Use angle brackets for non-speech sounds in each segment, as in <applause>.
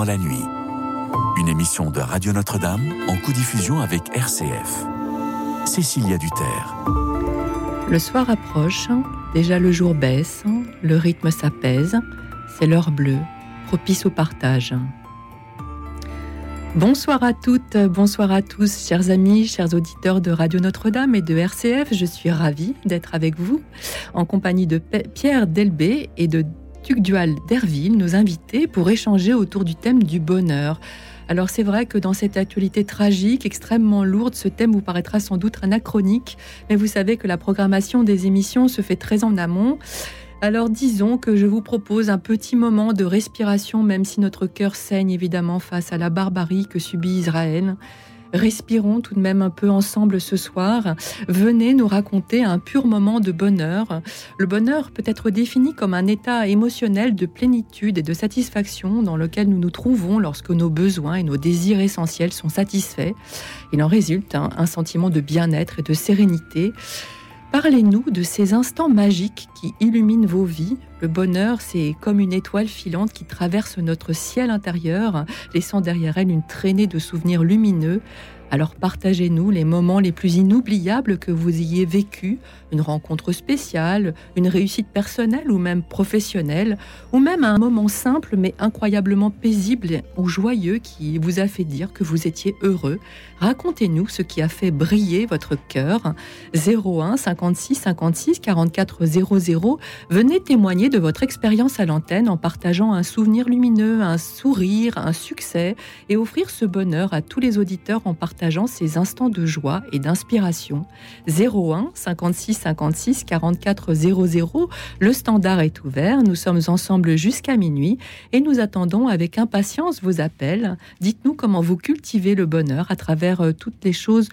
dans la nuit. Une émission de Radio Notre-Dame en co-diffusion avec RCF. Cécilia Duterre. Le soir approche, déjà le jour baisse, le rythme s'apaise, c'est l'heure bleue, propice au partage. Bonsoir à toutes, bonsoir à tous, chers amis, chers auditeurs de Radio Notre-Dame et de RCF. Je suis ravie d'être avec vous en compagnie de Pierre Delbé et de Tugdual Derville, nos invités, pour échanger autour du thème du bonheur. Alors c'est vrai que dans cette actualité tragique, extrêmement lourde, ce thème vous paraîtra sans doute anachronique, mais vous savez que la programmation des émissions se fait très en amont. Alors disons que je vous propose un petit moment de respiration, même si notre cœur saigne évidemment face à la barbarie que subit Israël. Respirons tout de même un peu ensemble ce soir. Venez nous raconter un pur moment de bonheur. Le bonheur peut être défini comme un état émotionnel de plénitude et de satisfaction dans lequel nous nous trouvons lorsque nos besoins et nos désirs essentiels sont satisfaits. Il en résulte un, sentiment de bien-être et de sérénité. Parlez-nous de ces instants magiques qui illuminent vos vies. Le bonheur, c'est comme une étoile filante qui traverse notre ciel intérieur, laissant derrière elle une traînée de souvenirs lumineux. Alors partagez-nous les moments les plus inoubliables que vous ayez vécus, une rencontre spéciale, une réussite personnelle ou même professionnelle, ou même un moment simple mais incroyablement paisible ou joyeux qui vous a fait dire que vous étiez heureux. Racontez-nous ce qui a fait briller votre cœur. 01 56 56 44 00. Venez témoigner de votre expérience à l'antenne en partageant un souvenir lumineux, un sourire, un succès et offrir ce bonheur à tous les auditeurs en partageant ces instants de joie et d'inspiration. 01 56 56 44 00. Le standard est ouvert. Nous sommes ensemble jusqu'à minuit et nous attendons avec impatience vos appels. Dites-nous comment vous cultivez le bonheur à travers euh, toutes les choses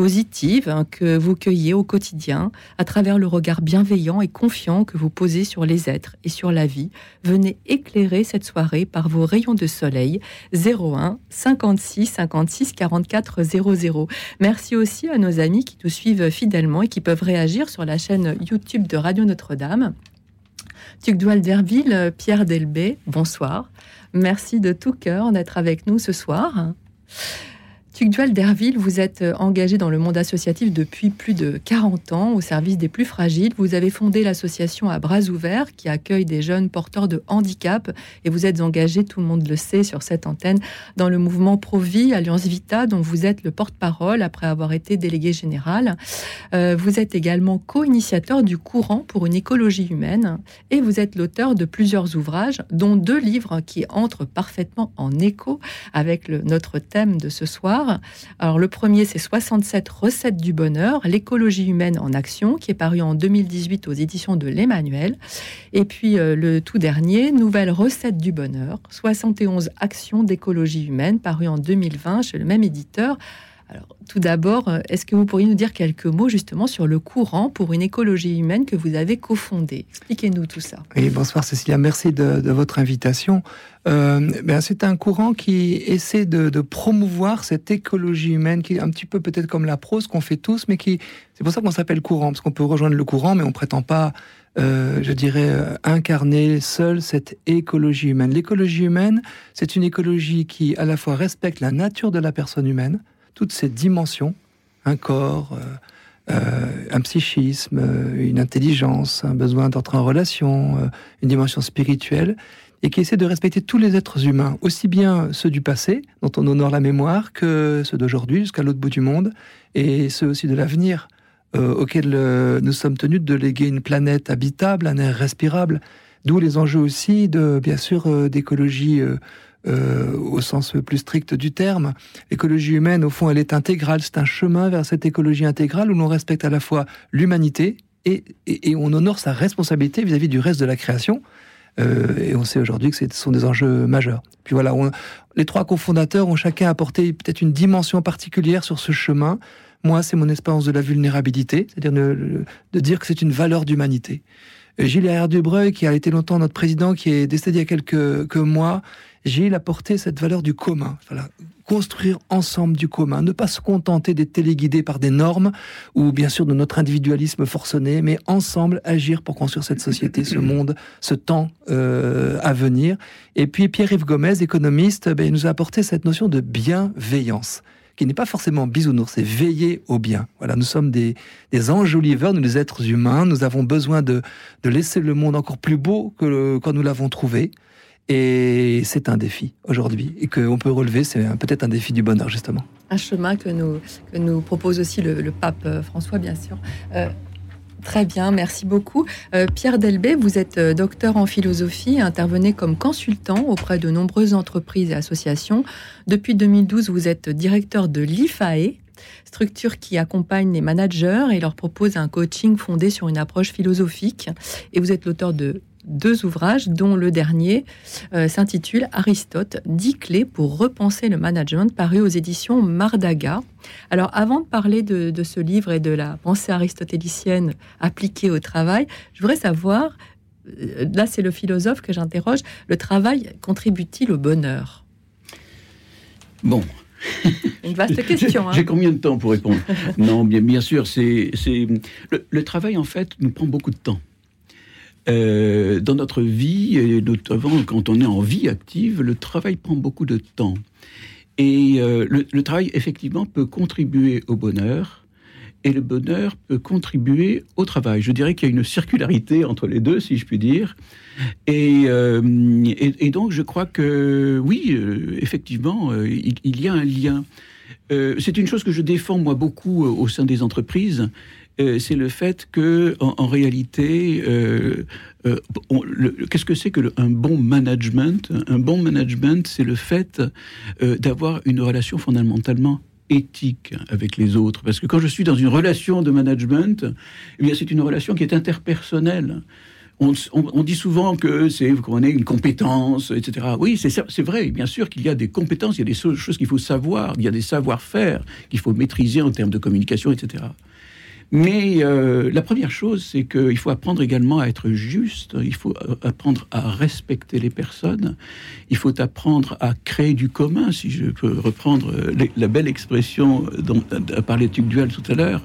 positive hein, que vous cueillez au quotidien à travers le regard bienveillant et confiant que vous posez sur les êtres et sur la vie. Venez éclairer cette soirée par vos rayons de soleil 01 56 56 44 00. Merci aussi à nos amis qui nous suivent fidèlement et qui peuvent réagir sur la chaîne YouTube de Radio Notre-Dame. Tugdual Derville, Pierre Delbé, bonsoir. Merci de tout cœur d'être avec nous ce soir. Tugdual Derville, vous êtes euh, engagé dans le monde associatif depuis plus de 40 ans au service des plus fragiles. Vous avez fondé l'association à bras ouverts qui accueille des jeunes porteurs de handicap et vous êtes engagé, tout le monde le sait sur cette antenne, dans le mouvement Provi Alliance Vita dont vous êtes le porte-parole après avoir été délégué général. Euh, vous êtes également co-initiateur du courant pour une écologie humaine et vous êtes l'auteur de plusieurs ouvrages dont deux livres qui entrent parfaitement en écho avec notre thème de ce soir alors le premier, c'est 67 recettes du bonheur, l'écologie humaine en action, qui est paru en 2018 aux éditions de l'Emmanuel. Et puis euh, le tout dernier, Nouvelles recettes du bonheur, 71 actions d'écologie humaine, paru en 2020 chez le même éditeur. Alors, tout d'abord, euh, est-ce que vous pourriez nous dire quelques mots justement sur le courant pour une écologie humaine que vous avez cofondé Expliquez-nous tout ça. Oui, bonsoir Cécilia, merci de, votre invitation. Euh, ben, c'est un courant qui essaie de, promouvoir cette écologie humaine qui est un petit peu peut-être comme la prose qu'on fait tous, mais qui c'est pour ça qu'on s'appelle courant, parce qu'on peut rejoindre le courant, mais on prétend pas euh, je dirais, incarner seule cette écologie humaine. L'écologie humaine, c'est une écologie qui à la fois respecte la nature de la personne humaine, toutes ces dimensions, un corps, euh, euh, un psychisme, euh, une intelligence, un besoin d'entrer en relation, une dimension spirituelle, et qui essaie de respecter tous les êtres humains, aussi bien ceux du passé, dont on honore la mémoire, que ceux d'aujourd'hui, jusqu'à l'autre bout du monde, et ceux aussi de l'avenir, auxquels nous sommes tenus de léguer une planète habitable, un air respirable, d'où les enjeux aussi de, bien sûr, d'écologie euh, au sens plus strict du terme. L'écologie humaine, au fond, elle est intégrale. C'est un chemin vers cette écologie intégrale où l'on respecte à la fois l'humanité et, on honore sa responsabilité vis-à-vis du reste de la création. Euh, et on sait aujourd'hui que ce sont des enjeux majeurs. Puis voilà, les trois cofondateurs ont chacun apporté peut-être une dimension particulière sur ce chemin. Moi, c'est mon expérience de la vulnérabilité, c'est-à-dire de, dire que c'est une valeur d'humanité. Gilles Dubreuil, qui a été longtemps notre président, qui est décédé il y a quelques, mois, Gilles a porté cette valeur du commun. Voilà. Construire ensemble du commun, ne pas se contenter d'être téléguidé par des normes ou bien sûr de notre individualisme forcené, mais ensemble agir pour construire cette société, ce monde, ce temps euh, à venir. Et puis Pierre-Yves Gomez, économiste, ben, il nous a apporté cette notion de bienveillance qui n'est pas forcément bisounours, c'est veiller au bien. Voilà, nous sommes des, des enjoliveurs, nous les êtres humains, nous avons besoin de, de laisser le monde encore plus beau que quand nous l'avons trouvé. Et c'est un défi aujourd'hui et qu'on peut relever, c'est peut-être un défi du bonheur justement. Un chemin que nous, que nous propose aussi le, pape euh, François, bien sûr. Euh, Très bien, merci beaucoup. Euh, Pierre Delbé, vous êtes docteur en philosophie intervenez comme consultant auprès de nombreuses entreprises et associations. Depuis 2012, vous êtes directeur de l'IFAE, structure qui accompagne les managers et leur propose un coaching fondé sur une approche philosophique. Et vous êtes l'auteur de deux ouvrages, dont le dernier euh, s'intitule Aristote, 10 clés pour repenser le management, paru aux éditions Mardaga. Alors, avant de parler de, ce livre et de la pensée aristotélicienne appliquée au travail, je voudrais savoir, euh, là c'est le philosophe que j'interroge, le travail contribue-t-il au bonheur? Bon. <laughs> Une vaste question. J'ai hein. combien de temps pour répondre? Non, bien, bien sûr, c'est le travail en fait nous prend beaucoup de temps. Euh, dans notre vie, et notamment quand on est en vie active, le travail prend beaucoup de temps. Et euh, le, travail, effectivement, peut contribuer au bonheur, et le bonheur peut contribuer au travail. Je dirais qu'il y a une circularité entre les deux, si je puis dire. Et, euh, donc, je crois que oui, effectivement, il, y a un lien. c'est une chose que je défends, moi, beaucoup au sein des entreprises. Euh, c'est le fait que, en, réalité, euh, euh, qu'est-ce que c'est que un bon management? Un bon management, c'est le fait d'avoir une relation fondamentalement éthique avec les autres. Parce que quand je suis dans une relation de management, eh c'est une relation qui est interpersonnelle. On, dit souvent que c'est qu'on ait une compétence, etc. Oui, c'est vrai. Bien sûr qu'il y a des compétences, il y a des choses qu'il faut savoir, il y a des savoir-faire qu'il faut maîtriser en termes de communication, etc. Mais euh, la première chose, c'est qu'il faut apprendre également à être juste, il faut euh, apprendre à respecter les personnes, il faut apprendre à créer du commun, si je peux reprendre euh, la belle expression dont a parlé Dual tout à l'heure,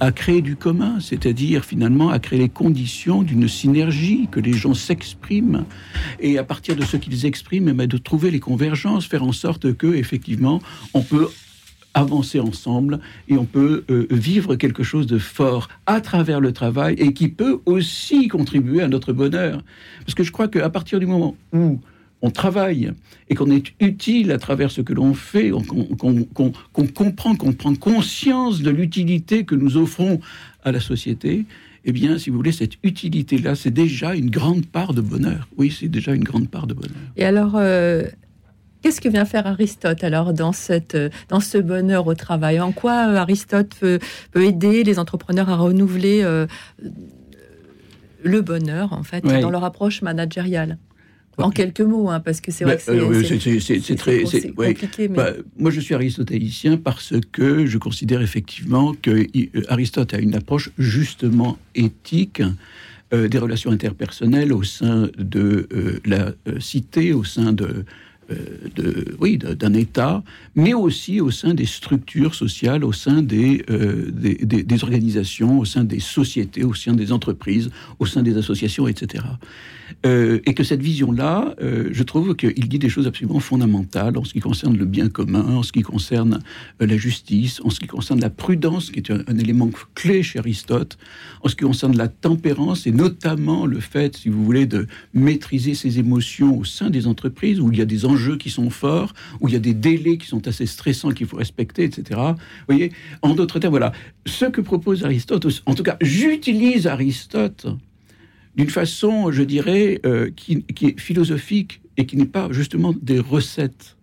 à créer du commun, c'est-à-dire finalement à créer les conditions d'une synergie, que les gens s'expriment, et à partir de ce qu'ils expriment, eh ben, de trouver les convergences, faire en sorte que effectivement on peut avancer ensemble et on peut euh, vivre quelque chose de fort à travers le travail et qui peut aussi contribuer à notre bonheur. Parce que je crois qu'à partir du moment où on travaille et qu'on est utile à travers ce que l'on fait, qu'on comprend, qu'on prend conscience de l'utilité que nous offrons à la société, eh bien, si vous voulez, cette utilité-là, c'est déjà une grande part de bonheur. Oui, c'est déjà une grande part de bonheur. Et alors, euh, Qu'est-ce que vient faire Aristote alors dans, cette, dans ce bonheur au travail? En quoi euh, Aristote peut, aider les entrepreneurs à renouveler euh, le bonheur en fait dans leur approche managériale? En quelques mots, hein, parce que c'est vrai que c'est très compliqué. Bah, moi, je suis aristotélicien parce que je considère effectivement que euh, Aristote a une approche justement éthique des relations interpersonnelles au sein de la cité, au sein de euh, de, oui, d'un État, mais aussi au sein des structures sociales, au sein des, euh, des, organisations, au sein des sociétés, au sein des entreprises, au sein des associations, etc. Euh, et que cette vision-là, je trouve qu'il dit des choses absolument fondamentales en ce qui concerne le bien commun, en ce qui concerne la justice, en ce qui concerne la prudence, qui est un, un, élément clé chez Aristote, en ce qui concerne la tempérance, et notamment le fait, si vous voulez, de maîtriser ses émotions au sein des entreprises, où il y a des enjeux jeux qui sont forts, où il y a des délais qui sont assez stressants qu'il faut respecter, etc. Vous voyez En d'autres termes, voilà. Ce que propose Aristote, en tout cas, j'utilise Aristote d'une façon, je dirais, euh, qui, qui, est philosophique et qui n'est pas justement des recettes.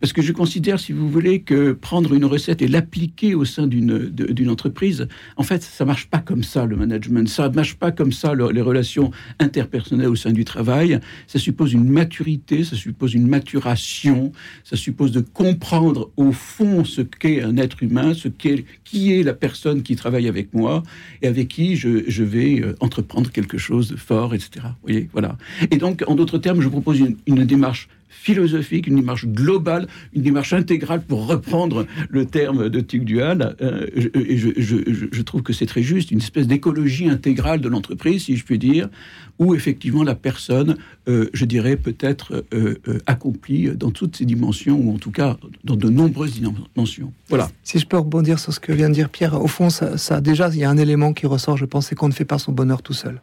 Parce que je considère, si vous voulez, que prendre une recette et l'appliquer au sein d'une entreprise, en fait, ça marche pas comme ça, le management. Ça marche pas comme ça, les relations interpersonnelles au sein du travail. Ça suppose une maturité, ça suppose une maturation, ça suppose de comprendre au fond ce qu'est un être humain, ce qu'est, qui est la personne qui travaille avec moi et avec qui je, je vais euh, entreprendre quelque chose de fort, etc. Vous voyez, voilà. Et donc, en d'autres termes, je propose une démarche philosophique, une démarche globale, une démarche intégrale, pour reprendre le terme de Tuc Dual. Euh, et je, trouve que c'est très juste, une espèce d'écologie intégrale de l'entreprise, si je puis dire, où effectivement la personne, euh, je dirais, peut être euh, accomplie dans toutes ses dimensions, ou en tout cas dans de nombreuses dimensions. Voilà. Si je peux rebondir sur ce que vient de dire Pierre, au fond, ça, déjà, il y a un élément qui ressort, je pense, c'est qu'on ne fait pas son bonheur tout seul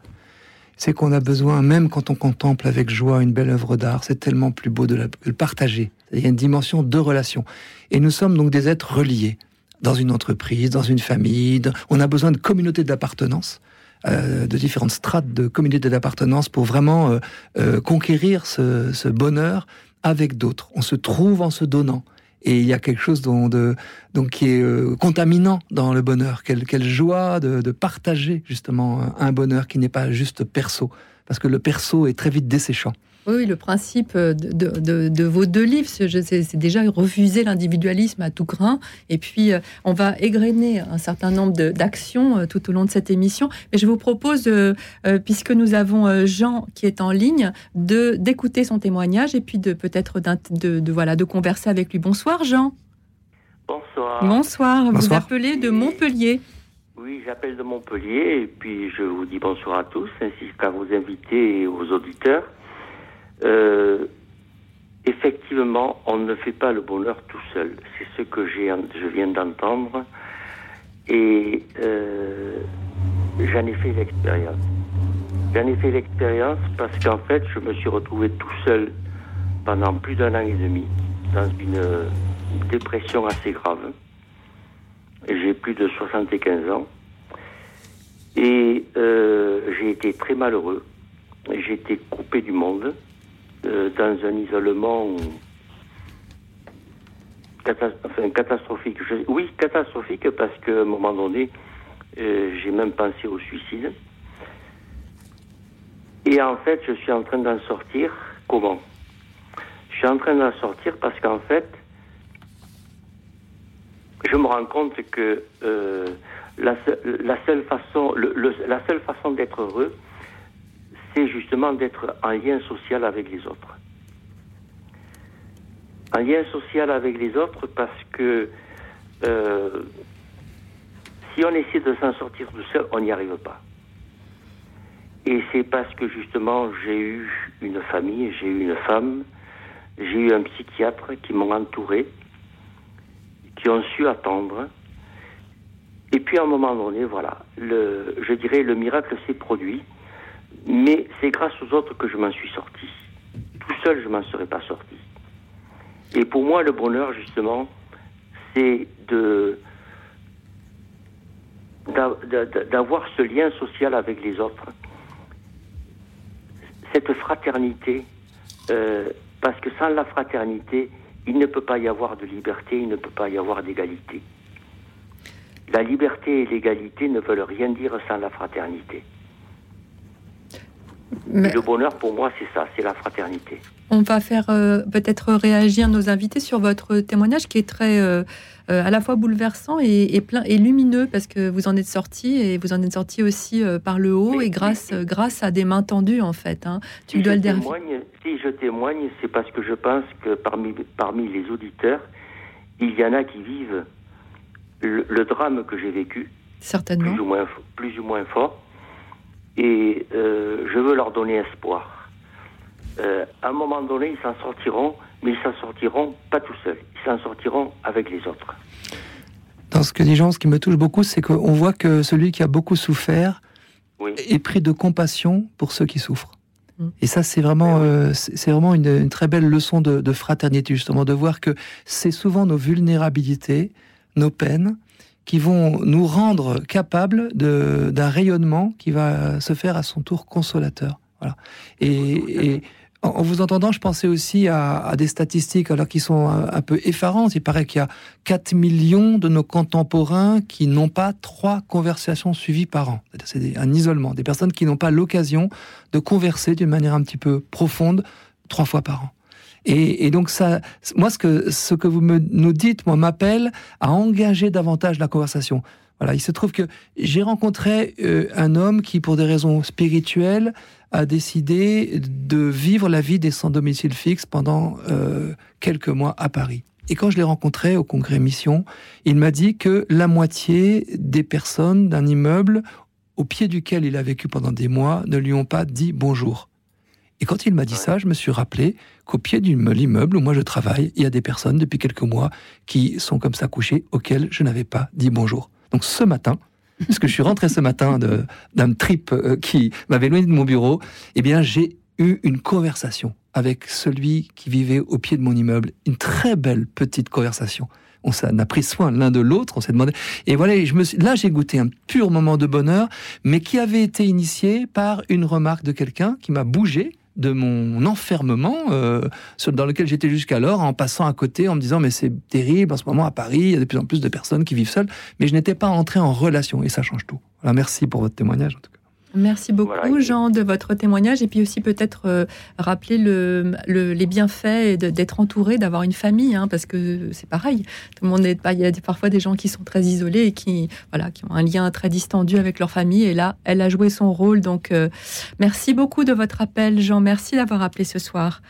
c'est qu'on a besoin, même quand on contemple avec joie une belle œuvre d'art, c'est tellement plus beau de, le partager. Il y a une dimension de relation. Et nous sommes donc des êtres reliés dans une entreprise, dans une famille. On a besoin de communautés d'appartenance. Euh, de différentes strates de communautés d'appartenance pour vraiment euh, euh, conquérir ce bonheur avec d'autres. On se trouve en se donnant. Et il y a quelque chose dont, donc, qui est euh, contaminant dans le bonheur. Quelle, quelle joie de, de, partager justement un bonheur qui n'est pas juste perso. Parce que le perso est très vite desséchant. Oui, le principe de, vos deux livres, c'est déjà refuser l'individualisme à tout grain. Et puis, euh, on va égrener un certain nombre d'actions euh, tout au long de cette émission. Mais je vous propose, euh, puisque nous avons Jean qui est en ligne, de d'écouter son témoignage et puis de peut-être de, voilà de converser avec lui. Bonsoir, Jean. Bonsoir. Bonsoir. Vous appelez de Montpellier. Oui, j'appelle de Montpellier et puis je vous dis bonsoir à tous, ainsi qu'à vos invités et aux auditeurs. Euh, effectivement, on ne fait pas le bonheur tout seul. C'est ce que je viens d'entendre. Et euh, j'en ai fait l'expérience. J'en ai fait l'expérience parce qu'en fait, je me suis retrouvé tout seul pendant plus d'un an et demi dans une dépression assez grave. J'ai plus de 75 ans. Et euh, j'ai été très malheureux. J'ai été coupé du monde. Euh, dans un isolement catastrophique. oui, catastrophique parce qu'à un moment donné, euh, j'ai même pensé au suicide. Et en fait, je suis en train d'en sortir. Comment? Je suis en train d'en sortir parce qu'en fait, je me rends compte que la, seule façon, la seule façon d'être heureux, c'est justement d'être en lien social avec les autres. En lien social avec les autres parce que euh, si on essaie de s'en sortir tout seul, on n'y arrive pas. Et c'est parce que justement j'ai eu une famille, j'ai eu une femme, j'ai eu un psychiatre qui m'ont entouré, qui ont su attendre. Et puis à un moment donné, voilà, je dirais le miracle s'est produit. Mais c'est grâce aux autres que je m'en suis sorti. Tout seul, je m'en serais pas sorti. Et pour moi, le bonheur, justement, c'est d'avoir ce lien social avec les autres, cette fraternité, euh, parce que sans la fraternité, il ne peut pas y avoir de liberté, il ne peut pas y avoir d'égalité. La liberté et l'égalité ne veulent rien dire sans la fraternité. Le bonheur, pour moi, c'est ça, c'est la fraternité. On va faire euh, peut-être réagir nos invités sur votre témoignage qui est très euh, euh, à la fois bouleversant et, plein et lumineux parce que vous en êtes sorti et vous en êtes sorti aussi par le haut et grâce grâce à des mains tendues en fait. Hein. Tu si, dois je le témoigne, si je témoigne, c'est parce que je pense que parmi parmi les auditeurs, il y en a qui vivent le, drame que j'ai vécu, certainement, plus ou moins plus ou moins fort et euh, je veux leur donner espoir. Euh, à un moment donné, ils s'en sortiront, mais ils s'en sortiront pas tout seuls, ils s'en sortiront avec les autres. Dans ce que dit Jean, ce qui me touche beaucoup, c'est qu'on voit que celui qui a beaucoup souffert est pris de compassion pour ceux qui souffrent. Mm. Et ça, c'est vraiment, euh, c'est vraiment une, très belle leçon de, de, fraternité, justement, de voir que c'est souvent nos vulnérabilités, nos peines, qui vont nous rendre capables d'un rayonnement qui va se faire à son tour consolateur. Voilà. Et, En vous entendant, je pensais aussi à, des statistiques alors qui sont un, peu effarantes. Il paraît qu'il y a 4 millions de nos contemporains qui n'ont pas trois conversations suivies par an. C'est un isolement, des personnes qui n'ont pas l'occasion de converser d'une manière un petit peu profonde trois fois par an. Et, donc ça, moi ce que ce que vous me, nous dites, moi m'appelle à engager davantage la conversation. Voilà, il se trouve que j'ai rencontré euh, un homme qui, pour des raisons spirituelles, a décidé de vivre la vie des sans domicile fixe pendant euh, quelques mois à Paris. Et quand je l'ai rencontré au congrès Mission, il m'a dit que la moitié des personnes d'un immeuble au pied duquel il a vécu pendant des mois ne lui ont pas dit bonjour. Et quand il m'a dit ça, je me suis rappelé qu'au pied de l'immeuble où moi je travaille, il y a des personnes depuis quelques mois qui sont comme ça couchées auxquelles je n'avais pas dit bonjour. Donc ce matin, <laughs> parce que je suis rentré ce matin d'un trip euh, qui m'avait éloigné de mon bureau, eh bien j'ai eu une conversation avec celui qui vivait au pied de mon immeuble, une très belle petite conversation. On a pris soin l'un de l'autre, on s'est demandé. Et voilà, je me suis, là j'ai goûté un pur moment de bonheur, mais qui avait été initié par une remarque de quelqu'un qui m'a bougé, de mon enfermement euh, dans lequel j'étais jusqu'alors en passant à côté en me disant mais c'est terrible en ce moment à Paris il y a de plus en plus de personnes qui vivent seules mais je n'étais pas entré en relation et ça change tout. Voilà, merci pour votre témoignage en tout cas. Merci beaucoup, Jean, de votre témoignage. Et puis aussi peut-être euh, rappeler le, les bienfaits d'être entouré, d'avoir une famille, hein, parce que c'est pareil. Tout le monde pas. Il y a parfois des gens qui sont très isolés et qui, voilà, qui ont un lien très distendu avec leur famille. Et là, elle a joué son rôle. Donc, euh, merci beaucoup de votre appel, Jean. Merci d'avoir appelé ce soir.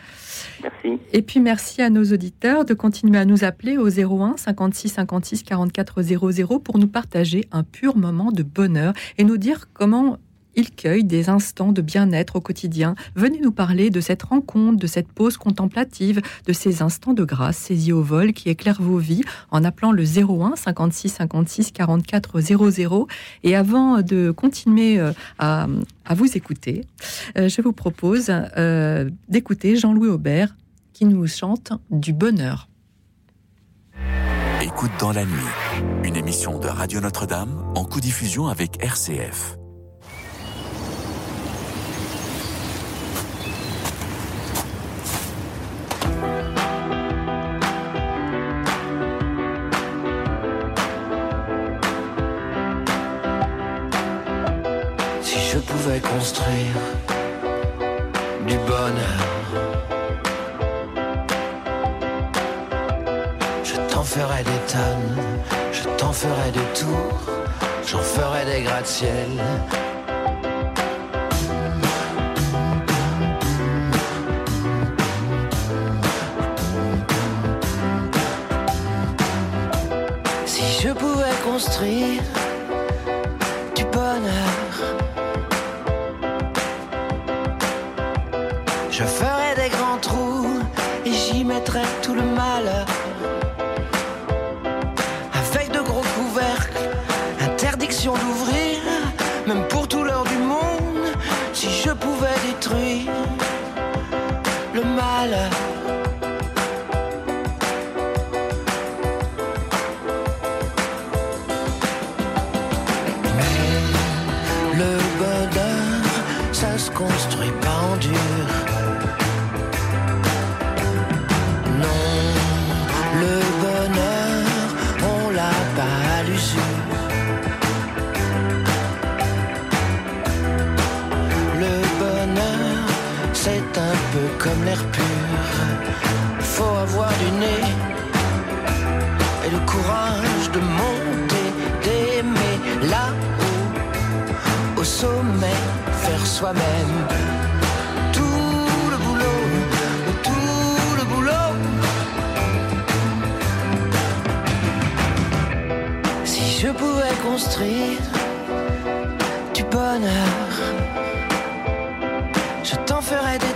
Merci. Et puis merci à nos auditeurs de continuer à nous appeler au 01 56 56 44 00 pour nous partager un pur moment de bonheur et nous dire comment il cueille des instants de bien-être au quotidien. Venez nous parler de cette rencontre, de cette pause contemplative, de ces instants de grâce saisis au vol qui éclairent vos vies en appelant le 01 56 56 44 00. Et avant de continuer euh, à, vous écouter, euh, je vous propose euh, d'écouter Jean-Louis Aubert qui nous chante du bonheur. Écoute dans la nuit, une émission de Radio Notre-Dame en co-diffusion avec RCF. Construire du bonheur. Je t'en ferai des tonnes, je t'en ferai des tours, j'en ferai des gratte-ciel. Si je pouvais construire comme l'air pur. Faut avoir du nez et le courage de monter, d'aimer là-haut, au sommet, faire soi-même. Tout le boulot, tout le boulot. Si Je pouvais construire du bonheur. Je t'en ferai des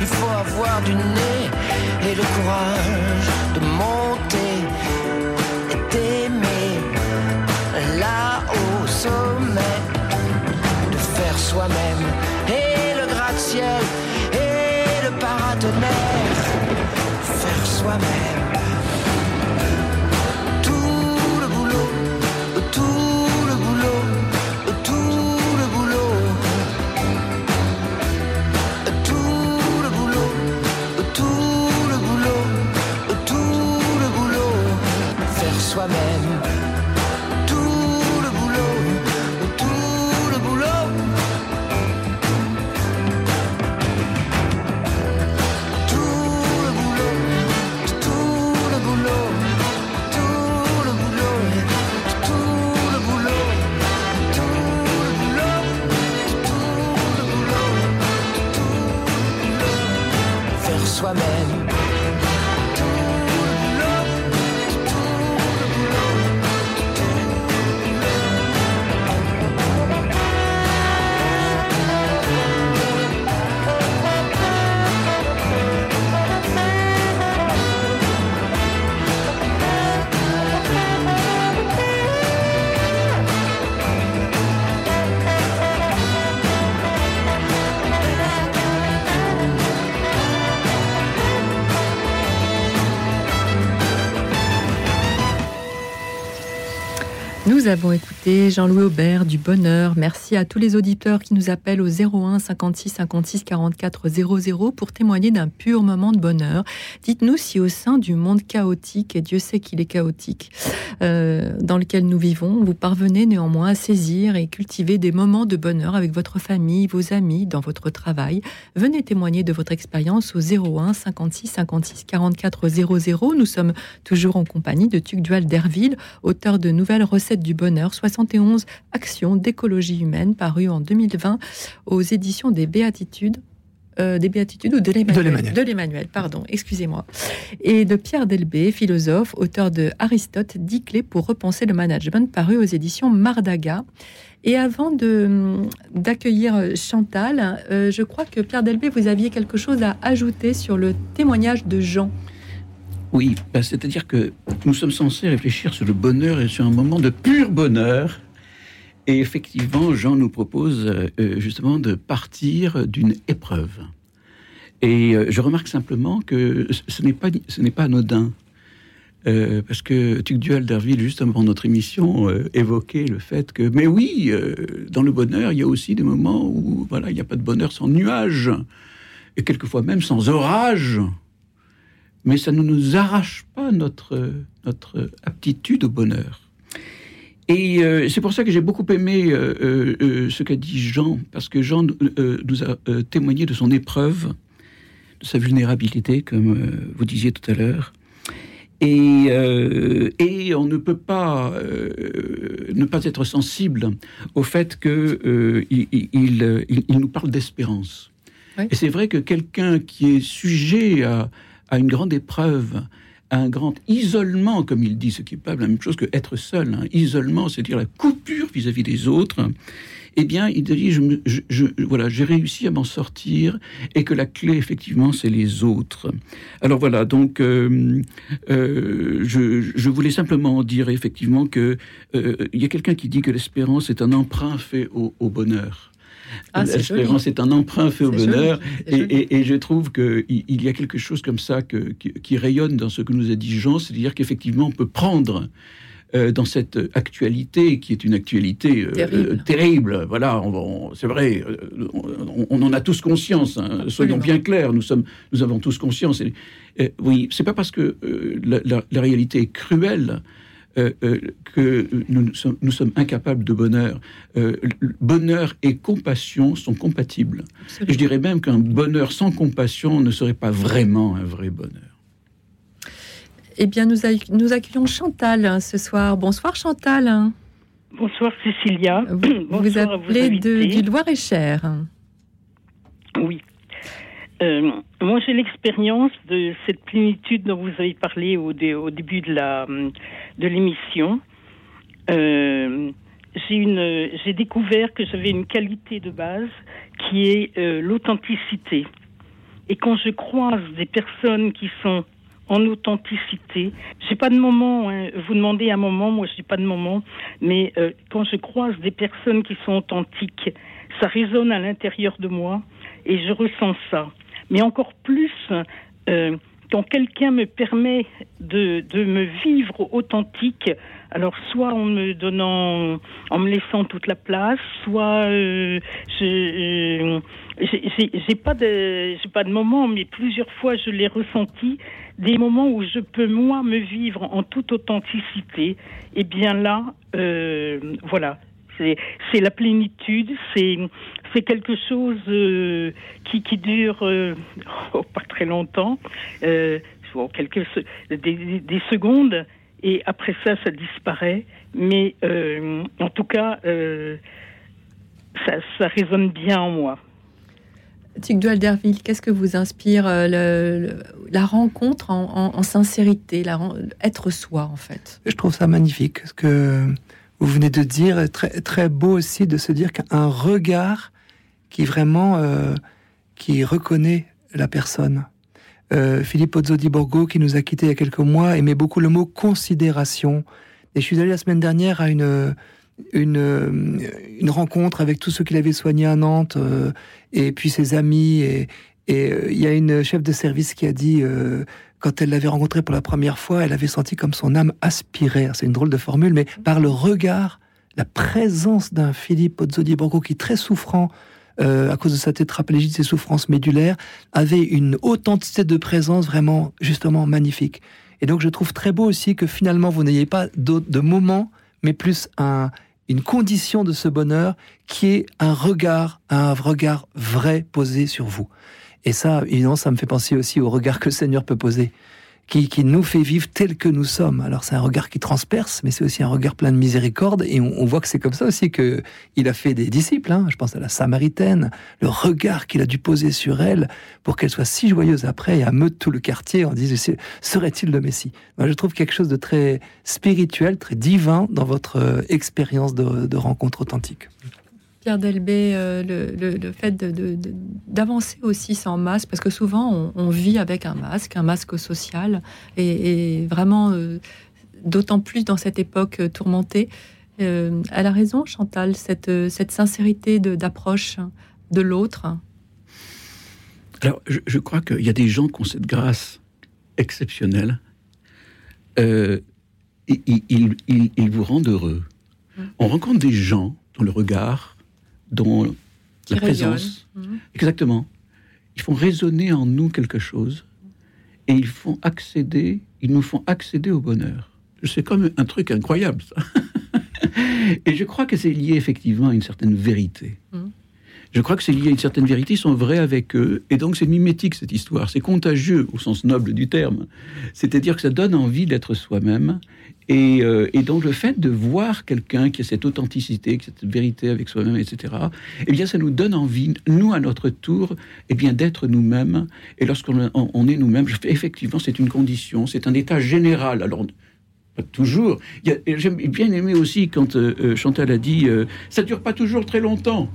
Il faut avoir du nez et le courage de monter et d'aimer là au sommet, de faire soi-même et le gratte-ciel et le paratonnerre, faire soi-même. Soi-même. Nous avons écouté Jean-Louis Aubert du Bonheur. Merci à tous les auditeurs qui nous appellent au 01 56 56 44 00 pour témoigner d'un pur moment de bonheur. Dites-nous si au sein du monde chaotique, et Dieu sait qu'il est chaotique, euh, dans lequel nous vivons, vous parvenez néanmoins à saisir et cultiver des moments de bonheur avec votre famille, vos amis, dans votre travail. Venez témoigner de votre expérience au 01 56 56 44 00. Nous sommes toujours en compagnie de Tuc Dual d'Herville, auteur de Nouvelles recettes du bonheur, 71 actions d'écologie humaine, paru en 2020 aux éditions des Béatitudes. euh, des Béatitudes ou de l'Emmanuel l'Emmanuel. De l'Emmanuel, pardon, excusez-moi. Et de Pierre Delbé, philosophe, auteur de Aristote, 10 clés pour repenser le management, paru aux éditions Mardaga. Et avant de d'accueillir Chantal, euh, je crois que Pierre Delbé, vous aviez quelque chose à ajouter sur le témoignage de Jean. Oui, ben, c'est-à-dire que nous sommes censés réfléchir sur le bonheur et sur un moment de pur bonheur. Et effectivement, Jean nous propose euh, justement de partir d'une épreuve. Et euh, je remarque simplement que ce- n'est pas, ce n'est pas anodin. Euh, parce que Tugdual d'Herville, juste avant notre émission, euh, évoquait le fait que, mais oui, euh, dans le bonheur, il y a aussi des moments où voilà, il n'y a pas de bonheur sans nuages, et quelquefois même sans orage mais ça ne nous arrache pas notre, notre aptitude au bonheur. Et euh, c'est pour ça que j'ai beaucoup aimé euh, euh, ce qu'a dit Jean, parce que Jean nous a témoigné de son épreuve, de sa vulnérabilité, comme vous disiez tout à l'heure. Et, et on ne peut pas ne pas être sensible au fait euh, il, il- il- il- il nous parle d'espérance. Oui. Et c'est vrai que quelqu'un qui est sujet à, à une grande épreuve, à un grand isolement, comme il dit, ce qui n'est pas la même chose que être seul. hein. Isolement, c'est-à-dire la coupure vis-à-vis des autres. Eh bien, il dit, voilà, j'ai réussi à m'en sortir, et que la clé, effectivement, c'est les autres. Alors voilà, donc euh, euh, je, voulais simplement dire effectivement que euh, il y a quelqu'un qui dit que l'espérance est un emprunt fait au bonheur. Ah. L'espérance est un emprunt fait au bonheur. Et, joli. et- et je trouve qu'il il y a quelque chose comme ça que, qui, qui rayonne dans ce que nous a dit Jean, c'est-à-dire qu'effectivement, on peut prendre euh, dans cette actualité, qui est une actualité euh, Terrible. euh, terrible, voilà, c'est vrai, on, on en a tous conscience, hein, soyons bien clairs, nous, sommes, nous avons tous conscience. Et, oui, c'est pas parce que la, la- la réalité est cruelle euh, euh, que nous, nous sommes, nous sommes incapables de bonheur. Euh, bonheur et compassion sont compatibles. Et je dirais même qu'un bonheur sans compassion ne serait pas vraiment un vrai bonheur. Eh bien, nous, nous accueillons Chantal hein, ce soir. Bonsoir Chantal. Bonsoir Cécilia. Vous, vous Bonsoir à vos appelez de, du Loir-et-Cher. Oui. Euh, moi, j'ai l'expérience de cette plénitude dont vous avez parlé au, dé- au début de la de l'émission. Euh, j'ai j'ai découvert que j'avais une qualité de base qui est euh, l'authenticité. et quand je croise des personnes qui sont en authenticité. J'ai pas de moment. Hein. Vous demandez un moment, moi je n'ai pas de moment. Mais quand je croise des personnes qui sont authentiques, ça résonne à l'intérieur de moi et je ressens ça. Mais encore plus euh, quand quelqu'un me permet de, de me vivre authentique. Alors soit en me donnant, en me laissant toute la place, soit euh, je, euh, j'ai pas de j'ai pas de moment, mais plusieurs fois je l'ai ressenti des moments où je peux moi me vivre en toute authenticité, et eh bien là, euh, voilà, c'est la plénitude, c'est c'est quelque chose euh, qui, qui dure euh, <laughs> oh, pas très longtemps, euh, quelques des, des, secondes, et après ça, ça disparaît. Mais euh, en tout cas, ça, ça résonne bien en moi. Tic Derville, qu'est-ce que vous inspire la rencontre en, sincérité, être soi en fait? Je trouve ça magnifique. Ce que vous venez de dire, très, très beau aussi de se dire qu'un regard qui vraiment euh, qui reconnaît la personne. Euh, Philippe Ozzodi Borgo, qui nous a quittés il y a quelques mois, aimait beaucoup le mot considération. Et je suis allé la semaine dernière à une une, euh, rencontre avec tous ceux qu'il avait soignés à Nantes, et puis ses amis. Et, il y a une chef de service qui a dit, quand elle l'avait rencontré pour la première fois, elle avait senti comme son âme aspirait. C'est une drôle de formule, mais par le regard, la présence d'un Philippe Pozzoli Borgo qui, très souffrant, à cause de sa tétraplégie, de ses souffrances médulaires, avait une authenticité de présence vraiment, justement, magnifique. Et donc, je trouve très beau aussi que finalement, vous n'ayez pas de moments, mais plus un, une condition de ce bonheur qui est un regard, un regard vrai posé sur vous. Et ça, évidemment, ça me fait penser aussi au regard que le Seigneur peut poser qui, nous fait vivre tel que nous sommes. Alors c'est un regard qui transperce, mais c'est aussi un regard plein de miséricorde. Et on, voit que c'est comme ça aussi que il a fait des disciples. Hein. Je pense à la Samaritaine, le regard qu'il a dû poser sur elle pour qu'elle soit si joyeuse après et ameute tout le quartier en disant serait-il le Messie? Moi, Je trouve quelque chose de très spirituel, très divin dans votre euh, expérience de rencontre authentique. Pierre Delbé, euh, le, fait d'avancer aussi sans masque, parce que souvent on, vit avec un masque, un masque social, et, vraiment, euh, d'autant plus dans cette époque tourmentée. Euh, elle a raison, Chantal, cette, cette sincérité d'approche de, l'autre. Alors, je, crois qu'il y a des gens qui ont cette grâce exceptionnelle. ils, ils, vous rendent heureux. Mmh. On rencontre des gens dans le regard dont la présence. Mhm. Exactement. Ils font résonner en nous quelque chose et ils font accéder, ils nous font accéder au bonheur. C'est comme un truc incroyable, ça. <laughs> et je crois que c'est lié effectivement à une certaine vérité. Mhm. Je crois que c'est lié à une certaine vérité, ils sont vrais avec eux, et donc c'est mimétique cette histoire, c'est contagieux au sens noble du terme. C'est-à-dire que ça donne envie d'être soi-même, euh, et, donc le fait de voir quelqu'un qui a cette authenticité, qui a cette vérité avec soi-même, etc., eh bien ça nous donne envie, nous à notre tour, eh bien d'être nous-mêmes. Et lorsqu'on on, est nous-mêmes, effectivement c'est une condition, c'est un état général. Alors pas toujours. J'aime bien aimé aussi quand euh, euh, Chantal a dit ça dure pas toujours très longtemps.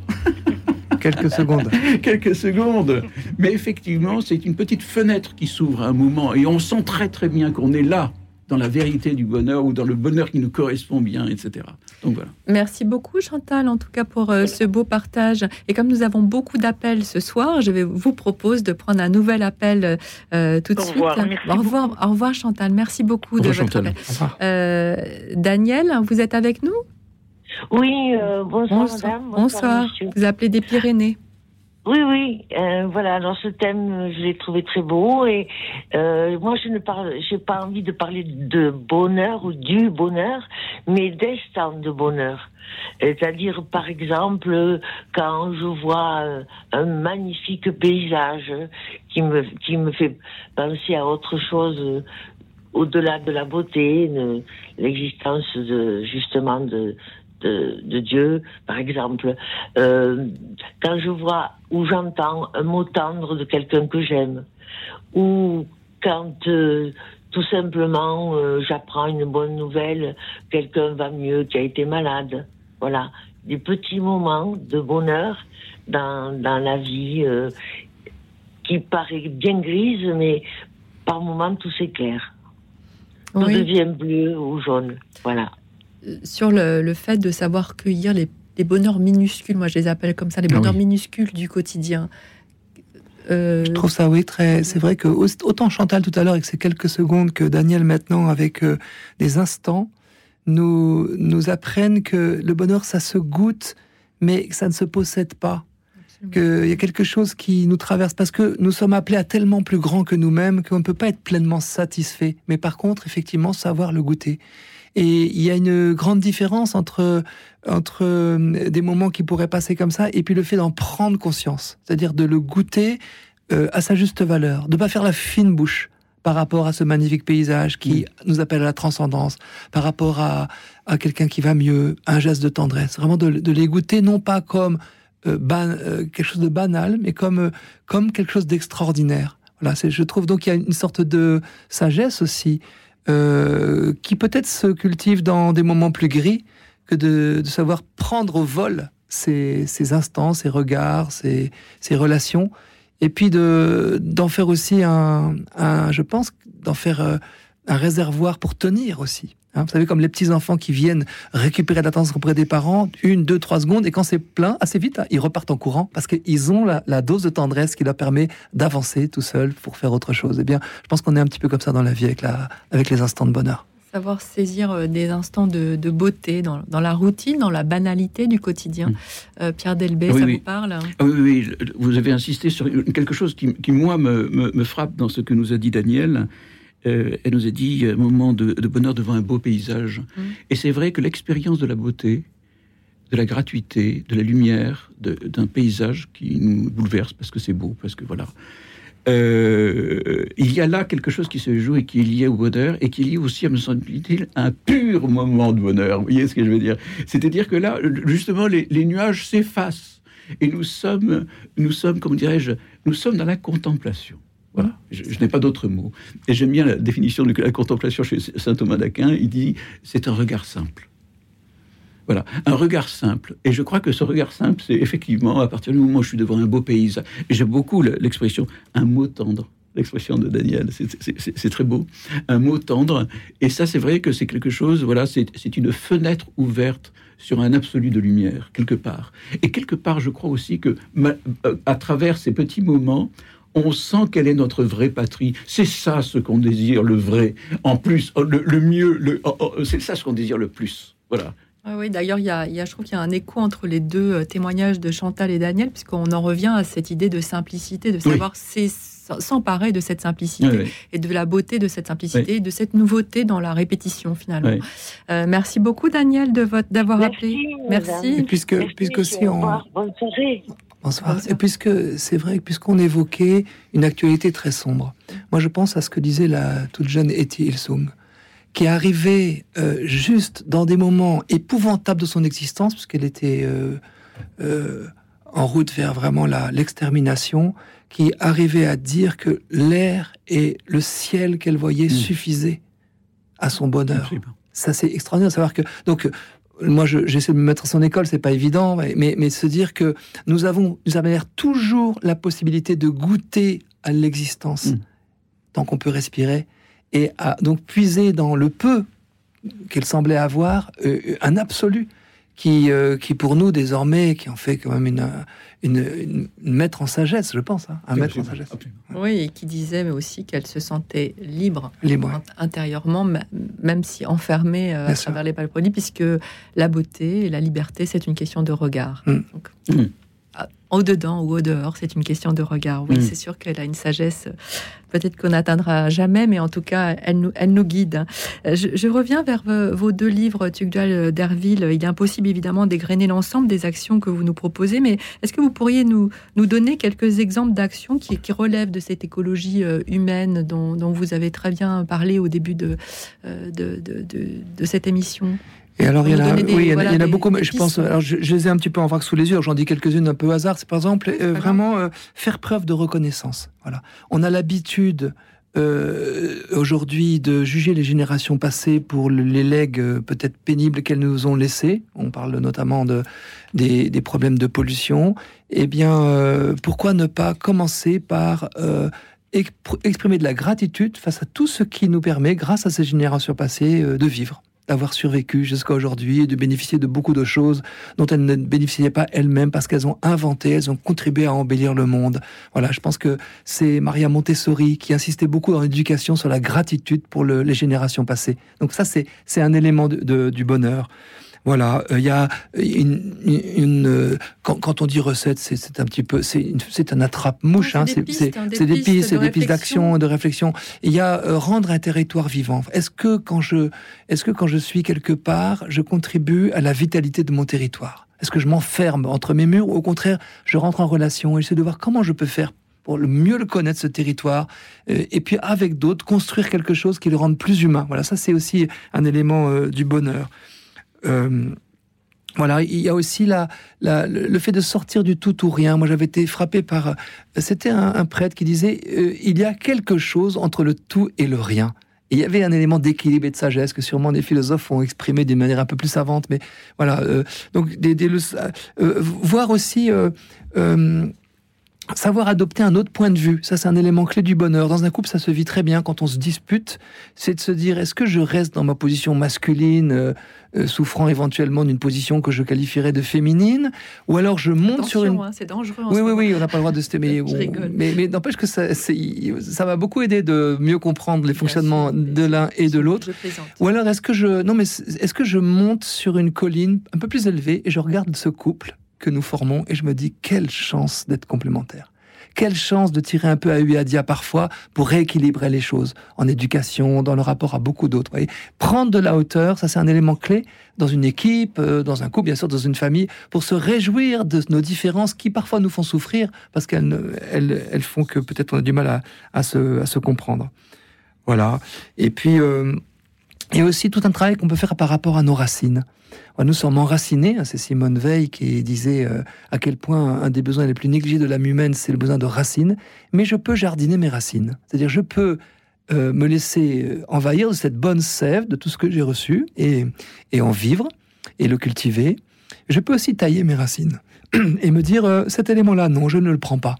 <laughs> Quelques secondes. <laughs> Quelques secondes. Mais effectivement, c'est une petite fenêtre qui s'ouvre à un moment et on sent très très bien qu'on est là dans la vérité du bonheur ou dans le bonheur qui nous correspond bien, etc. Donc voilà. Merci beaucoup Chantal, en tout cas pour euh, ce beau partage. Et comme nous avons beaucoup d'appels ce soir, je vais vous propose de prendre un nouvel appel euh, tout de suite. au revoir, au revoir Chantal. Merci beaucoup de votre appel. Euh, Daniel, vous êtes avec nous? Oui, bonsoir, bonsoir, Bonsoir. Vous appelez des Pyrénées. Oui, oui. Euh, voilà. Dans ce thème, je l'ai trouvé très beau et euh, moi, je ne parle, j'ai pas envie de parler de bonheur ou du bonheur, mais d'instant de bonheur. C'est-à-dire, par exemple, quand je vois euh, un magnifique paysage qui me qui me fait penser à autre chose au-delà de la beauté, l'existence de justement de de, Dieu, par exemple, euh, quand je vois ou j'entends un mot tendre de quelqu'un que j'aime, ou quand euh, tout simplement euh, j'apprends une bonne nouvelle, quelqu'un va mieux, qui a été malade, voilà, des petits moments de bonheur dans, dans la vie qui paraît bien grise, mais par moments tout s'éclaire. Tout devient bleu ou jaune. Voilà. Sur le, fait de savoir cueillir les, bonheurs minuscules, moi je les appelle comme ça, les ah bonheurs minuscules du quotidien. Euh, je trouve ça, oui, très. C'est vrai que autant Chantal tout à l'heure avec ces quelques secondes que Daniel maintenant avec euh, des instants nous nous apprennent que le bonheur ça se goûte, mais que ça ne se possède pas. Qu'il y a quelque chose qui nous traverse parce que nous sommes appelés à tellement plus grand que nous-mêmes qu'on ne peut pas être pleinement satisfait. Mais par contre, effectivement, savoir le goûter. Et il y a une grande différence entre, entre euh, des moments qui pourraient passer comme ça et puis le fait d'en prendre conscience, c'est-à-dire de le goûter euh, à sa juste valeur, de pas faire la fine bouche par rapport à ce magnifique paysage qui mm. nous appelle à la transcendance, par rapport à, à quelqu'un qui va mieux, un geste de tendresse, vraiment de, de les goûter non pas comme euh, ban, quelque chose de banal, mais comme, comme quelque chose d'extraordinaire. Voilà, je trouve donc qu'il y a une sorte de sagesse aussi euh, qui peut-être se cultive dans des moments plus gris que de, savoir prendre au vol ces, instants, ces regards, ces, relations, et puis de d'en faire aussi un, je pense, d'en faire euh, un réservoir pour tenir aussi. Hein, vous savez, comme les petits enfants qui viennent récupérer l'attention auprès des parents, une, deux, trois secondes, et quand c'est plein, assez vite, hein, ils repartent en courant parce qu'ils ont la, dose de tendresse qui leur permet d'avancer tout seul pour faire autre chose. Eh bien, je pense qu'on est un petit peu comme ça dans la vie avec, la, avec les instants de bonheur. Savoir saisir euh, des instants de, beauté dans, la routine, dans la banalité du quotidien. Mmh. Euh, Pierre Delbé, ça vous parle? Hein oui, oui, vous avez insisté sur quelque chose qui, moi, me, me, frappe dans ce que nous a dit Daniel. Euh, elle nous a dit un moment de, bonheur devant un beau paysage. Mm. Et c'est vrai que l'expérience de la beauté, de la gratuité, de la lumière, d'un paysage qui nous bouleverse parce que c'est beau, parce que voilà. Euh, il y a là quelque chose qui se joue et qui est lié au bonheur et qui est lié aussi, à me semble-t-il, un pur moment de bonheur. Vous voyez ce que je veux dire? C'est-à-dire que là, justement, les, les nuages s'effacent et nous sommes, nous sommes, comment dirais-je, nous sommes dans la contemplation. Voilà, je, n'ai pas d'autre mot. Et j'aime bien la définition de la contemplation chez saint Thomas d'Aquin. Il dit c'est un regard simple. Voilà, un regard simple. Et je crois que ce regard simple, c'est effectivement à partir du moment où je suis devant un beau paysage. J'aime beaucoup l'expression un mot tendre. L'expression de Daniel, c'est très beau. Un mot tendre. Et ça, c'est vrai que c'est quelque chose, voilà, c'est une fenêtre ouverte sur un absolu de lumière, quelque part. Et quelque part, je crois aussi que, euh, à travers ces petits moments, on sent quelle est notre vraie patrie. C'est ça ce qu'on désire, le vrai. En plus, oh, le, mieux, oh, oh, c'est ça ce qu'on désire le plus. Voilà. Ah oui, d'ailleurs, il y, a, je trouve qu'il y a un écho entre les deux euh, témoignages de Chantal et Daniel, puisqu'on en revient à cette idée de simplicité, de savoir s'emparer de cette simplicité et de la beauté de cette simplicité, de cette nouveauté dans la répétition finalement. Euh, merci beaucoup Daniel de votre d'avoir appelé. Merci. puisque puisque si on Bonsoir. Et puisque c'est vrai, puisqu'on évoquait une actualité très sombre, moi je pense à ce que disait la toute jeune Etty Ilsung, qui est arrivée euh, juste dans des moments épouvantables de son existence, puisqu'elle était euh, euh, en route vers vraiment l'extermination, qui arrivait à dire que l'air et le ciel qu'elle voyait mmh. suffisaient à son bonheur. Ça, c'est extraordinaire de savoir que. Donc, moi, j'essaie de me mettre à son école, c'est pas évident, mais, mais, se dire que nous avons, nous avons toujours la possibilité de goûter à l'existence mm. tant qu'on peut respirer et à donc puiser dans le peu qu'elle semblait avoir euh, un absolu qui, euh, qui pour nous désormais, qui en fait quand même une, une, maître en sagesse, je pense, hein, un maître en sagesse. Oui, et qui disait mais aussi qu'elle se sentait libre, libre intérieurement, même si enfermée euh, à travers les palponies, puisque la beauté et la liberté, c'est une question de regard. Mm. Mm au dedans ou au dehors, c'est une question de regard. Oui, mm. c'est sûr qu'elle a une sagesse, peut-être qu'on n'atteindra jamais, mais en tout cas, elle nous, elle nous guide. Je, reviens vers vos deux livres, Tugdual d'Herville. Il est impossible évidemment d'égrener l'ensemble des actions que vous nous proposez, mais est-ce que vous pourriez nous, nous donner quelques exemples d'actions qui, qui relèvent de cette écologie euh, humaine dont, dont, vous avez très bien parlé au début de, euh, de, de, de, de cette émission? Et alors, il y, en a, oui, il y en a, beaucoup, mais je pense, alors je, les ai un petit peu en vrac sous les yeux, j'en dis quelques-unes un peu au hasard. C'est par exemple, euh, vraiment euh, faire preuve de reconnaissance. Voilà. On a l'habitude euh, aujourd'hui de juger les générations passées pour les legs euh, peut-être pénibles qu'elles nous ont laissés. On parle notamment de, des, problèmes de pollution. Eh bien, euh, pourquoi ne pas commencer par exprimer de la gratitude face à tout ce qui nous permet, grâce à ces générations passées, de vivre? D'avoir survécu jusqu'à aujourd'hui et de bénéficier de beaucoup de choses dont elles ne bénéficiaient pas elles-mêmes parce qu'elles ont inventé, elles ont contribué à embellir le monde. Voilà, je pense que c'est Maria Montessori qui insistait beaucoup dans l'éducation sur la gratitude pour les générations passées. Donc ça, c'est un élément du bonheur. Voilà, il euh, y a une, euh, quand, on dit recette, c'est un petit peu, c'est un attrape-mouche. Hein, c'est des pistes, c'est des pistes d'action, de réflexion. Il y a euh, rendre un territoire vivant. Est-ce que quand je, est-ce que quand je suis quelque part, je contribue à la vitalité de mon territoire? Est-ce que je m'enferme entre mes murs ou au contraire, je rentre en relation et j'essaie de voir comment je peux faire pour le mieux le connaître ce territoire et puis avec d'autres construire quelque chose qui le rende plus humain? Voilà, ça c'est aussi un élément du bonheur. Euh, voilà, il y a aussi la, le fait de sortir du tout ou rien. Moi, j'avais été frappé par. C'était un, prêtre qui disait euh, il y a quelque chose entre le tout et le rien. il y avait un élément d'équilibre et de sagesse que sûrement des philosophes ont exprimé d'une manière un peu plus savante. Mais voilà, euh, donc des, voir aussi savoir adopter un autre point de vue, ça c'est un élément clé du bonheur. Dans un couple, ça se vit très bien quand on se dispute, c'est de se dire est-ce que je reste dans ma position masculine, euh, euh, souffrant éventuellement d'une position que je qualifierais de féminine, ou alors je monte sur une. Hein, c'est dangereux. oui, oui, oui, on n'a pas le droit de se <laughs> mais, mais, mais n'empêche que ça, ça m'a beaucoup aidé de mieux comprendre les fonctionnements de l'un et de l'autre. Ou alors est-ce que je, non mais est-ce que je monte sur une colline un peu plus élevée et je regarde ce couple que nous formons et je me dis quelle chance d'être complémentaires. Quelle chance de tirer un peu à Uadia parfois pour rééquilibrer les choses en éducation, dans le rapport à beaucoup d'autres. Prendre de la hauteur, ça c'est un élément clé dans une équipe, euh, dans un couple, bien sûr, dans une famille, pour se réjouir de nos différences qui parfois nous font souffrir parce qu'elles elles, font que peut-être on a du mal à, se, à se comprendre. Voilà. Et puis, euh, il y a aussi tout un travail qu'on peut faire par rapport à nos racines. Nous sommes enracinés, hein, c'est Simone Veil qui disait euh, à quel point un des besoins les plus négligés de l'âme humaine, c'est le besoin de racines, mais je peux jardiner mes racines. C'est-à-dire je peux euh, me laisser euh, envahir de cette bonne sève, de tout ce que j'ai reçu, et, et en vivre, et le cultiver. Je peux aussi tailler mes racines, <clears throat> et me dire, cet élément-là, non, je ne le prends pas.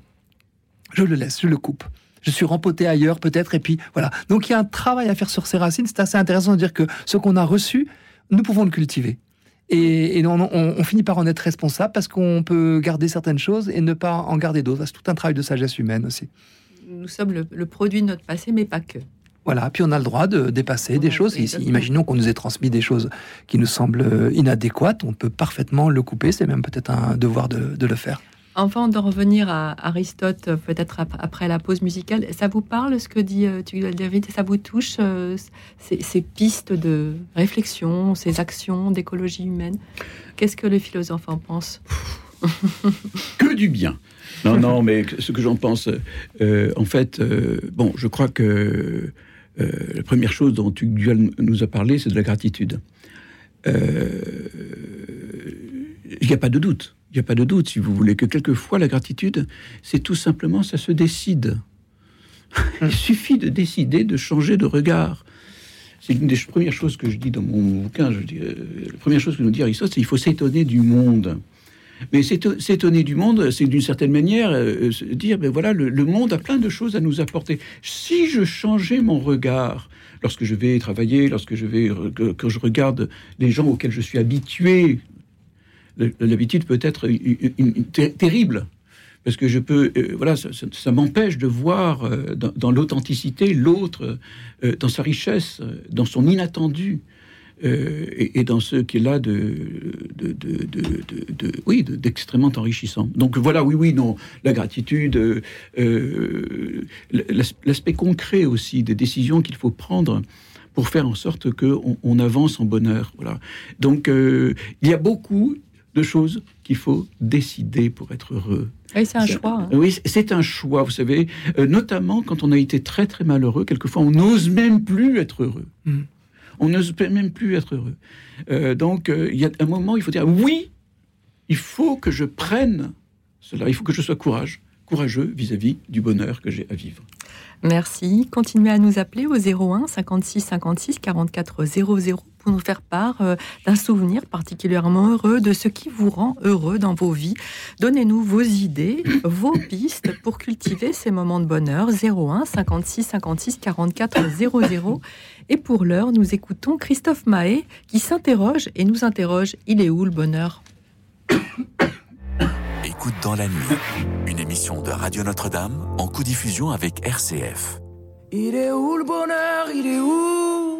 Je le laisse, je le coupe je suis rempoté ailleurs peut-être, et puis voilà. Donc il y a un travail à faire sur ces racines. C'est assez intéressant de dire que ce qu'on a reçu, nous pouvons le cultiver. Et, on, finit par en être responsable parce qu'on peut garder certaines choses et ne pas en garder d'autres. C'est tout un travail de sagesse humaine aussi. Nous sommes le, produit de notre passé, mais pas que. Voilà, puis on a le droit de dépasser des choses. imaginons qu'on nous ait transmis des choses qui nous semblent inadéquates, on peut parfaitement le couper, c'est même peut-être un devoir de le faire. Enfin, de revenir à Aristote, peut-être après la pause musicale, ça vous parle ce que dit euh, David Ça vous touche euh, ces, pistes de réflexion, ces actions d'écologie humaine? Qu'est-ce que les philosophes en pensent? <laughs> Que du bien. Non, non, mais ce que j'en pense, euh, en fait, bon, je crois que la première chose dont Tugdual nous a parlé, c'est de la gratitude. Il n'y a pas de doute il n'y a pas de doute, si vous voulez, que quelquefois la gratitude, c'est tout simplement, ça se décide. <laughs> Il suffit de décider de changer de regard. C'est une des premières choses que je dis dans mon bouquin. Je dis, euh, la première chose que nous dit Aristote, c'est qu'il faut s'étonner du monde. Mais s'étonner du monde, c'est d'une certaine manière euh, dire, ben voilà, le, monde a plein de choses à nous apporter. Si je changeais mon regard lorsque je vais travailler, lorsque je vais, quand je regarde les gens auxquels je suis habitué l'habitude peut être terrible parce que je peux, euh, voilà, ça, m'empêche de voir euh, dans, l'authenticité l'autre, euh, dans sa richesse, dans son inattendu, et, dans ce qu'il a de, de, de, oui, d'extrêmement enrichissant. Donc voilà, oui, oui, non, la gratitude, l'aspect concret aussi des décisions qu'il faut prendre pour faire en sorte qu'on on avance en bonheur. Voilà. Donc il y a beaucoup de choses qu'il faut décider pour être heureux. Oui, c'est un choix. Hein. Oui, c'est un choix, vous savez, euh, notamment quand on a été très très malheureux, quelquefois on n'ose même plus être heureux. Hmm. On n'ose même plus être heureux. Euh, donc euh, il y a un moment, il faut dire oui, il faut que je prenne cela, il faut que je sois courage, courageux vis-à-vis -vis du bonheur que j'ai à vivre. Merci. Continuez à nous appeler au 01 56 56 44 00 pour nous faire part euh, d'un souvenir particulièrement heureux, de ce qui vous rend heureux dans vos vies. Donnez-nous vos idées, <coughs> vos pistes pour cultiver ces moments de bonheur. 01 56 56 44 00. Et pour l'heure, nous écoutons Christophe Mahé qui s'interroge et nous interroge. Il est où le bonheur? <coughs> Écoute dans la nuit, une émission de Radio Notre-Dame en co-diffusion avec RCF. Il est où le bonheur? Il est où?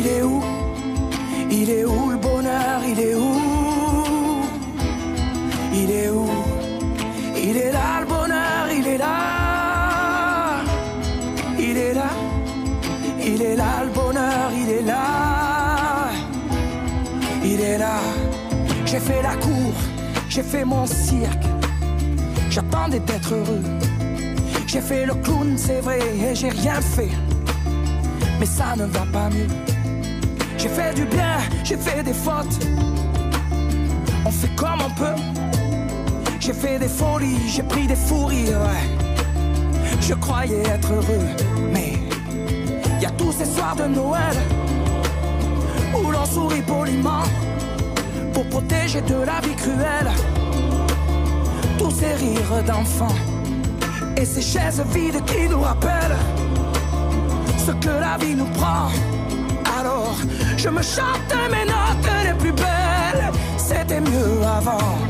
Il est où Il est où le bonheur Il est où Il est où Il est là le bonheur, il est là. Il est là. Il est là le bonheur, il est là. Il est là. J'ai fait la cour, j'ai fait mon cirque. J'attendais d'être heureux. J'ai fait le clown, c'est vrai, et j'ai rien fait. Mais ça ne va pas mieux. J'ai fait du bien, j'ai fait des fautes. On fait comme on peut. J'ai fait des folies, j'ai pris des fous ouais. Je croyais être heureux, mais y a tous ces soirs de Noël où l'on sourit poliment pour protéger de la vie cruelle tous ces rires d'enfants et ces chaises vides qui nous rappellent ce que la vie nous prend. Je me chante mes notes les plus belles, c'était mieux avant.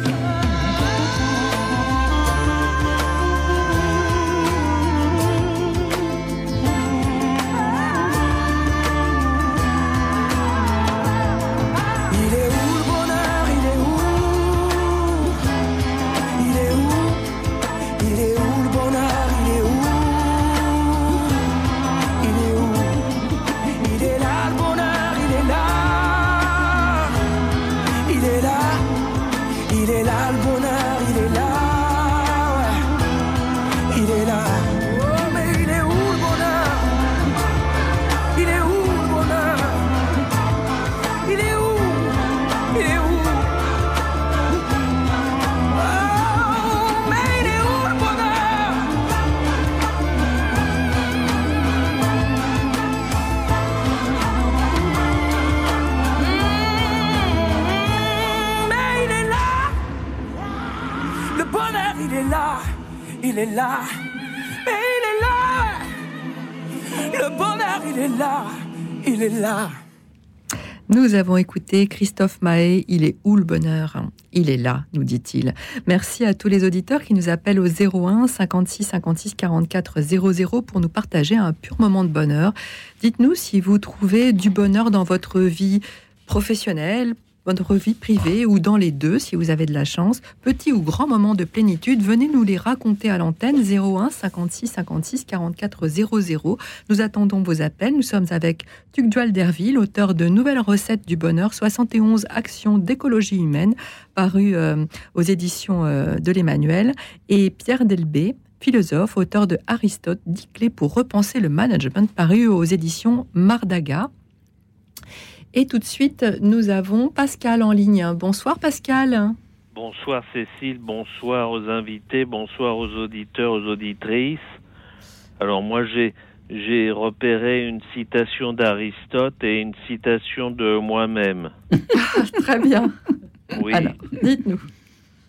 Il est là. Mais il est là. Le bonheur, il est là. Il est là. Nous avons écouté Christophe Mahé, il est où le bonheur? Il est là, nous dit-il. Merci à tous les auditeurs qui nous appellent au 01 56 56 44 00 pour nous partager un pur moment de bonheur. Dites-nous si vous trouvez du bonheur dans votre vie professionnelle, votre vie privée ou dans les deux si vous avez de la chance, petit ou grand moment de plénitude, venez nous les raconter à l'antenne 01 56 56 44 00. Nous attendons vos appels. Nous sommes avec Tugdual Derville, auteur de Nouvelles recettes du bonheur, 71 actions d'écologie humaine, paru euh, aux éditions euh, de l'Emmanuel, et Pierre Delbé, philosophe, auteur de Aristote, 10 clés pour repenser le management, paru aux éditions Mardaga. Et tout de suite, nous avons Pascal en ligne. Bonsoir Pascal. Bonsoir Cécile, bonsoir aux invités, bonsoir aux auditeurs, aux auditrices. Alors moi j'ai j'ai repéré une citation d'Aristote et une citation de moi-même. Très bien. Oui. Dites-nous.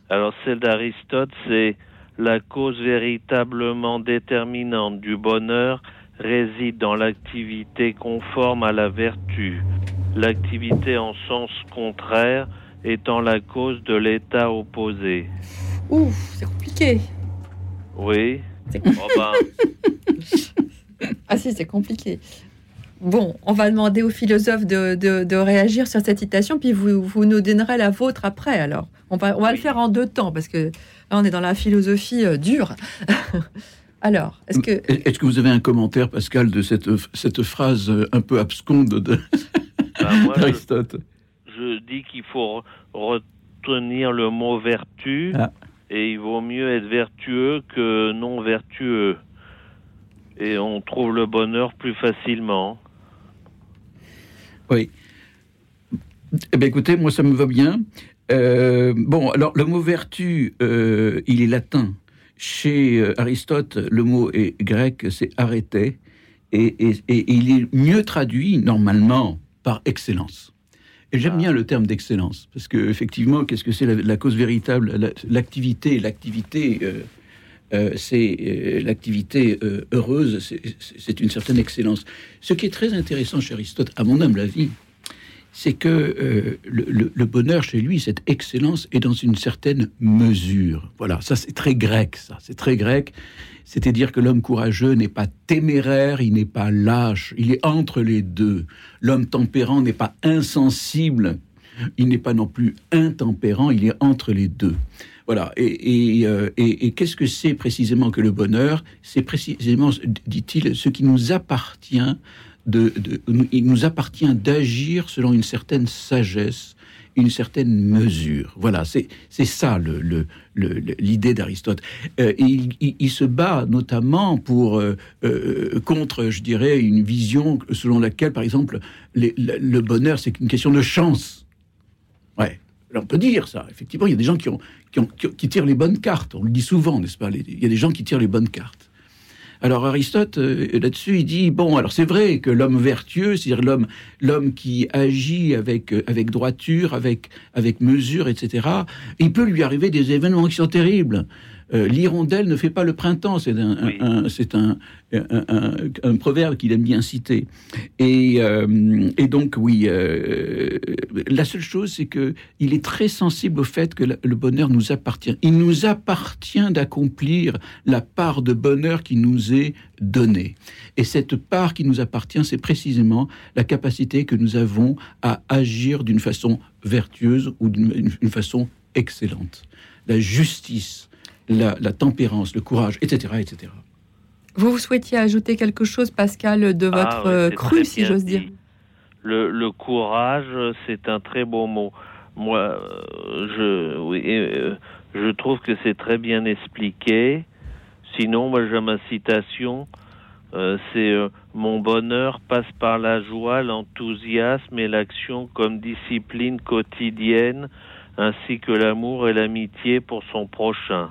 Alors celle d'Aristote, c'est la cause véritablement déterminante du bonheur réside dans l'activité conforme à la vertu l'activité en sens contraire étant la cause de l'état opposé. Ouf, c'est compliqué. Oui. C'est- Oh ben, <laughs> Ah si, c'est compliqué. Bon, on va demander aux philosophes de, de- de réagir sur cette citation, puis vous, vous nous donnerez la vôtre après. Alors, on va, on va le faire en deux temps, parce que là, on est dans la philosophie euh, dure. <laughs> alors, est-ce que... Est-ce que vous avez un commentaire, Pascal, de cette, cette phrase euh, un peu absconde de- ben, je, d'Aristote je dis qu'il faut re- retenir le mot vertu Ah. et il vaut mieux être vertueux que non vertueux. Et on trouve le bonheur plus facilement. Oui. Eh bien, écoutez, moi, ça me va bien. Euh, bon, alors, le mot vertu, euh, il est latin. Chez euh, Aristote, le mot est grec, c'est arrêté. Et, et- et il est mieux traduit, normalement, par excellence. Et j'aime bien le terme d'excellence, parce que effectivement, qu'est-ce que c'est la, la cause véritable? La- L'activité, l'activité, euh, euh, c'est euh, l'activité heureuse, c'est une certaine excellence. Ce qui est très intéressant chez Aristote, à mon humble avis, c'est que euh, le, bonheur chez lui, cette excellence, est dans une certaine mesure. Voilà, ça c'est très grec, ça, c'est très grec. C'est-à-dire que l'homme courageux n'est pas téméraire, il n'est pas lâche, il est entre les deux. L'homme tempérant n'est pas insensible, il n'est pas non plus intempérant, il est entre les deux. Voilà. Et, euh, qu'est-ce que c'est précisément que le bonheur? C'est précisément, dit-il, ce qui nous appartient. Il nous appartient d'agir selon une certaine sagesse, une certaine mesure. Voilà, c'est ça l'idée d'Aristote. Euh, il, se bat notamment euh, euh, contre, je dirais, une vision selon laquelle, par exemple, le, bonheur c'est une question de chance. Ouais. On peut dire ça. Effectivement, il y a des gens qui, tirent les bonnes cartes. On le dit souvent, n'est-ce pas? Il y a des gens qui tirent les bonnes cartes. Alors Aristote, euh, là-dessus, il dit bon, alors c'est vrai que l'homme vertueux, c'est-à-dire l'homme, l'homme qui agit avec euh, avec droiture, avec avec mesure, etc. Il peut lui arriver des événements qui sont terribles. Euh, L'hirondelle ne fait pas le printemps, c'est un, Oui. proverbe qu'il aime bien citer. Et, euh, et donc oui, euh, la seule chose, c'est que il est très sensible au fait que le bonheur nous appartient. Il nous appartient d'accomplir la part de bonheur qui nous est donnée. Et cette part qui nous appartient, c'est précisément la capacité que nous avons à agir d'une façon vertueuse ou d'une une- une façon excellente. La justice, la, la tempérance, le courage, etc., etc. Vous, vous souhaitiez ajouter quelque chose, Pascal, de votre Ah, ouais, euh, cru, si j'ose dire Le, le courage, c'est un très beau mot. Moi, euh, je, oui, euh, je trouve que c'est très bien expliqué. Sinon, moi, j'ai ma citation. euh, c'est euh, mon bonheur passe par la joie, l'enthousiasme et l'action comme discipline quotidienne, ainsi que l'amour et l'amitié pour son prochain.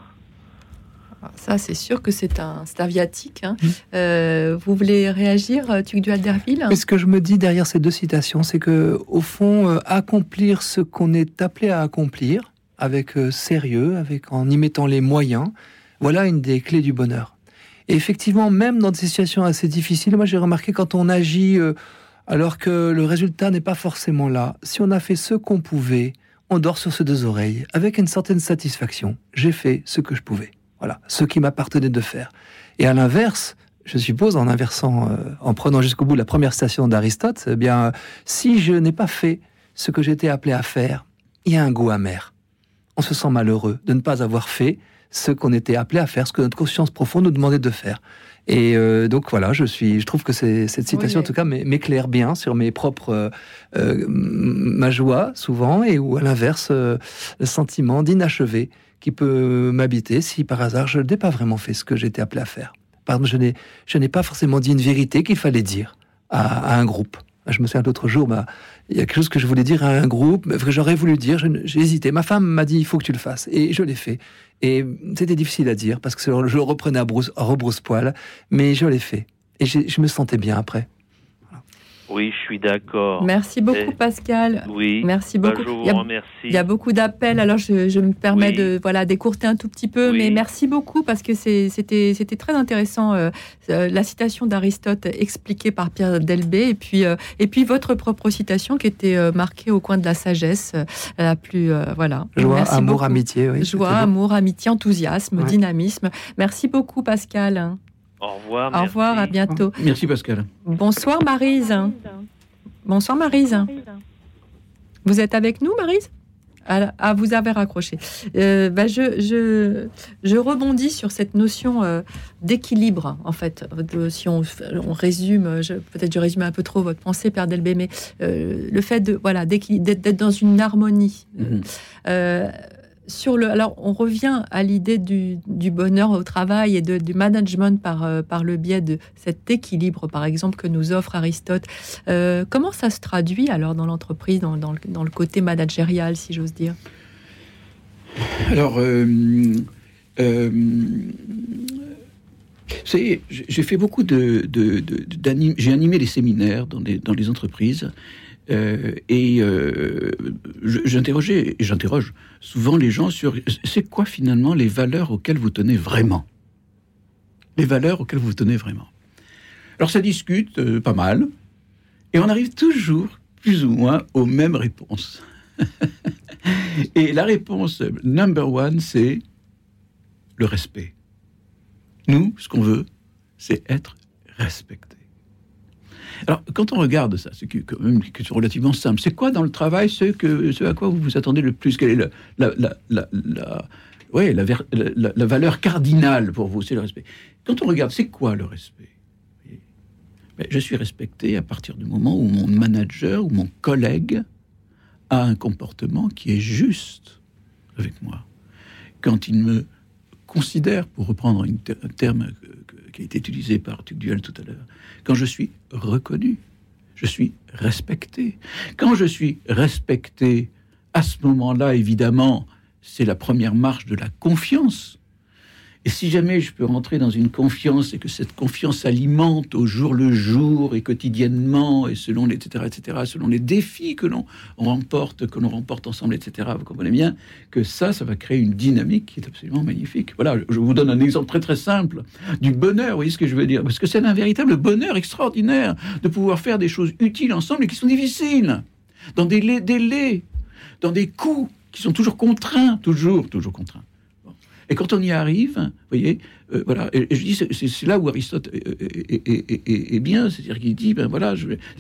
Ah, Ça, c'est sûr que c'est un, un viatique. hein. Euh, vous voulez réagir, euh, Tugdual Derville Mais ce que je me dis derrière ces deux citations, c'est que au fond, euh, accomplir ce qu'on est appelé à accomplir avec euh, sérieux, avec en y mettant les moyens, voilà une des clés du bonheur. Et effectivement, même dans des situations assez difficiles, moi j'ai remarqué quand on agit alors que le résultat n'est pas forcément là, si on a fait ce qu'on pouvait, on dort sur ses deux oreilles avec une certaine satisfaction. J'ai fait ce que je pouvais. Voilà, ce qui m'appartenait de faire. Et à l'inverse, je suppose, en inversant, euh, en prenant jusqu'au bout la première citation d'Aristote, eh bien, si je n'ai pas fait ce que j'étais appelé à faire, il y a un goût amer. On se sent malheureux de ne pas avoir fait ce qu'on était appelé à faire, ce que notre conscience profonde nous demandait de faire. Et euh, donc voilà, je suis, je trouve que cette citation en tout cas m'éclaire bien sur mes propres euh, ma joie souvent et ou à l'inverse le sentiment d'inachevé qui peut m'habiter si par hasard je n'ai pas vraiment fait ce que j'étais appelé à faire. Je n'ai pas forcément dit une vérité qu'il fallait dire à, un groupe. Je me souviens l'autre jour, bah, il y a quelque chose que je voulais dire à un groupe, j'aurais voulu dire, j'ai hésité. Ma femme m'a dit il faut que tu le fasses et je l'ai fait. Et c'était difficile à dire parce que je le reprenais à, rebrousse-poil, mais je l'ai fait. Et je me sentais bien après. Oui, je suis d'accord. Merci beaucoup, Pascal. Oui. Merci bah, beaucoup. je vous il, y a, remercie. il y a beaucoup d'appels, alors je, me permets de voilà d'écourter un tout petit peu, mais merci beaucoup parce que c'était c'était très intéressant euh, euh, la citation d'Aristote expliquée par Pierre Delbé et puis euh, et puis votre propre citation qui était marquée au coin de la sagesse la plus voilà. Joie, amour, amitié. Oui, Joie, amour, amitié, enthousiasme, dynamisme. Merci beaucoup, Pascal. Au revoir. Au revoir, à bientôt. Merci Pascal. Bonsoir Marise. Bonsoir Marise. Vous êtes avec nous Marise? Ah, vous avez raccroché. Euh, bah, je, je, je, rebondis sur cette notion euh, d'équilibre, en fait. si on, on résume, peut-être je résume un peu trop votre pensée, Père Delbé, mais euh, le fait de voilà d'être dans une harmonie. Mhm alors on revient à l'idée du, bonheur au travail et du management par, euh, par le biais de cet équilibre, par exemple, que nous offre Aristote. Euh, comment ça se traduit alors dans l'entreprise, dans, le, côté managérial, si j'ose dire? Alors, euh, j'ai fait beaucoup de, j'ai animé des séminaires dans les entreprises euh, et euh, j'interrogeais, et j'interroge souvent les gens sur c'est quoi finalement les valeurs auxquelles vous tenez vraiment? Les valeurs auxquelles vous tenez vraiment? Alors ça discute euh, pas mal, et on arrive toujours plus ou moins aux mêmes réponses. <laughs> et la réponse number one, c'est le respect. Nous, ce qu'on veut, c'est être respecté. Alors, quand on regarde ça, c'est quand même relativement simple. C'est quoi dans le travail ce, à quoi vous vous attendez le plus? Quelle est la, valeur cardinale pour vous C'est le respect. Quand on regarde, c'est quoi le respect? Ben, Je suis respecté à partir du moment où mon manager ou mon collègue a un comportement qui est juste avec moi. Quand il me considère, pour reprendre un terme qui a été utilisé par Tugdual tout à l'heure, quand je suis reconnu, je suis respecté. Quand je suis respecté, à ce moment-là, évidemment, c'est la première marche de la confiance. Et si jamais je peux rentrer dans une confiance et que cette confiance alimente au jour le jour et quotidiennement et selon les, etc., etc., selon les défis que l'on remporte, que l'on remporte ensemble, etc., vous comprenez bien que ça, ça va créer une dynamique qui est absolument magnifique. Voilà, je vous donne un exemple très très simple du bonheur, vous voyez ce que je veux dire? Parce que c'est un véritable bonheur extraordinaire de pouvoir faire des choses utiles ensemble et qui sont difficiles, dans des délais, dans des coûts qui sont toujours contraints, toujours, toujours contraints. Et quand on y arrive, vous voyez, euh, voilà, et, je dis, c'est là où Aristote est, bien, c'est-à-dire qu'il dit, ben voilà,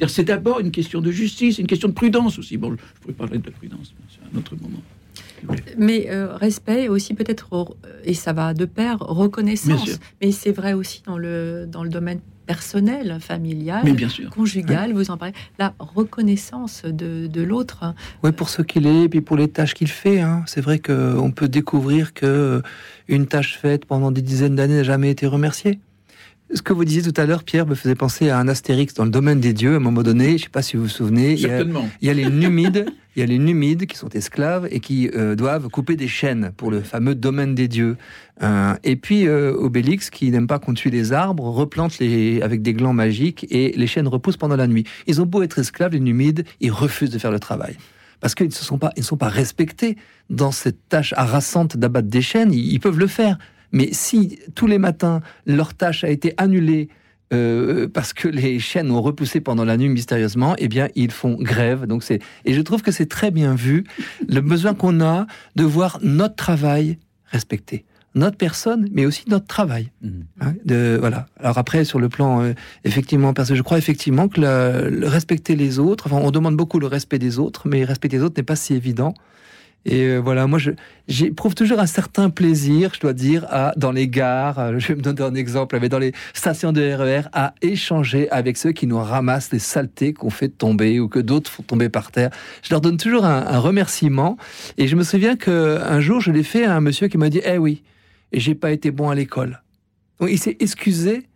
c'est d'abord une question de justice, une question de prudence aussi. Bon, je pourrais parler de la prudence, c'est un autre moment. Mais euh, respect aussi peut-être, et ça va de pair, reconnaissance. Mais c'est vrai aussi dans le, dans le domaine personnel, familial, conjugal, vous en parlez, la reconnaissance de, de l'autre. Oui, pour ce qu'il est, et puis pour les tâches qu'il fait. Hein. C'est vrai qu'on peut découvrir que une tâche faite pendant des dizaines d'années n'a jamais été remerciée. Ce que vous disiez tout à l'heure, Pierre, me faisait penser à un Astérix dans le domaine des dieux. À un moment donné, je ne sais pas si vous vous souvenez, il y, a, il y a les Numides, il y a les Numides qui sont esclaves et qui euh, doivent couper des chaînes pour le fameux domaine des dieux. Euh, et puis euh, Obélix, qui n'aime pas qu'on tue les arbres, replante les avec des glands magiques et les chaînes repoussent pendant la nuit. Ils ont beau être esclaves, les Numides, ils refusent de faire le travail parce qu'ils ne sont pas, ils ne sont pas respectés dans cette tâche harassante d'abattre des chaînes. ils peuvent le faire, mais si tous les matins, leur tâche a été annulée euh, parce que les chaînes ont repoussé pendant la nuit mystérieusement, eh bien, ils font grève. Donc c'est et je trouve que c'est très bien vu le besoin qu'on a de voir notre travail respecté, notre personne, mais aussi notre travail. Hein, de, voilà. Alors après, sur le plan euh, effectivement, parce que je crois effectivement que le, le respecter les autres, enfin, on demande beaucoup le respect des autres, mais respecter les autres n'est pas si évident. Et euh, voilà, moi, j'éprouve toujours un certain plaisir, je dois dire, à, dans les gares, euh, je vais me donner un exemple, mais dans les stations de RER, à échanger avec ceux qui nous ramassent les saletés qu'on fait tomber ou que d'autres font tomber par terre. Je leur donne toujours un, remerciement. Et je me souviens qu'un jour, je l'ai fait à un monsieur qui m'a dit, eh oui, j'ai pas été bon à l'école. Il s'est excusé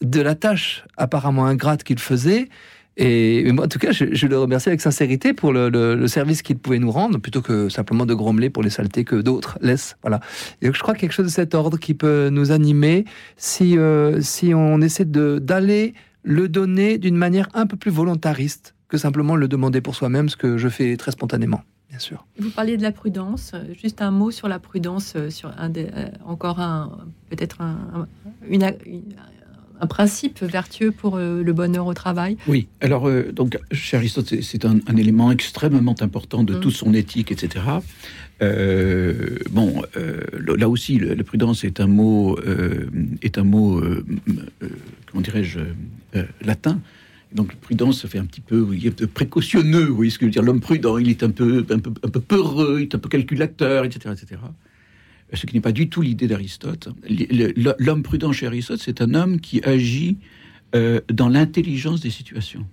de la tâche apparemment ingrate qu'il faisait. Et moi, en tout cas, je, le remercie avec sincérité pour le, service qu'il pouvait nous rendre, plutôt que simplement de grommeler pour les saletés que d'autres laissent. Voilà. Et je crois quelque chose de cet ordre qui peut nous animer si, euh, si on essaie d'aller le donner d'une manière un peu plus volontariste que simplement le demander pour soi-même, ce que je fais très spontanément, bien sûr. Vous parliez de la prudence. Juste un mot sur la prudence, euh, sur euh, encore un peut-être un, un- une- une- un principe vertueux pour euh, le bonheur au travail. Oui, alors, euh, donc, chez Aristote, c'est- un, un élément extrêmement important de Mm. toute son éthique, etc. Euh, bon, euh, là aussi, la prudence est un mot, est un mot, comment dirais-je, latin. Donc, prudence, ça fait un petit peu, oui, précautionneux, vous voyez ce que je veux dire. L'homme prudent, il est un peu, un peu, un peu peureux, il est un peu calculateur, etc., etc. Ce qui n'est pas du tout l'idée d'Aristote. L'homme prudent chez Aristote, c'est un homme qui agit euh, dans l'intelligence des situations.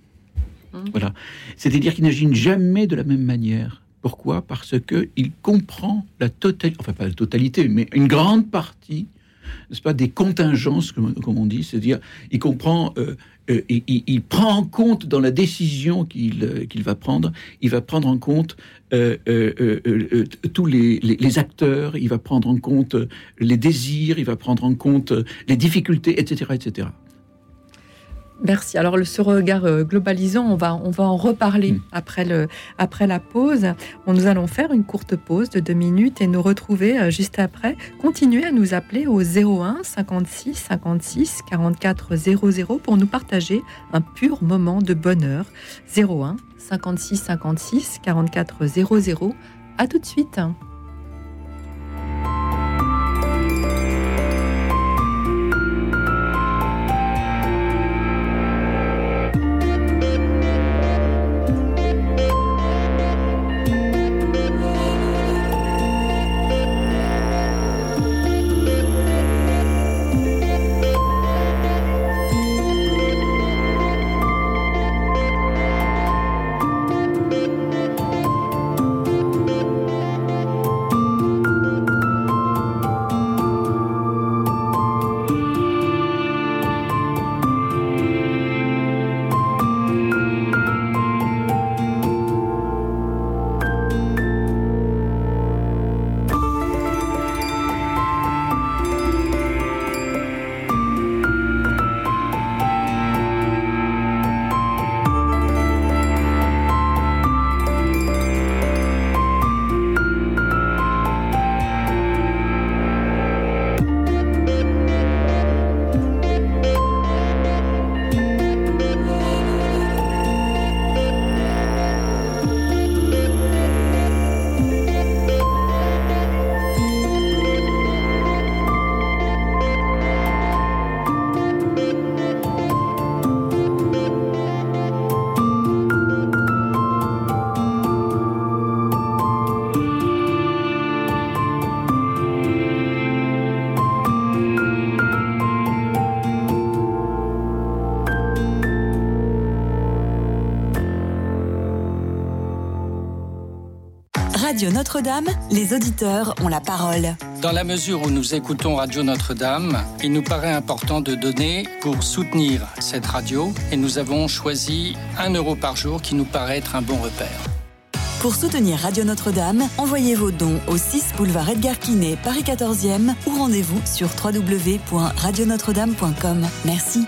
Voilà. C'est-à-dire qu'il n'agit jamais de la même manière. Pourquoi? Parce que il comprend la totalité, enfin pas la totalité, mais une grande partie, n'est-ce pas, des contingences, comme, comme on dit. C'est-à-dire, il comprend, euh, euh, il, il- prend en compte dans la décision qu'il euh, va prendre, il va prendre en compte euh, euh, euh, euh, tous les, les- les acteurs, il va prendre en compte les désirs, il va prendre en compte les difficultés, etc., etc. Merci. Alors, le, ce regard euh, globalisant, on va, on va en reparler après, le, après la pause. On, nous allons faire une courte pause de deux minutes et nous retrouver euh, juste après. Continuez à nous appeler au 01 56 56 44 00 pour nous partager un pur moment de bonheur. 01 56 56 44 00. À tout de suite. Radio Notre-Dame, les auditeurs ont la parole. Dans la mesure où nous écoutons Radio Notre-Dame, il nous paraît important de donner pour soutenir cette radio et nous avons choisi un euro par jour qui nous paraît être un bon repère. Pour soutenir Radio Notre-Dame, envoyez vos dons au 6 boulevard Edgar Quinet, Paris 14e ou rendez-vous sur www.radionotre-dame.com. Merci.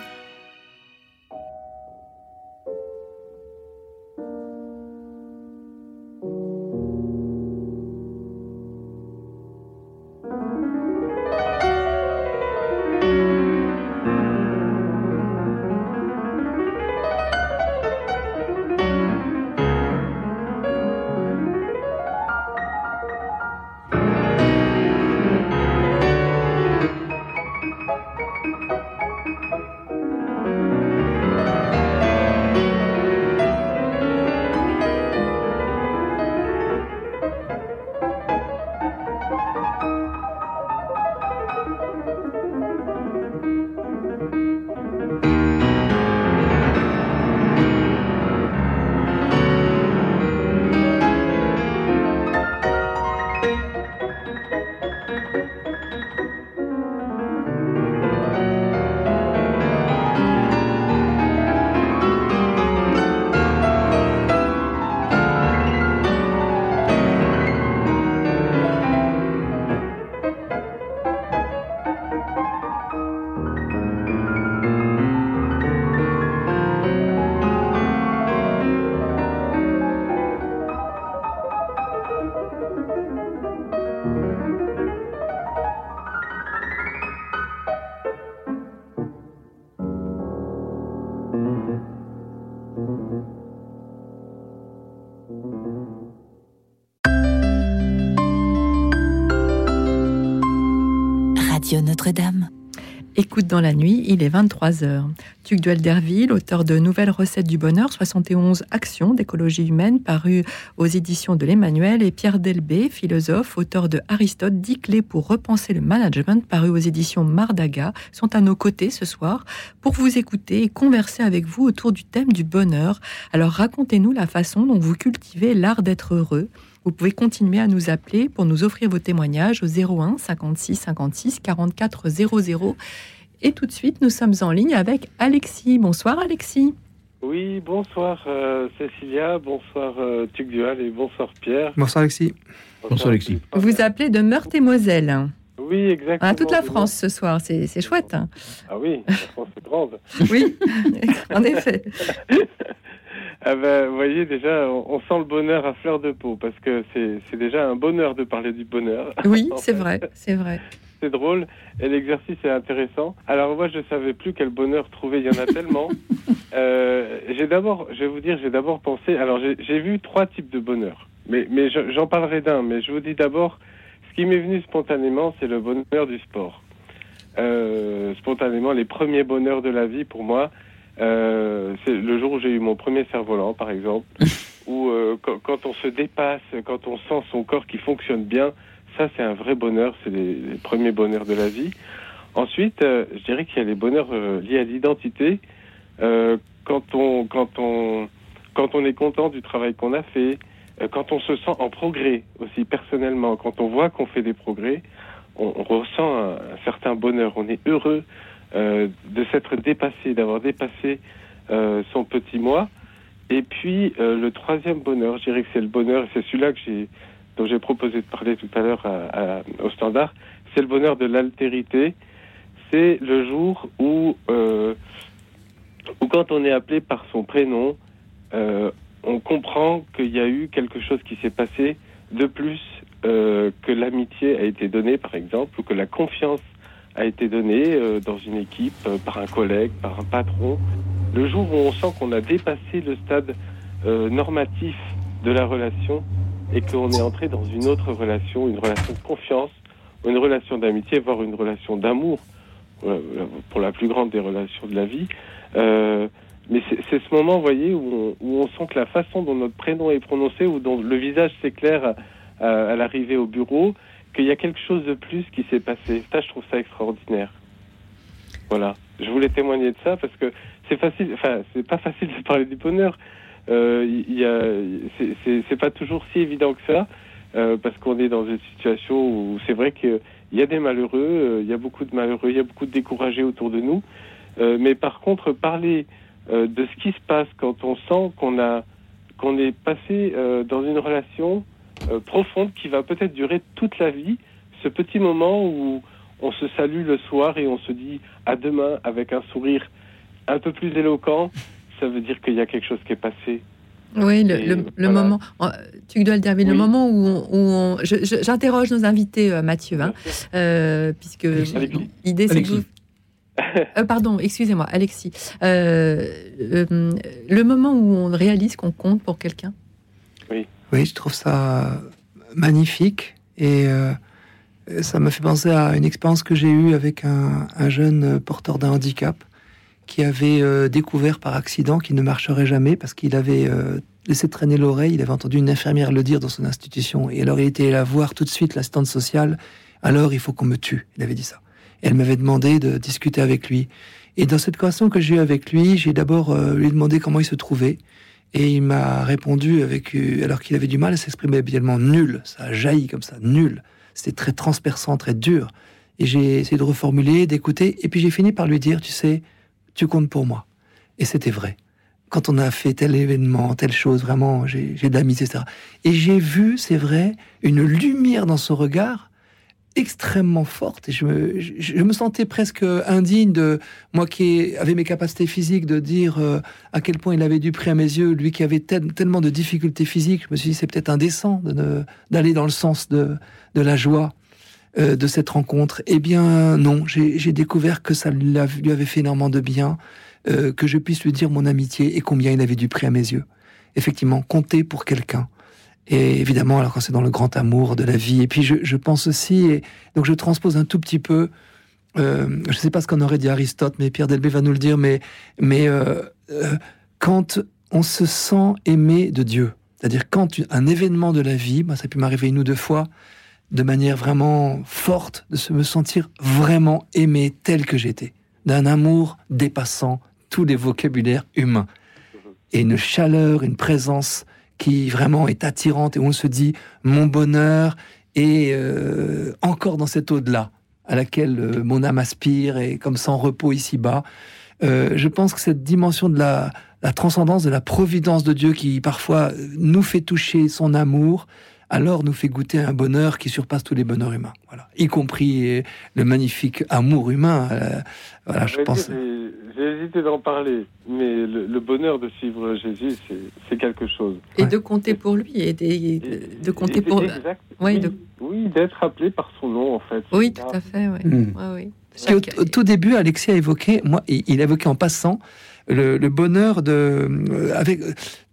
Dans la nuit, il est 23h. Tuc Duel auteur de Nouvelles recettes du bonheur, 71 actions d'écologie humaine, paru aux éditions de l'Emmanuel, et Pierre Delbé, philosophe, auteur de Aristote, 10 clés pour repenser le management, paru aux éditions Mardaga, sont à nos côtés ce soir pour vous écouter et converser avec vous autour du thème du bonheur. Alors racontez-nous la façon dont vous cultivez l'art d'être heureux vous pouvez continuer à nous appeler pour nous offrir vos témoignages au 01 56 56 44 00. Et tout de suite, nous sommes en ligne avec Alexis. Bonsoir Alexis. Oui, bonsoir euh, Cécilia, bonsoir euh, Dual et bonsoir Pierre. Bonsoir Alexis. Bonsoir, Alexis. Vous appelez de Meurthe-et-Moselle. Oui, exactement. Ah, toute la France ce soir, c'est chouette. Ah oui, la France est grande. <laughs> oui, en effet. <laughs> Ah ben, vous voyez, déjà, on, sent le bonheur à fleur de peau, parce que c'est déjà un bonheur de parler du bonheur. Oui, <laughs> c'est vrai, c'est vrai. C'est drôle, et l'exercice est intéressant. Alors moi, je ne savais plus quel bonheur trouver, il y en a tellement. <laughs> Euh, j'ai d'abord, je vais vous dire, j'ai d'abord pensé, alors j'ai vu trois types de bonheur, mais, mais j'en parlerai d'un, mais je vous dis d'abord, ce qui m'est venu spontanément, c'est le bonheur du sport. Euh, spontanément, les premiers bonheurs de la vie, pour moi, euh, c'est le jour où j'ai eu mon premier cerf-volant, par exemple, <laughs> où euh, quand, on se dépasse, quand on sent son corps qui fonctionne bien, ça c'est un vrai bonheur, c'est les, premiers bonheurs de la vie. Ensuite, euh, je dirais qu'il y a les bonheurs liés à l'identité. quand on quand on quand on est content du travail qu'on a fait, quand on se sent en progrès aussi personnellement, quand on voit qu'on fait des progrès, on, ressent un, certain bonheur. On est heureux euh, de s'être dépassé, d'avoir dépassé euh, son petit moi. Et puis euh, le troisième bonheur, je dirais que c'est le bonheur, c'est celui-là que j'ai, dont j'ai proposé de parler tout à l'heure au standard, c'est le bonheur de l'altérité. C'est le jour où, où quand on est appelé par son prénom, on comprend qu'il y a eu quelque chose qui s'est passé de plus que l'amitié a été donnée, par exemple, ou que la confiance a été donné euh, dans une équipe euh, par un collègue, par un patron. Le jour où on sent qu'on a dépassé le stade euh, normatif de la relation et qu'on est entré dans une autre relation, une relation de confiance, une relation d'amitié, voire une relation d'amour, pour la plus grande des relations de la vie. mais c'est ce moment, vous voyez, où on, où on, sent que la façon dont notre prénom est prononcé ou dont le visage s'éclaire à, à l'arrivée au bureau, qu'il y a quelque chose de plus qui s'est passé. Ça, je trouve ça extraordinaire. Voilà. Je voulais témoigner de ça parce que c'est facile, enfin, c'est pas facile de parler du bonheur. Euh, c'est pas toujours si évident que ça, euh, parce qu'on est dans une situation où c'est vrai qu'il y a des malheureux, euh, il y a beaucoup de malheureux, il y a beaucoup de découragés autour de nous. Mais par contre, parler de ce qui se passe quand on sent qu'on a qu'on est passé dans une relation profonde qui va peut-être durer toute la vie. Ce petit moment où on se salue le soir et on se dit à demain avec un sourire un peu plus éloquent, ça veut dire qu'il y a quelque chose qui est passé. Oui, le, moment, tu dois le dire, le moment où j'interroge nos invités, euh, Mathieu, hein, euh, puisque l'idée c'est que vous, pardon, excusez-moi, Alexis. le moment où on réalise qu'on compte pour quelqu'un. Oui. Oui, je trouve ça magnifique et euh, ça me fait penser à une expérience que j'ai eue avec un, jeune porteur d'un handicap qui avait euh, découvert par accident qu'il ne marcherait jamais parce qu'il avait euh, laissé traîner l'oreille. Il avait entendu une infirmière le dire dans son institution et alors il était là voir tout de suite l'assistante sociale. Alors il faut qu'on me tue. Il avait dit ça. Elle m'avait demandé de discuter avec lui. Et dans cette conversation que j'ai eue avec lui, j'ai d'abord lui demandé comment il se trouvait. Et il m'a répondu avec, euh, alors qu'il avait du mal à s'exprimer habituellement, nul. Ça a jailli comme ça, nul. C'était très transperçant, très dur. Et j'ai essayé de reformuler, d'écouter, et puis j'ai fini par lui dire, tu sais, tu comptes pour moi. Et c'était vrai. Quand on a fait tel événement, telle chose, vraiment, j'ai de l'amitié, etc. Et j'ai vu, c'est vrai, une lumière dans son regard extrêmement forte et je me, sentais presque indigne de moi qui avais mes capacités physiques de dire euh, à quel point il avait du prix à mes yeux, lui qui avait tellement de difficultés physiques, je me suis dit c'est peut-être indécent d'aller dans le sens de la joie euh, de cette rencontre. Eh bien non, j'ai découvert que ça lui avait fait énormément de bien, euh, que je puisse lui dire mon amitié et combien il avait du prix à mes yeux. Effectivement, compter pour quelqu'un et évidemment, alors quand c'est dans le grand amour de la vie. Et puis je, je pense aussi, et donc je transpose un tout petit peu euh, je ne sais pas ce qu'en aurait dit Aristote, mais Pierre Delbé va nous le dire, mais, mais euh, euh, quand on se sent aimé de Dieu, c'est-à-dire quand un événement de la vie, moi ça a pu m'arriver une ou deux fois, de manière vraiment forte, de se me sentir vraiment aimé tel que j'étais, d'un amour dépassant tous les vocabulaires humains, et une chaleur, une présence qui vraiment est attirante, et où on se dit, mon bonheur est encore dans cet au-delà à laquelle euh, mon âme aspire et comme sans repos ici-bas. Euh, je pense que cette dimension de la, transcendance, de la providence de Dieu qui parfois nous fait toucher son amour, alors nous fait goûter un bonheur qui surpasse tous les bonheurs humains, voilà, y compris le magnifique amour humain. Euh, voilà, je pense. J'ai hésité d'en parler, mais le, bonheur de suivre Jésus, c'est quelque chose. Et de compter pour lui, et de, compter pour. Exact, oui, oui d'être appelé par son nom, en fait. Oui, tout à fait. Oui. Hmm. oui. Au, tout début, Alexis a évoqué, moi, il a évoqué en passant le, bonheur de, euh,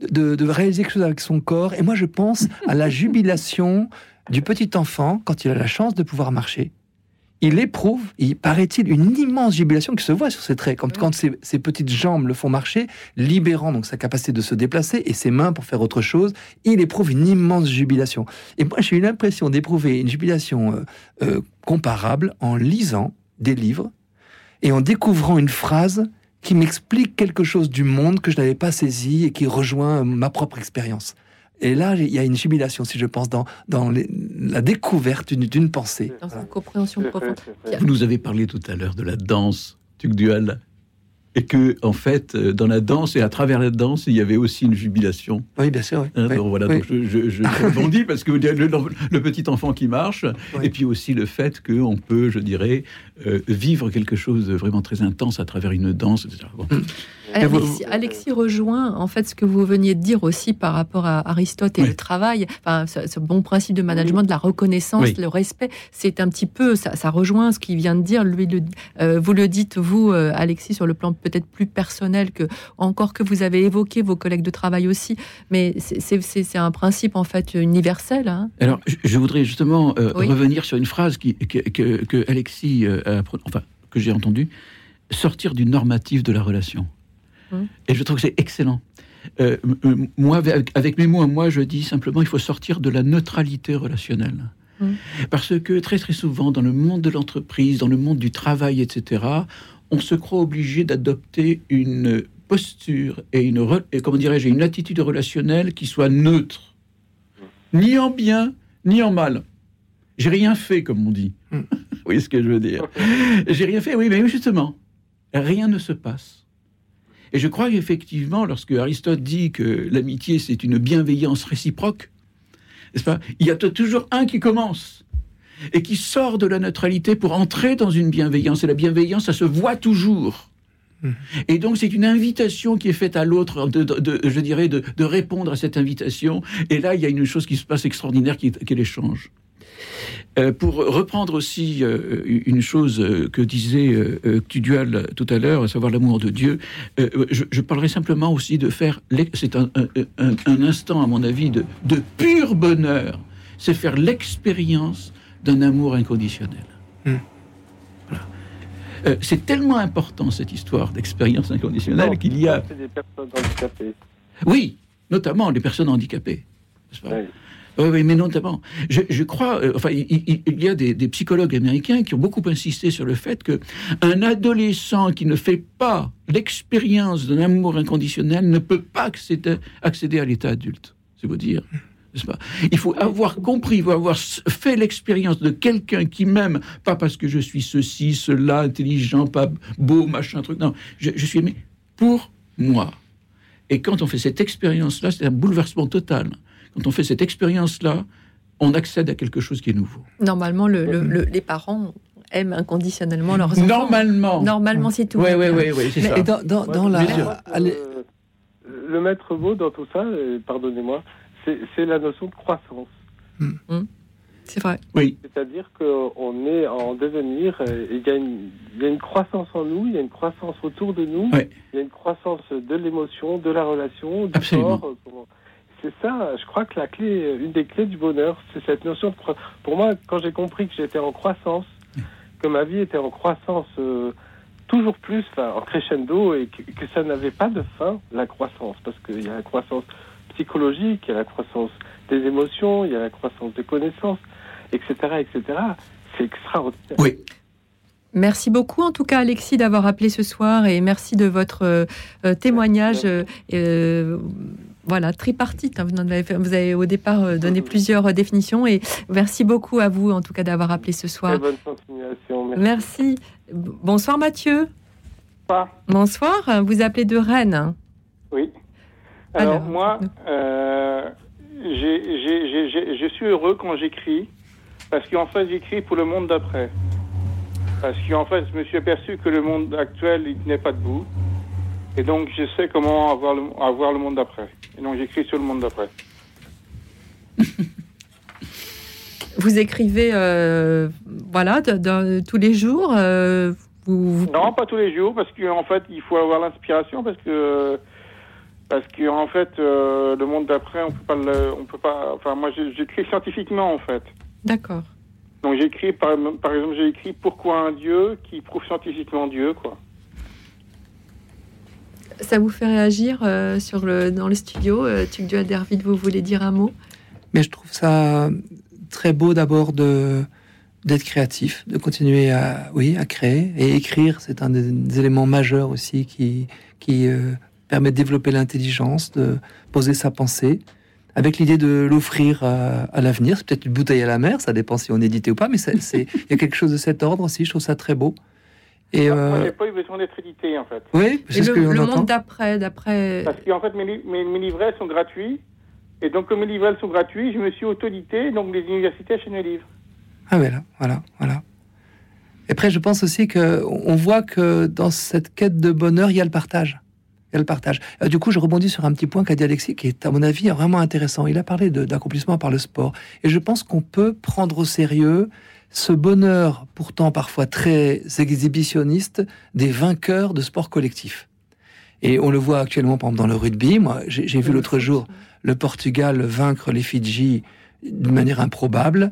de, de, réaliser quelque chose avec son corps. Et moi, je pense à la jubilation du petit enfant quand il a la chance de pouvoir marcher il éprouve, il paraît-il, une immense jubilation qui se voit sur ses traits, quand ses, petites jambes le font marcher, libérant donc sa capacité de se déplacer et ses mains pour faire autre chose, il éprouve une immense jubilation. Et moi, j'ai eu l'impression d'éprouver une jubilation euh, euh, comparable en lisant des livres et en découvrant une phrase qui m'explique quelque chose du monde que je n'avais pas saisi et qui rejoint ma propre expérience. Et là, il y a une jubilation, si je pense, dans, dans la découverte d'une pensée. Dans une compréhension profonde. Vous nous avez parlé tout à l'heure de la danse, Tuc Dual et que en fait euh, dans la danse et à travers la danse il y avait aussi une jubilation. Oui, bien sûr. Hein, voilà, donc je, je, <laughs> je rebondis parce que le, le, petit enfant qui marche et puis aussi le fait qu'on peut, je dirais, euh, vivre quelque chose de vraiment très intense à travers une danse, etc. Alexis, rejoint en fait ce que vous veniez de dire aussi par rapport à Aristote et le travail, enfin, ce, bon principe de management, de la reconnaissance, le respect. C'est un petit peu, ça, rejoint ce qu'il vient de dire. Lui, le, euh, vous le dites, vous, euh, Alexis, sur le plan peut-être plus personnel que encore que vous avez évoqué vos collègues de travail aussi, mais c'est un principe en fait universel. Hein. Alors, je, voudrais justement euh, revenir sur une phrase qui, que, que, Alexis, enfin, que j'ai entendue, sortir du normatif de la relation. Hum. Et je trouve que c'est excellent. Euh, moi, avec, mes mots, moi, je dis simplement, il faut sortir de la neutralité relationnelle. Hum. Parce que très très souvent, dans le monde de l'entreprise, dans le monde du travail, etc., on se croit obligé d'adopter une posture et une, et comment dirais-je, une attitude relationnelle qui soit neutre, ni en bien, ni en mal. J'ai rien fait, comme on dit. Hum. <laughs> voyez ce que je veux dire? J'ai rien fait, oui, mais justement, rien ne se passe. Et je crois qu'effectivement, lorsque Aristote dit que l'amitié, c'est une bienveillance réciproque, n'est-ce pas Il y a toujours un qui commence et qui sort de la neutralité pour entrer dans une bienveillance. Et la bienveillance, ça se voit toujours. Mmh. Et donc, c'est une invitation qui est faite à l'autre, de, je dirais, de, répondre à cette invitation. Et là, il y a une chose qui se passe extraordinaire, qui est l'échange. Euh, pour reprendre aussi euh, une chose euh, que disait Tudual tout à l'heure, à savoir l'amour de Dieu, je, parlerai simplement aussi de faire, c'est un, instant à mon avis de, pur bonheur, c'est faire l'expérience d'un amour inconditionnel. Hmm. c'est tellement important cette histoire d'expérience inconditionnelle qu'il y a... Des personnes handicapées. Oui, notamment les personnes handicapées. Oui, oui, mais notamment, je, crois, euh, enfin, il, y a des, psychologues américains qui ont beaucoup insisté sur le fait que un adolescent qui ne fait pas l'expérience d'un amour inconditionnel ne peut pas accéder, à l'état adulte. C'est vous dire. Pas? Il faut avoir compris, il faut avoir fait l'expérience de quelqu'un qui m'aime, pas parce que je suis ceci, cela, intelligent, pas beau, machin, truc. Non, je suis aimé pour moi. Et quand on fait cette expérience-là, c'est un bouleversement total quand on fait cette expérience-là, on accède à quelque chose qui est nouveau. Normalement, les parents aiment inconditionnellement leurs enfants. Normalement. Normalement, c'est tout. Oui, oui, oui, c'est ça. dans, la... le, maître mot dans tout ça, pardonnez-moi, c'est la notion de croissance. Hmm. Hmm. C'est vrai. Oui. C'est-à-dire qu'on est en devenir, il y, a une, il y, a une corps en nous, il y a une croissance autour de nous, il y a une croissance de l'émotion, de la relation, du Absolument. corps c'est ça, je crois que la clé, une des clés du bonheur, c'est cette notion de Pour moi, quand j'ai compris que j'étais en croissance, que ma vie était en croissance euh, toujours plus, enfin, en crescendo, et que, que ça n'avait pas de fin, la croissance, parce qu'il y a la croissance psychologique, il y a la croissance des émotions, il y a la croissance des connaissances, etc., etc. C'est extraordinaire. Oui. Merci beaucoup en tout cas Alexis d'avoir appelé ce soir et merci de votre euh, euh, témoignage. euh, euh, voilà, tripartite. hein. Vous, avez, fait- vous avez au départ euh, donné plusieurs euh, définitions et merci beaucoup à vous en tout cas d'avoir appelé ce soir. Très bonne continuation. Merci. Bonsoir Mathieu. Bonsoir. Vous appelez de Rennes. Oui. Alors, Alors, moi, euh, je suis heureux quand j'écris, parce qu'en fait, j'écris pour le monde d'après. Parce qu'en fait, je me suis aperçu que le monde actuel, il n'est pas debout. Et donc, je sais comment avoir le, avoir le monde d'après. Et donc, j'écris sur le monde d'après. <laughs> Vous écrivez euh, voilà de- de- tous les jours. euh, vous, Non, pas tous les jours, parce qu'en fait, il faut avoir l'inspiration, parce que parce que en fait, euh, le monde d'après, on peut pas le, on peut pas. Enfin, moi, j'écris scientifiquement, en fait. D'accord. Donc j'ai écrit, par, par exemple, j'ai écrit Pourquoi un Dieu qui prouve scientifiquement Dieu, quoi. Ça vous fait réagir euh, dans le studio euh, Tuc Derville, vous voulez dire un mot? Mais je trouve ça très beau d'abord d'être créatif, de continuer à oui à créer et écrire. C'est un des, éléments majeurs aussi qui euh, permet de développer l'intelligence, de poser sa pensée, avec l'idée de l'offrir à, l'avenir. C'est peut-être une bouteille à la mer, ça dépend si on édite ou pas, mais il y a quelque chose de cet ordre aussi. Je trouve ça très beau. Et Moi, euh, j'ai pas eu besoin d'être édité, en fait. oui, Et c'est ce le, que le entend. monde d'après, d'après. Parce qu'en fait, mes, li- mes, mes livrets sont gratuits. Et donc, comme mes livrets sont gratuits, je me suis auto-édité, donc les universités achètent mes livres. Ah voilà, voilà, voilà. Et après, je pense aussi que on voit que dans cette quête de bonheur, il y a le partage. Il y a le partage. Euh, du coup, je rebondis sur un petit point qu'a dit Alexis, qui est, à mon avis, vraiment intéressant. Il a parlé d'accomplissement par le sport. Et je pense qu'on peut prendre au sérieux ce bonheur, pourtant parfois très exhibitionniste, des vainqueurs de sport collectif. Et on le voit actuellement, par exemple, dans le rugby. Moi, j'ai vu l'autre jour le Portugal vaincre les Fidji d'une manière improbable.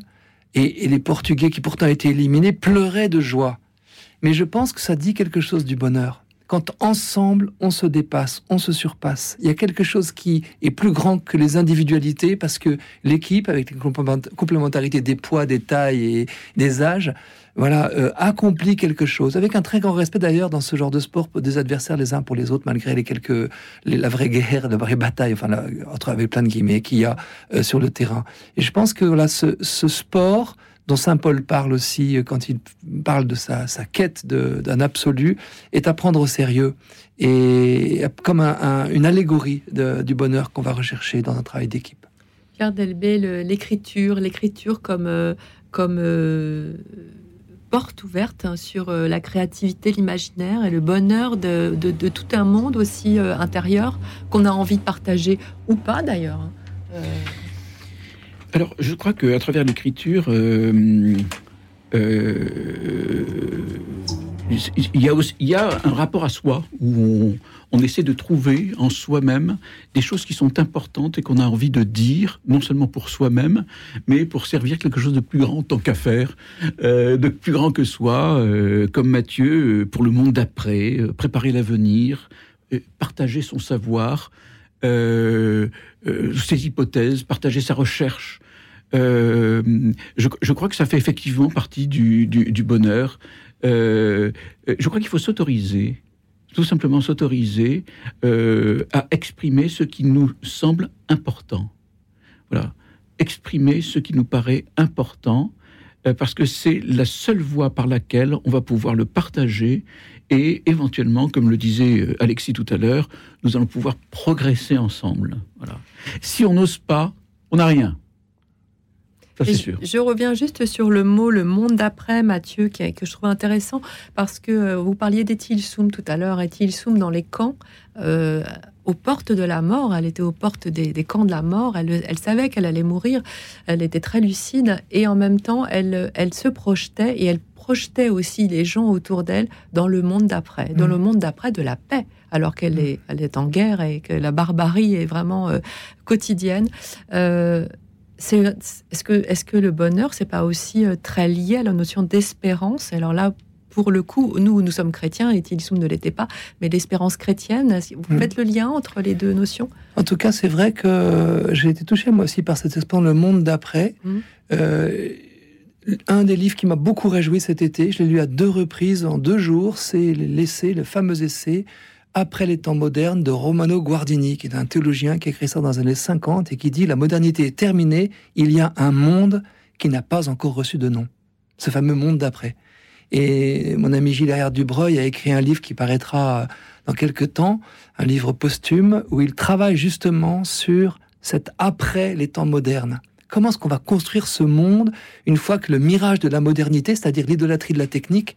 Et, et les Portugais, qui pourtant étaient éliminés, pleuraient de joie. Mais je pense que ça dit quelque chose du bonheur. Quand ensemble, on se dépasse, on se surpasse. Il y a quelque chose qui est plus grand que les individualités parce que l'équipe, avec les complément- complémentarités des poids, des tailles et des âges, voilà, euh, accomplit quelque chose. Avec un très grand respect d'ailleurs dans ce genre de sport des adversaires les uns pour les autres, malgré les quelques, la vraie guerre, la vraie bataille, enfin, la- entre avec plein de guillemets qu'il y a euh, sur le terrain. Et je pense que voilà, ce, ce sport dont saint Paul parle aussi euh, quand il parle de sa, sa quête d'un absolu, est à prendre au sérieux et comme un- un- une allégorie du bonheur qu'on va rechercher dans un travail d'équipe. Pierre Delbé, l'écriture, l'écriture comme, euh, comme euh, porte ouverte hein, sur la créativité, l'imaginaire et le bonheur de, de- tout un monde aussi intérieur qu'on a envie de partager ou pas d'ailleurs. hein. Alors, je crois qu'à travers l'écriture, euh, euh, il, y a un rapport à soi où on, essaie de trouver en soi-même des choses qui sont importantes et qu'on a envie de dire, non seulement pour soi-même, mais pour servir quelque chose de plus grand, tant qu'à faire, euh, de plus grand que soi, comme Mathieu, pour le monde d'après, préparer l'avenir, partager son savoir, ses hypothèses, partager sa recherche. Euh, je, crois que ça fait effectivement partie du, bonheur. Euh, euh, je crois qu'il faut s'autoriser, tout simplement s'autoriser euh, à exprimer ce qui nous semble important. Voilà, exprimer ce qui nous paraît important, euh, parce que c'est la seule voie par laquelle on va pouvoir le partager et éventuellement, comme le disait euh, Alexis tout à l'heure, nous allons pouvoir progresser ensemble. Voilà. Si on n'ose pas, on n'a rien. Ça, c'est Et sûr. Je, je reviens juste sur le mot le monde d'après, Mathieu, qui, que je trouve intéressant parce que euh, vous parliez d'Etilsum tout à l'heure. Etilsum dans les camps, euh, aux portes de la mort, elle était aux portes des, des camps de la mort. Elle, elle savait qu'elle allait mourir. Elle était très lucide et en même temps, elle, elle se projetait et elle projetait aussi les gens autour d'elle dans le monde d'après, dans Mm. le monde d'après de la paix, alors qu'elle Mm. est, elle est en guerre et que la barbarie est vraiment euh, quotidienne. Euh, est-ce que, est-ce que le bonheur, c'est pas aussi euh, très lié à la notion d'espérance? Alors là, pour le coup, nous, nous sommes chrétiens, et Tilsum ne l'était pas, mais l'espérance chrétienne, vous Mm. faites le lien entre les deux notions? En tout cas, c'est vrai que j'ai été touché moi aussi par cette expérience, le monde d'après. Mhm. Euh, un des livres qui m'a beaucoup réjoui cet été, je l'ai lu à deux reprises en deux jours, c'est l'essai, le fameux essai Après les temps modernes de Romano Guardini, qui est un théologien qui a écrit ça dans les années 50 et qui dit La modernité est terminée, il y a un monde qui n'a pas encore reçu de nom. Ce fameux monde d'après. Et mon ami Gilles Dubreuil a écrit un livre qui paraîtra dans quelques temps, un livre posthume où il travaille justement sur cet après les temps modernes. Comment est-ce qu'on va construire ce monde une fois que le mirage de la modernité, c'est-à-dire l'idolâtrie de la technique,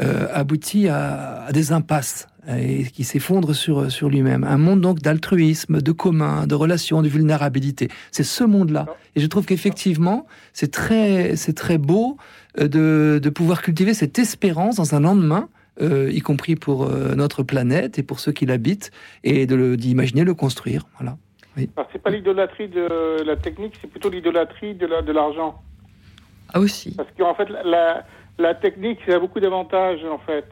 euh, aboutit à, à des impasses et qui s'effondre sur, sur lui-même. Un monde donc d'altruisme, de commun, de relations, de vulnérabilité. C'est ce monde-là. Et je trouve qu'effectivement, c'est très, c'est très beau de, de pouvoir cultiver cette espérance dans un lendemain, euh, y compris pour euh, notre planète et pour ceux qui l'habitent, et de le- d'imaginer le construire. Voilà. Oui. Alors, c'est pas l'idolâtrie de la technique, c'est plutôt l'idolâtrie de la- de l'argent. Ah aussi. Parce qu'en fait, la, la technique, ça a beaucoup d'avantages, en fait.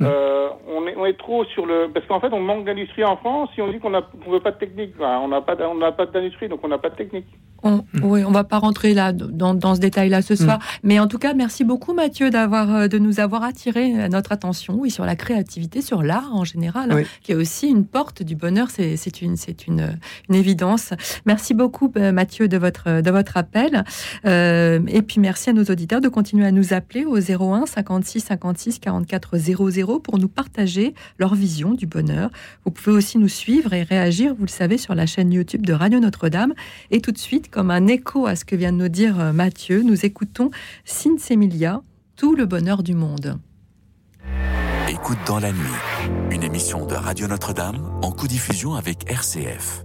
Euh, on, est, on est trop sur le... Parce qu'en fait, on manque d'industrie en France si on dit qu'on ne veut pas de technique. On n'a pas, d'- on n'a pas d'industrie, donc on n'a pas de technique. On, Oui, on va pas rentrer là dans, dans ce détail-là ce soir, mais en tout cas, merci beaucoup Mathieu d'avoir euh, de nous avoir attiré euh, notre attention oui, sur la créativité, sur l'art en général, hein, Oui. qui est aussi une porte du bonheur. C'est c'est une c'est une, une évidence. Merci beaucoup Mathieu de votre de votre appel, Euh, et puis merci à nos auditeurs de continuer à nous appeler au 01 56 56 44 00 pour nous partager leur vision du bonheur. Vous pouvez aussi nous suivre et réagir, vous le savez, sur la chaîne YouTube de Radio Notre-Dame. Et tout de suite, comme un écho à ce que vient de nous dire euh, Mathieu, nous écoutons Sinsemilia, Tout le bonheur du monde. Écoute dans la nuit, une émission de Radio Notre-Dame en codiffusion avec RCF.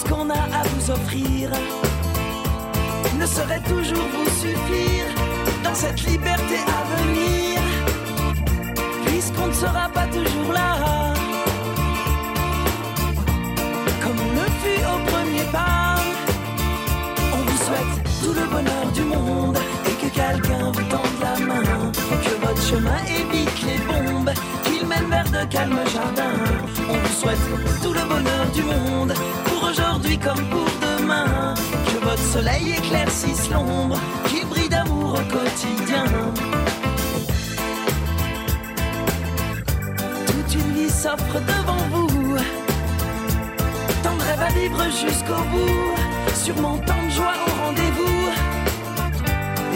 ce qu'on a à vous offrir ne saurait toujours vous suffire dans cette liberté à venir, puisqu'on ne sera pas toujours là. Comme on le fut au premier pas, on vous souhaite tout le bonheur du monde et que quelqu'un vous tende la main, que votre chemin évite les bombes, qu'il mène vers de calmes jardins. On vous souhaite tout le bonheur du monde. Pour aujourd'hui comme pour demain, que votre soleil éclaircisse l'ombre, qu'il brille d'amour au quotidien. Toute une vie s'offre devant vous, tant de rêves à vivre jusqu'au bout, sûrement tant de joie au rendez-vous,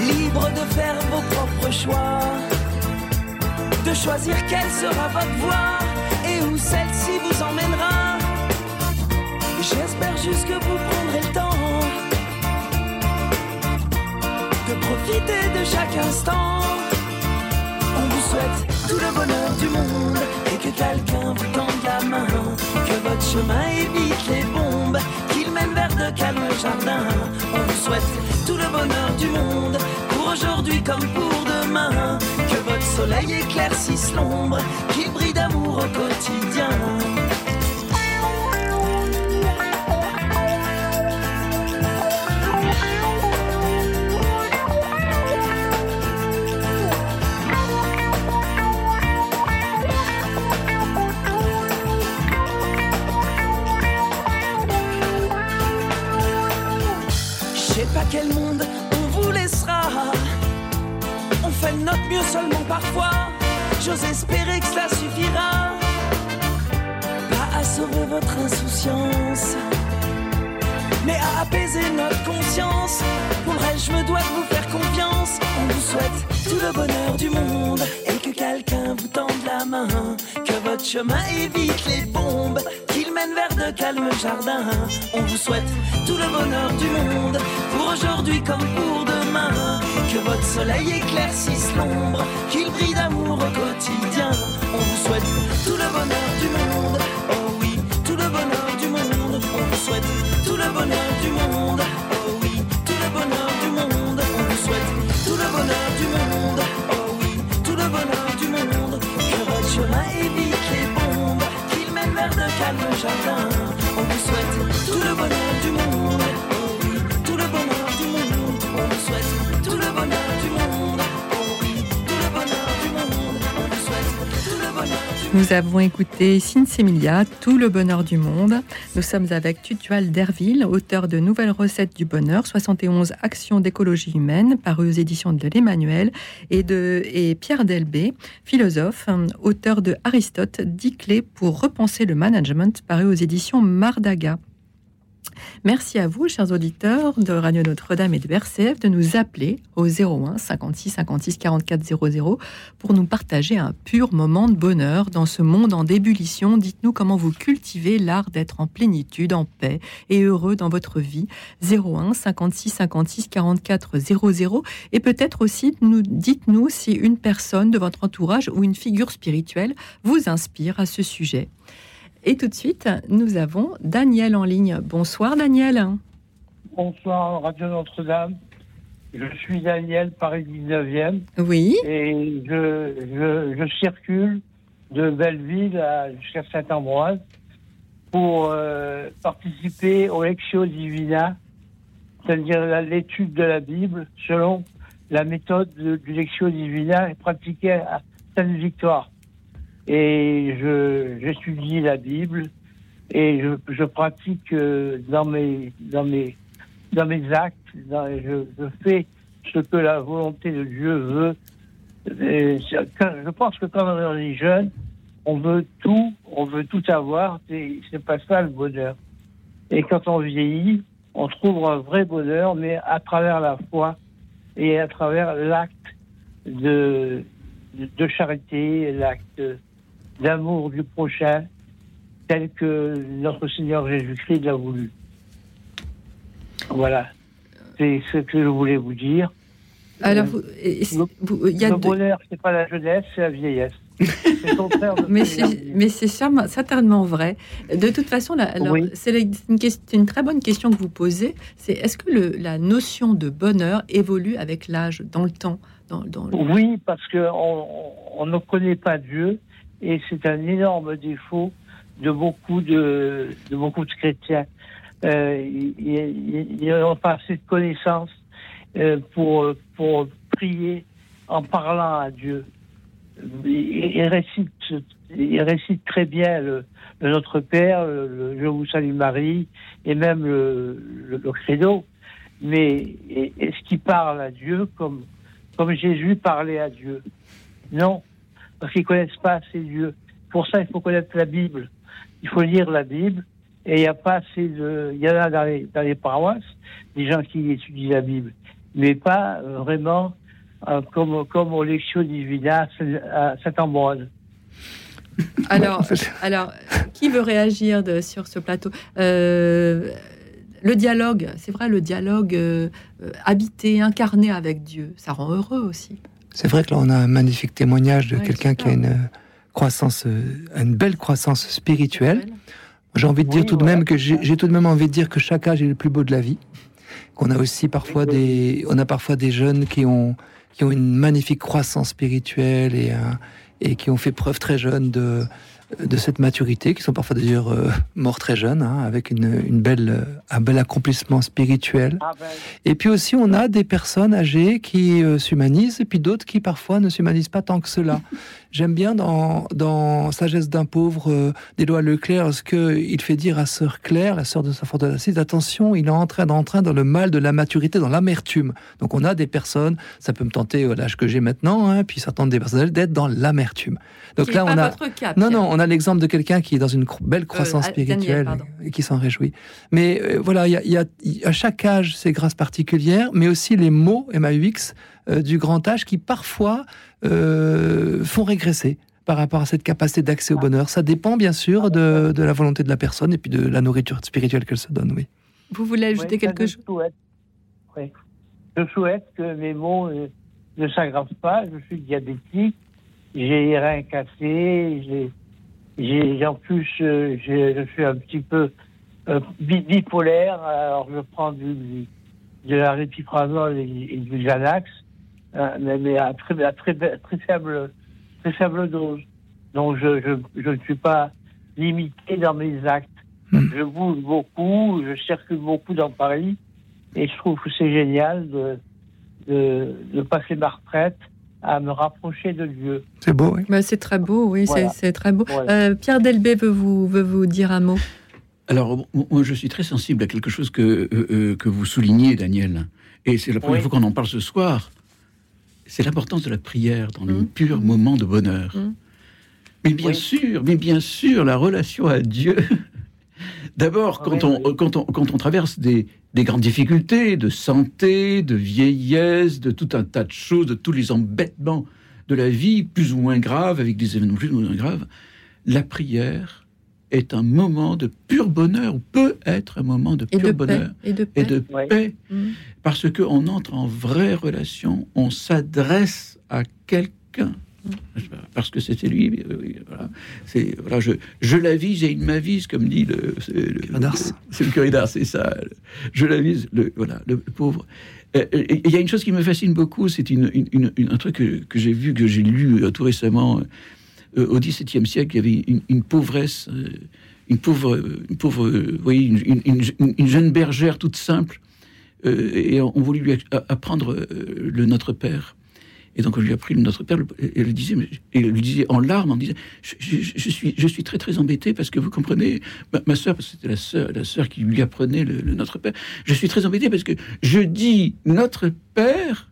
libre de faire vos propres choix, de choisir quelle sera votre voie où celle-ci vous emmènera. J'espère juste que vous prendrez le temps de profiter de chaque instant. On vous souhaite tout le bonheur du monde et que quelqu'un vous tende la main, que votre chemin évite les bombes, qu'il mène vers de calmes jardins. On vous souhaite tout le bonheur du monde pour aujourd'hui comme pour demain, que votre soleil éclaircisse l'ombre, qu'il brille d'amour au quotidien. Je sais pas quel monde on vous laissera. On fait notre mieux seulement parfois. J'ose espérer que cela suffira. Pas à sauver votre insouciance, mais à apaiser notre conscience. Pour elle, je me dois de vous faire confiance. On vous souhaite tout le bonheur du monde et que quelqu'un vous tende la main. Que votre chemin évite les bombes, qu'il mène vers de calmes jardins. On vous souhaite tout le bonheur du monde pour aujourd'hui comme pour demain. Que votre soleil éclaircisse l'ombre, qu'il brille d'amour au quotidien. On vous souhaite tout le bonheur du monde. Oh oui, tout le bonheur du monde. On vous souhaite tout le bonheur du monde. Oh oui, tout le bonheur du monde. On vous souhaite tout le bonheur du monde. Oh oui, tout le bonheur du monde. Que votre chemin évite les bombes, qu'il mène vers de calmes jardins. On vous souhaite tout le bonheur du monde. Nous avons écouté Sinsemilia, Tout le bonheur du monde. Nous sommes avec Tutual Derville, auteur de Nouvelles recettes du bonheur, 71 actions d'écologie humaine, paru aux éditions de l'Emmanuel, et, de, et Pierre Delbé, philosophe, auteur de Aristote, 10 clés pour repenser le management, paru aux éditions Mardaga. Merci à vous, chers auditeurs de Radio Notre-Dame et de RCF, de nous appeler au 01 56 56 44 00 pour nous partager un pur moment de bonheur dans ce monde en ébullition. Dites-nous comment vous cultivez l'art d'être en plénitude, en paix et heureux dans votre vie. 01 56 56 44 00 et peut-être aussi nous dites-nous si une personne de votre entourage ou une figure spirituelle vous inspire à ce sujet. Et tout de suite, nous avons Daniel en ligne. Bonsoir Daniel. Bonsoir Radio Notre-Dame. Je suis Daniel, Paris 19e. Oui. Et je, je, je circule de Belleville à- jusqu'à Saint-Ambroise pour euh, participer au Lectio Divina, c'est-à-dire l'étude de la Bible selon la méthode de- du Lectio Divina pratiquée à Sainte-Victoire. Et je j'étudie la Bible et je, pratique euh, dans mes dans mes dans mes actes, je, fais ce que la volonté de Dieu veut. Je pense que quand on est jeune, on veut tout, on veut tout avoir, c'est pas ça le bonheur. Et quand on vieillit, on trouve un vrai bonheur, mais à travers la foi et à travers l'acte de, de, de charité, l'acte d'amour du prochain, tel que notre Seigneur Jésus-Christ l'a voulu. Voilà. C'est ce que je voulais vous dire. Alors, Euh, vous- vous- y a le bonheur, c'est pas la jeunesse, c'est la vieillesse. <laughs> Mais ce c'est, certainement vrai. De toute façon, Oui. c'est une, très bonne question que vous posez. C'est est-ce que le- la notion de bonheur évolue avec l'âge, dans le temps dans, dans le- Oui, parce qu'on on, on ne connaît pas Dieu et c'est un énorme défaut de beaucoup de, beaucoup de chrétiens. Euh, ils- n'ont pas assez de connaissances euh, pour, pour prier en parlant à Dieu. Ils, récitent, très bien le, Notre Père, le, Je vous salue Marie et même le, le, credo. Mais est- est-ce qu'ils parlent à Dieu comme, comme Jésus parlait à Dieu? Non, parce qu'ils connaissent pas assez Dieu. Pour ça, il faut connaître la Bible. Il faut lire la Bible. Et il n'y a pas assez de. Il y en a dans les, dans les paroisses, des gens qui étudient la Bible, mais pas euh, vraiment euh, comme, comme au Lectio Divina à Saint-Ambroise. Alors, alors, qui veut réagir de- sur ce plateau? Euh, Le dialogue, c'est vrai, le dialogue euh, habité, incarné avec Dieu, ça rend heureux aussi. C'est vrai que là, on a un magnifique témoignage de Ouais, quelqu'un qui a une euh, croissance, euh, une belle croissance spirituelle. J'ai envie de dire tout de même que j'ai tout de même envie de dire que chaque âge est le plus beau de la vie. Qu'on a aussi parfois des, on a parfois des jeunes qui ont, qui ont une magnifique croissance spirituelle et, un- et qui ont fait preuve très jeune de, de cette maturité, qui sont parfois d'ailleurs euh, morts très jeunes, hein, avec une, une belle, un bel accomplissement spirituel. Et puis aussi, on a des personnes âgées qui euh, s'humanisent, et puis d'autres qui parfois ne s'humanisent pas tant que cela. J'aime bien dans, dans Sagesse d'un pauvre euh, d'Éloi Leclerc ce qu'il fait dire à Sœur Claire, la sœur de sa fortune d'Assise, attention, il est en train d'entrer dans le mal de la maturité, dans l'amertume. Donc on a des personnes, ça peut me tenter à l'âge que j'ai maintenant, hein, puis ça tente des personnes d'être dans l'amertume. Donc Qui là, on a cas, non, non, on a l'exemple de quelqu'un qui est dans une belle croissance Euh, Daniel, spirituelle pardon. et qui s'en réjouit. Mais euh, voilà, il y a, il y a- il y a à chaque âge ses grâces particulières, mais aussi les mots MAUX euh, du grand âge qui parfois euh, font régresser par rapport à cette capacité d'accès au bonheur. Ça dépend bien sûr de, de la volonté de la personne et puis de la nourriture spirituelle qu'elle se donne, oui. Vous voulez ajouter Oui, quelque chose? souhaite. Oui. Je souhaite que mes mots euh, ne s'aggravent pas. Je suis diabétique, j'ai les reins cassés, j'ai, j'ai, en plus, euh, j'ai- je suis un petit peu euh, bi- bipolaire, alors je prends du, du- de la répiprazole et, et du Xanax, euh, mais, mais à, très, à très, très, faible, très faible dose. Donc je, je, je ne suis pas limité dans mes actes. Je bouge beaucoup, je circule beaucoup dans Paris et je trouve que c'est génial de, de, de passer ma retraite à me rapprocher de Dieu. C'est beau, oui. Bah, c'est très beau, oui, Voilà. c'est très beau. Voilà. Euh, Pierre Delbé veut vous, veut vous dire un mot. Alors, moi, je suis très sensible à quelque chose que, euh, euh, que vous soulignez, Daniel. Et c'est la première Oui. fois qu'on en parle ce soir. C'est l'importance de la prière dans Mmh. le pur moment de bonheur. Mais bien sûr, mais bien sûr, la relation à Dieu. <laughs> D'abord, quand, on, quand, on, quand on traverse des, des grandes difficultés de santé, de vieillesse, de tout un tas de choses, de tous les embêtements de la vie, plus ou moins graves, avec des événements plus ou moins graves, la prière est un moment de pur bonheur, ou peut être un moment de Et pur de bonheur paix. Et de paix. et de paix, Mm. parce qu'on entre en vraie relation, on s'adresse à quelqu'un. Parce que c'était lui, euh, oui, voilà. C'est voilà, je, je la vise et il m'avise, comme dit le, c'est le, c'est le curé d'Ars, c'est ça. Je la vise, le voilà, le, le pauvre. Il y a une chose qui me fascine beaucoup, c'est une, une- une- une- un truc que, que j'ai vu, que j'ai lu euh, tout récemment. Euh, au XVIIe siècle, il y avait une, pauvresse, euh, une pauvre, pauvre, euh, une, une- une- une jeune bergère toute simple, et on, on voulait lui apprendre le Notre Père. Et donc on lui a appris le Notre Père, le- et elle lui disait, elle disait en larmes, en disant, je, suis, je suis très très embêté parce que vous comprenez, ma, ma sœur, parce que c'était la sœur, la sœur qui lui apprenait le, le Notre Père, je suis très embêté parce que je dis Notre Père,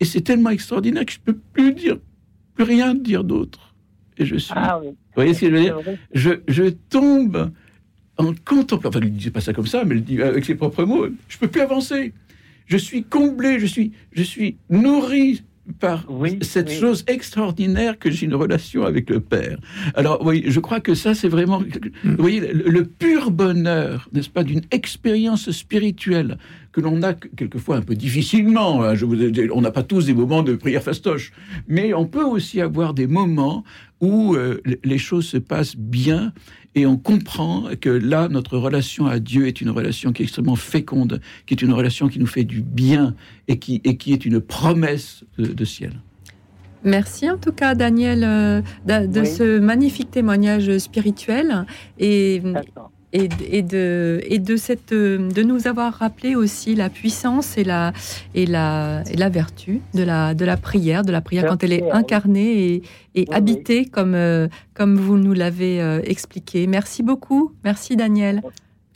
et c'est tellement extraordinaire que je peux plus dire, plus rien dire d'autre. Je suis. Ah oui. Vous voyez ce que je veux dire je, je tombe en contemplant. Enfin, il ne disait pas ça comme ça, mais il le dit avec ses propres mots. Je peux plus avancer. Je suis comblé, je suis, je suis nourri par cette oui. chose extraordinaire que j'ai une relation avec le Père. Alors, oui, je crois que ça, c'est vraiment, vous voyez, le, le pur bonheur, n'est-ce pas, d'une expérience spirituelle que l'on a quelquefois un peu difficilement. hein, je vous ai- on n'a pas tous des moments de prière fastoche, mais on peut aussi avoir des moments où euh, les choses se passent bien et on comprend que là, notre relation à Dieu est une relation qui est extrêmement féconde, qui est une relation qui nous fait du bien et qui, et qui est une promesse de, de ciel. Merci en tout cas, Daniel, euh, de, de Oui. ce magnifique témoignage spirituel et, et, et de, et de, cette, euh, de nous avoir rappelé aussi la puissance et la, et la, et la vertu de la, de la prière, de la prière quand elle est incarnée et, et habitée comme, euh, comme vous nous l'avez euh, expliqué. Merci beaucoup. Merci, Daniel.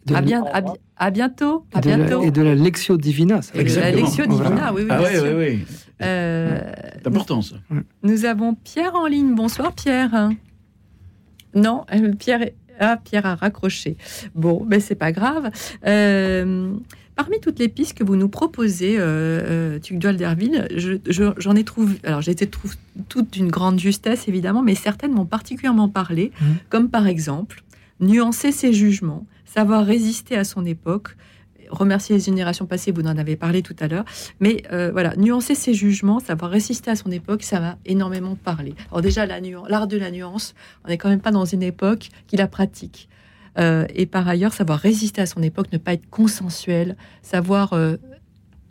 De- À, bien, à, bi- à bientôt. À Et de, la, et de la Lectio Divina. ça Et de la. Lectio Divina, Voilà. oui, oui, Ah oui, oui, oui. Euh, C'est important, ça. nous avons Pierre en ligne. Bonsoir Pierre. Non, Pierre, est- ah, Pierre a raccroché. Bon, mais c'est pas grave. Euh, parmi toutes les pistes que vous nous proposez, euh, euh, Tugdual je- j'en ai trouvé. Alors, j'ai été trouve toutes d'une grande justesse évidemment, mais certaines m'ont particulièrement parlé, comme par exemple nuancer ses jugements, savoir résister à son époque. Remercier les générations passées, vous en avez parlé tout à l'heure. Mais euh, voilà, nuancer ses jugements, savoir résister à son époque, ça m'a énormément parlé. Alors déjà, la l'art de la nuance, on n'est quand même pas dans une époque qui la pratique. Euh, et par ailleurs, savoir résister à son époque, ne pas être consensuel, savoir euh,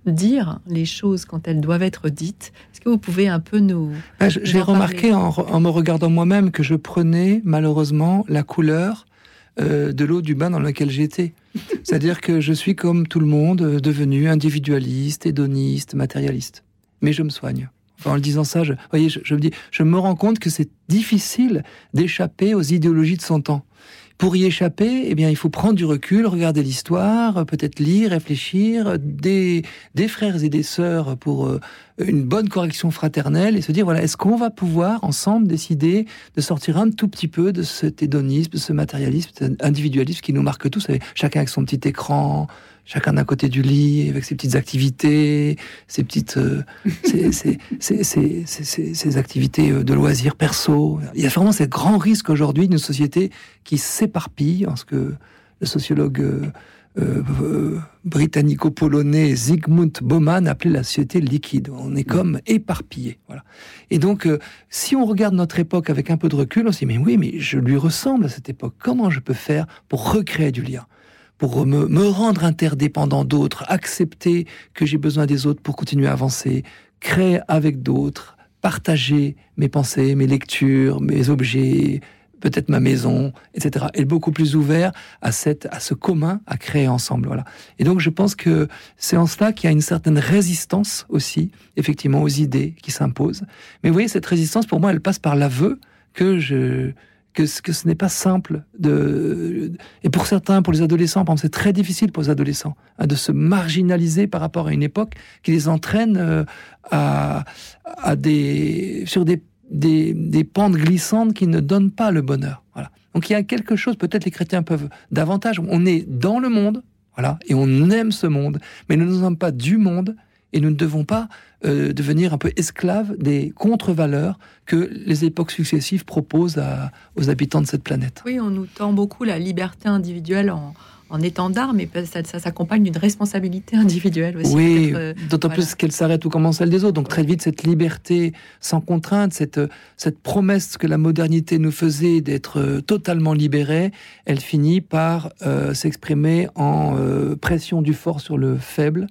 dire les choses quand elles doivent être dites. Est-ce que vous pouvez un peu nous... Ah, J'ai remarqué en, en me regardant moi-même que je prenais malheureusement la couleur de l'eau du bain dans laquelle j'étais. C'est-à-dire que je suis comme tout le monde euh, devenu individualiste, hédoniste, matérialiste. Mais je me soigne. En le disant ça, je, voyez, je me dis, je me rends compte que c'est difficile d'échapper aux idéologies de son temps. Pour y échapper, eh bien, il faut prendre du recul, regarder l'histoire, peut-être lire, réfléchir, des, des frères et des sœurs pour euh, une bonne correction fraternelle et se dire, voilà, est-ce qu'on va pouvoir ensemble décider de sortir un tout petit peu de cet hédonisme, de ce matérialisme, individualisme qui nous marque tous, chacun avec son petit écran, chacun d'un côté du lit, avec ses petites activités, ses petites, euh, <laughs> ses, activités euh, de loisirs perso. Il y a vraiment ce grand risque aujourd'hui d'une société qui s'éparpille, en ce que le sociologue euh, euh, britannico-polonais Zygmunt Bauman appelait la société liquide. On est comme éparpillé. Voilà. Et donc, euh, si on regarde notre époque avec un peu de recul, on se dit, mais oui, mais je lui ressemble à cette époque. Comment je peux faire pour recréer du lien? Pour me, rendre interdépendant d'autres, accepter que j'ai besoin des autres pour continuer à avancer, créer avec d'autres, partager mes pensées, mes lectures, mes objets, peut-être ma maison, etc. Et beaucoup plus ouvert à, cette, à ce commun à créer ensemble. Voilà. Et donc je pense que c'est en cela qu'il y a une certaine résistance aussi, effectivement, aux idées qui s'imposent. Mais vous voyez, cette résistance, pour moi, elle passe par l'aveu que je que, ce- n'est pas simple de et pour certains, pour les adolescents, c'est très difficile pour les adolescents hein, de se marginaliser par rapport à une époque qui les entraîne euh, à, à des sur des, des des pentes glissantes qui ne donnent pas le bonheur. Voilà. Donc il y a quelque chose, peut-être les chrétiens peuvent davantage. On est dans le monde, voilà, et on aime ce monde, mais nous ne sommes pas du monde et nous ne devons pas euh, devenir un peu esclaves des contre-valeurs que les époques successives proposent à- aux habitants de cette planète. Oui, on nous tend beaucoup la liberté individuelle en, en étendard, mais ça, ça s'accompagne d'une responsabilité individuelle aussi. Oui, euh, d'autant voilà. plus qu'elle s'arrête où commence celle des autres. Donc très vite, cette liberté sans contrainte, cette, cette promesse que la modernité nous faisait d'être euh, totalement libérés, elle finit par euh, s'exprimer en euh, pression du fort sur le faible,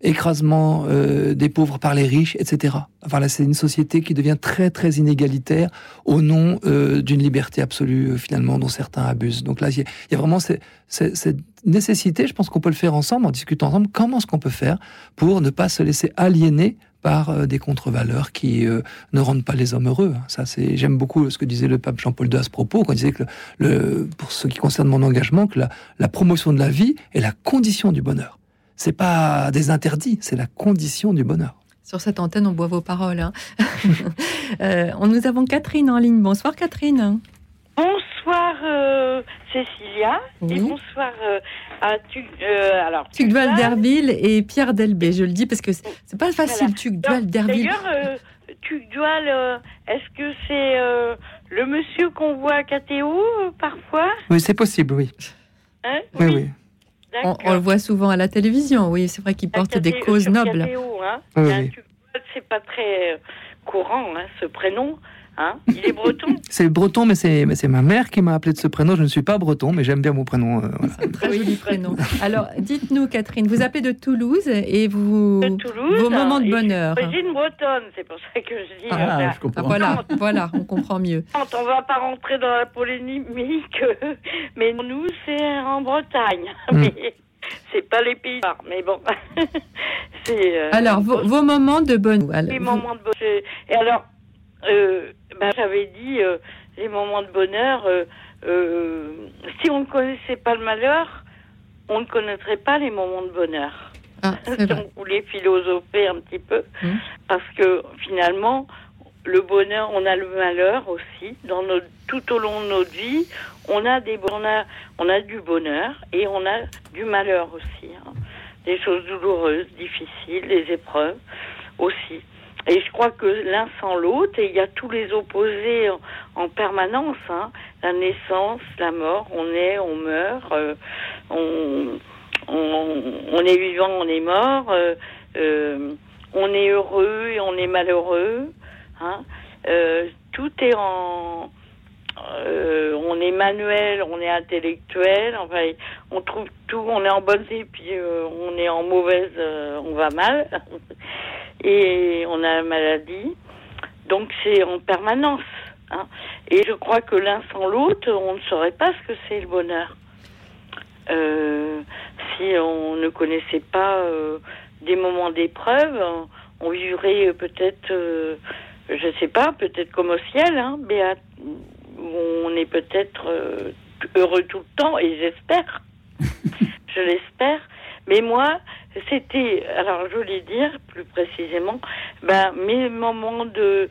écrasement euh, des pauvres par les riches, etc. Enfin là, c'est une société qui devient très très inégalitaire au nom euh, d'une liberté absolue euh, finalement dont certains abusent. Donc là, il y, y a vraiment ces- ces- cette nécessité. Je pense qu'on peut le faire ensemble, en discutant ensemble. Comment est-ce qu'on peut faire pour ne pas se laisser aliéner par euh, des contre-valeurs qui euh, ne rendent pas les hommes heureux. hein. Ça, c'est j'aime beaucoup ce que disait le pape Jean-Paul II à ce propos, quand il disait que le, le- pour ce qui concerne mon engagement, que la, la promotion de la vie est la condition du bonheur. C'est pas des interdits, c'est la condition du bonheur. Sur cette antenne, on boit vos paroles. hein. <laughs> Euh, on- nous avons Catherine en ligne. Bonsoir Catherine. Bonsoir euh, Cécilia Oui. et bonsoir euh, à tu, euh, alors Tugdual Tugdual. Derville et Pierre Delbé. Je le dis parce que c'est pas facile, Voilà. Tugdual Donc, Derville. D'ailleurs, euh, Tugdual, euh, est-ce que c'est euh, le monsieur qu'on voit à KTO euh, parfois? Oui, c'est possible, oui. Hein? Oui, oui. On, on le voit souvent à la télévision, oui, c'est vrai qu'il porte des causes nobles. Hein. Oui, c'est pas très euh, courant, hein, ce prénom. Hein. Il est breton. <laughs> C'est breton, mais c'est mais c'est ma mère qui m'a appelé de ce prénom. Je ne suis pas breton, mais j'aime bien mon prénom. euh, voilà. Très joli prénom. Alors, dites-nous, Catherine, vous appelez de Toulouse et vous Toulouse, vos moments de et bonheur. D'origine bretonne, c'est pour ça que je dis. Ah, euh, ah, voilà, <laughs> voilà, on comprend mieux. On va pas rentrer dans la polémique, <laughs> mais nous, c'est en Bretagne. Mm. Mais c'est pas les pays. Mais bon. c'est. euh, Alors, vos, vos moments de bonheur. les moments de bonheur. Et alors, euh, ben, j'avais dit euh, les moments de bonheur. euh, euh, si on ne connaissait pas le malheur, on ne connaîtrait pas les moments de bonheur. Ah, <laughs> si vrai. on voulait philosopher un petit peu, Mm. parce que finalement, le bonheur, on a le malheur aussi dans notre, tout au long de notre vie. On a des on a, on a du bonheur et on a du malheur aussi, hein. des choses douloureuses, difficiles, des épreuves aussi. Et je crois que l'un sans l'autre, et il y a tous les opposés en, en permanence. hein. La naissance, la mort, on est, on meurt, euh, on, est vivant, on est mort, euh, euh, on est heureux et on est malheureux. Hein. Tout est en... euh, on est manuel, on est intellectuel, enfin, on trouve tout, on est en bonne et puis euh, on est en mauvaise, euh, on va mal, <laughs> et on a la maladie. Donc c'est en permanence. hein. Et je crois que l'un sans l'autre, on ne saurait pas ce que c'est le bonheur. Si on ne connaissait pas des moments d'épreuve, on, vivrait peut-être, je sais pas, peut-être comme au ciel, hein, on est peut-être euh, heureux tout le temps, et j'espère. <laughs> je l'espère. Mais moi, c'était, alors je voulais dire plus précisément, ben, mes moments de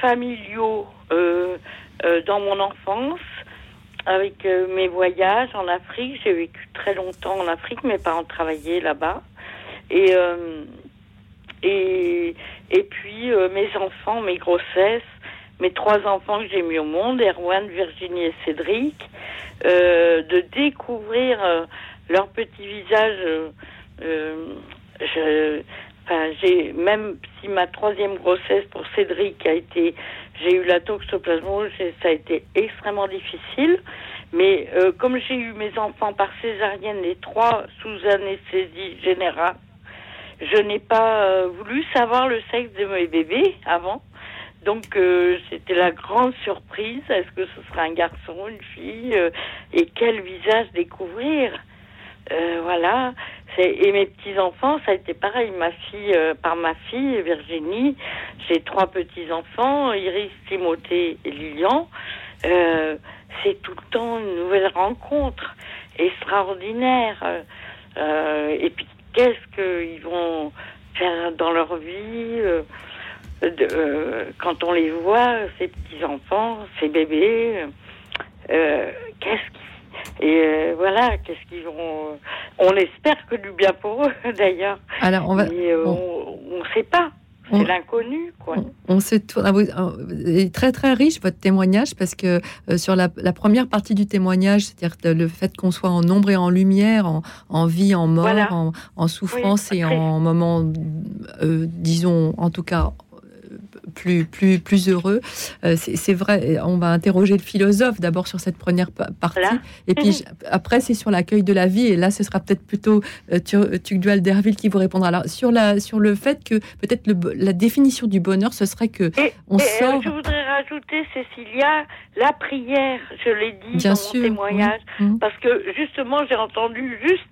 familiaux euh, euh, dans mon enfance, avec euh, mes voyages en Afrique. J'ai vécu très longtemps en Afrique, mes parents travaillaient là-bas. Et, et, et puis mes enfants, mes grossesses, mes trois enfants que j'ai mis au monde, Erwan, Virginie et Cédric, euh, de découvrir euh, leur petit visage. euh, euh, même si ma troisième grossesse pour Cédric a été, j'ai eu la toxoplasmose, ça a été extrêmement difficile. Mais comme j'ai eu mes enfants par césarienne, les trois sous anesthésie générale, je n'ai pas voulu savoir le sexe de mes bébés avant. Donc euh, c'était la grande surprise. Est-ce que ce sera un garçon, une fille euh, Et quel visage découvrir Euh, Voilà. Et mes petits enfants, ça a été pareil. Ma fille, par ma fille Virginie, j'ai trois petits enfants, Iris, Timothée et Lilian. C'est tout le temps une nouvelle rencontre extraordinaire. Et puis qu'est-ce qu'ils vont faire dans leur vie de- euh, quand on les voit, ces petits enfants, ces bébés. euh, qu'est-ce qu'ils et euh, voilà, qu'est-ce qu'ils vont. On espère que du bien pour eux, <laughs> d'ailleurs. Alors, on va- Mais euh, on ne sait pas. C'est l'inconnu, quoi. On se tourne. ah, vous- est très très riche votre témoignage parce que euh, sur la, la première partie du témoignage, c'est-à-dire le fait qu'on soit en ombre et en lumière, en, en vie, en mort, Voilà. en, en souffrance et en moment, disons, en tout cas plus plus plus heureux. Euh, c'est vrai. On va interroger le philosophe d'abord sur cette première pa- partie, et puis après c'est sur l'accueil de la vie. Et là, ce sera peut-être plutôt euh, Tu- Tugdual Derville qui vous répondra. Alors sur la sur le fait que peut-être la définition du bonheur, ce serait que on Et, euh, sort. je voudrais rajouter, Cécilia, la prière, je l'ai dit Bien dans sûr, mon témoignage, oui. Mhm. parce que justement, j'ai entendu juste,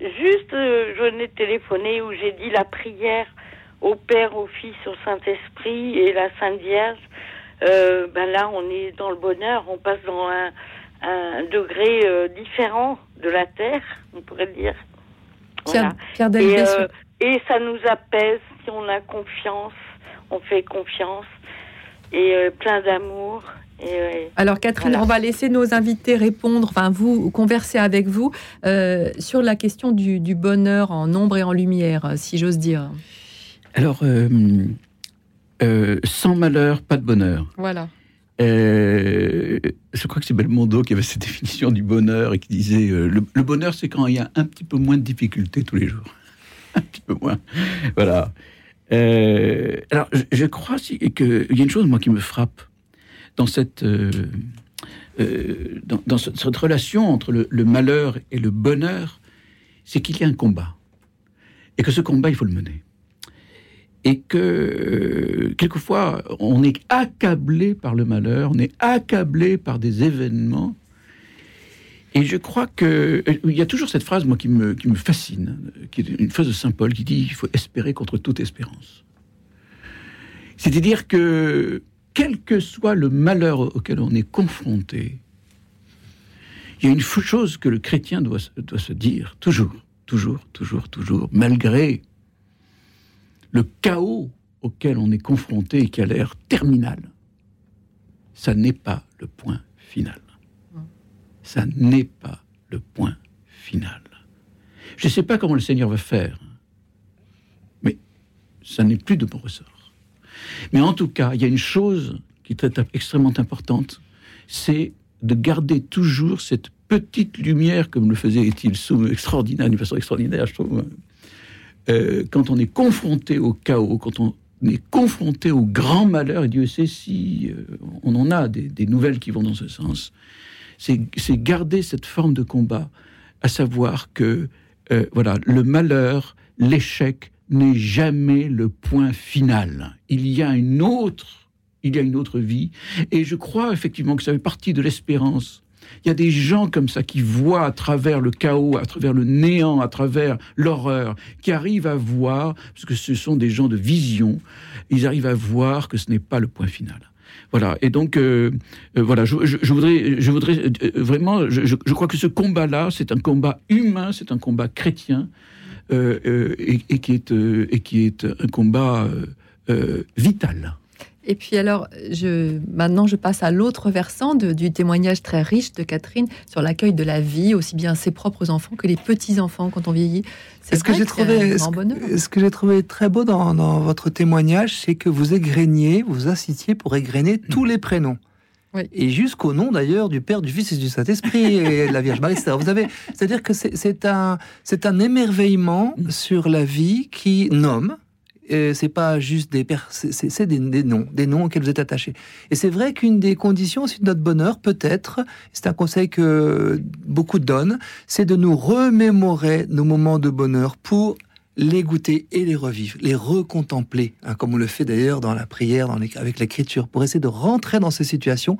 juste, euh, je venais de téléphoner où j'ai dit la prière au Père, au Fils, au Saint-Esprit et la Sainte Vierge. Euh, ben là, on est dans le bonheur, on passe dans un, un degré euh, différent de la terre, on pourrait dire. Pierre, Voilà. Pierre Et, euh, et ça nous apaise si on a confiance, on fait confiance et plein d'amour. Et, Alors Catherine, voilà. on va laisser nos invités répondre, enfin vous converser avec vous sur la question du, du bonheur en ombre et en lumière, si j'ose dire. Alors, euh, euh, sans malheur, pas de bonheur. Voilà. Euh, je crois que c'est Belmondo qui avait cette <laughs> définition du bonheur et qui disait euh, le, le bonheur, c'est quand il y a un petit peu moins de difficultés tous les jours. <laughs> un petit peu moins. Voilà. Euh, alors, je, je crois qu'il y a une chose, moi, qui me frappe dans cette, dans, dans ce- cette relation entre le, le malheur et le bonheur, c'est qu'il y a un combat. Et que ce combat, il faut le mener et que euh, quelquefois on est accablé par le malheur, on est accablé par des événements. Et je crois que euh, il y a toujours cette phrase moi qui me qui me fascine, qui est une phrase de saint Paul qui dit il faut espérer contre toute espérance. C'est-à-dire que quel que soit le malheur auquel on est confronté, il y a une chose que le chrétien doit, doit se dire toujours, toujours, toujours, toujours, malgré le chaos auquel on est confronté et qui a l'air terminal, ça n'est pas le point final. Ça n'est pas le point final. Je ne sais pas comment le Seigneur va faire, mais ça n'est plus de mon ressort. Mais en tout cas, il y a une chose qui est extrêmement importante, c'est de garder toujours cette petite lumière, comme le faisait Étienne Soum, extraordinaire, d'une façon extraordinaire, je trouve. Euh, quand on est confronté au chaos, quand on est confronté au grand malheur, et Dieu sait si euh, on en a des, nouvelles qui vont dans ce sens, c'est c'est garder cette forme de combat, à savoir que euh, voilà, le malheur, l'échec n'est jamais le point final. Il y a une autre, il y a une autre vie, et je crois effectivement que ça fait partie de l'espérance. Il y a des gens comme ça qui voient à travers le chaos, à travers le néant, à travers l'horreur, qui arrivent à voir, parce que ce sont des gens de vision, ils arrivent à voir que ce n'est pas le point final. Voilà. Et donc, euh, euh, voilà, je, voudrais, je voudrais vraiment, je, crois que ce combat-là, c'est un combat humain, c'est un combat chrétien, et, qui est, et qui est un combat vital. Et puis alors, je, maintenant, je passe à l'autre versant du témoignage très riche de Catherine sur l'accueil de la vie, aussi bien ses propres enfants que les petits-enfants quand on vieillit. C'est ce que j'ai trouvé, ce, que j'ai trouvé très beau dans, votre témoignage, c'est que vous égréniez, vous incitiez pour égrener <clears throat> tous les prénoms. Et jusqu'au nom d'ailleurs du Père, du Fils et du Saint-Esprit et de la Vierge Marie. Vous avez, c'est-à-dire que c'est un, c'est un émerveillement mm. sur la vie qui nomme, c'est pas juste des c'est des, noms, des noms auxquels vous êtes attachés. Et c'est vrai qu'une des conditions aussi de notre bonheur, peut-être, c'est un conseil que beaucoup donnent, c'est de nous remémorer nos moments de bonheur pour les goûter et les revivre, les recontempler, hein, comme on le fait d'ailleurs dans la prière, avec l'écriture, pour essayer de rentrer dans ces situations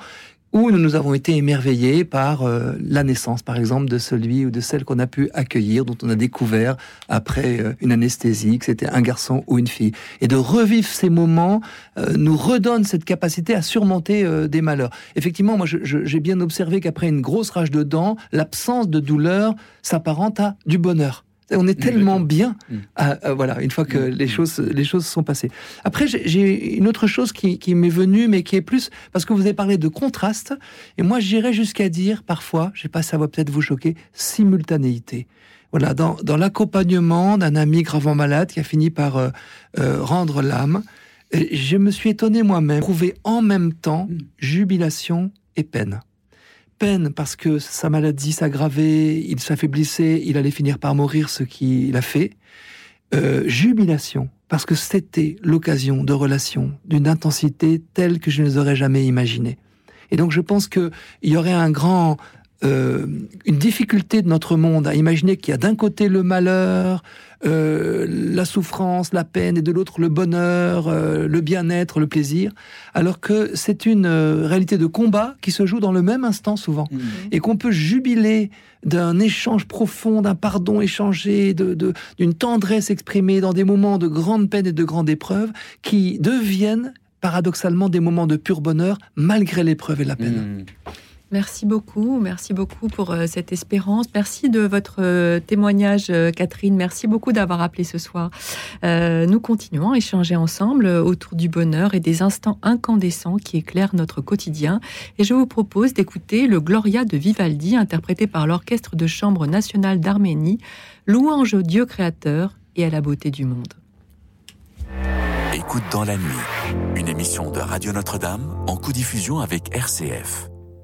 où nous nous avons été émerveillés par euh, la naissance, par exemple, de celui ou de celle qu'on a pu accueillir, dont on a découvert après euh, une anesthésie que c'était un garçon ou une fille. Et de revivre ces moments euh, nous redonne cette capacité à surmonter des malheurs. Effectivement, moi, j'ai bien observé qu'après une grosse rage de dents, l'absence de douleur s'apparente à du bonheur. On est tellement bien, mm. voilà, une fois que mm. les choses, les choses sont passées. Après, j'ai une autre chose qui, m'est venue, mais qui est plus parce que vous avez parlé de contraste, et moi j'irais jusqu'à dire parfois, je sais pas, ça va peut-être vous choquer, simultanéité. Voilà, dans, l'accompagnement d'un ami gravement malade qui a fini par euh, euh, rendre l'âme, je me suis étonné moi-même, trouver en même temps mm. jubilation et peine peine parce que sa maladie s'aggravait, il s'affaiblissait, il allait finir par mourir, ce qu'il a fait. Euh, jubilation, parce que c'était l'occasion de relations d'une intensité telle que je ne les aurais jamais imaginées. Et donc je pense qu'il y aurait un grand, euh, une difficulté de notre monde à imaginer qu'il y a d'un côté le malheur, euh, la souffrance, la peine, et de l'autre le bonheur, euh, le bien-être, le plaisir, alors que c'est une réalité de combat qui se joue dans le même instant souvent, mmh. et qu'on peut jubiler d'un échange profond, d'un pardon échangé, d'une de, tendresse exprimée dans des moments de grande peine et de grande épreuve, qui deviennent paradoxalement des moments de pur bonheur malgré l'épreuve et la peine. Mmh. Merci beaucoup, merci beaucoup pour euh, cette espérance. Merci de votre euh, témoignage, euh, Catherine. Merci beaucoup d'avoir appelé ce soir. nous continuons à échanger ensemble autour du bonheur et des instants incandescents qui éclairent notre quotidien. Et je vous propose d'écouter le Gloria de Vivaldi, interprété par l'Orchestre de chambre nationale d'Arménie, louange au Dieu créateur et à la beauté du monde. Écoute dans la nuit, une émission de Radio Notre-Dame en co-diffusion avec RCF.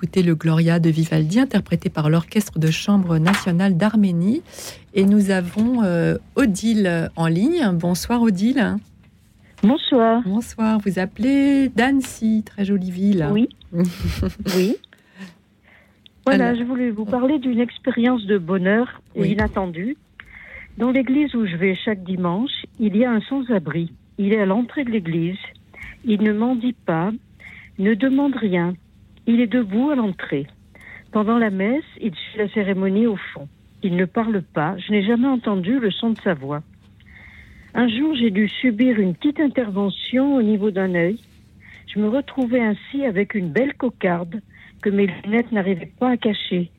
Écouté le Gloria de Vivaldi, interprété par l'Orchestre de Chambre nationale d'Arménie. Et nous avons euh, Odile en ligne. Bonsoir Odile. Bonsoir. Bonsoir. Vous appelez d'Annecy, très jolie ville. Oui. <laughs> oui. Voilà, je voulais vous parler d'une expérience de bonheur inattendue. Dans l'église où je vais chaque dimanche, il y a un sans-abri. Il est à l'entrée de l'église. Il ne mendie pas, ne demande rien. Il est debout à l'entrée. Pendant la messe, il suit la cérémonie au fond. Il ne parle pas. Je n'ai jamais entendu le son de sa voix. Un jour, j'ai dû subir une petite intervention au niveau d'un œil. Je me retrouvais ainsi avec une belle cocarde que mes lunettes n'arrivaient pas à cacher.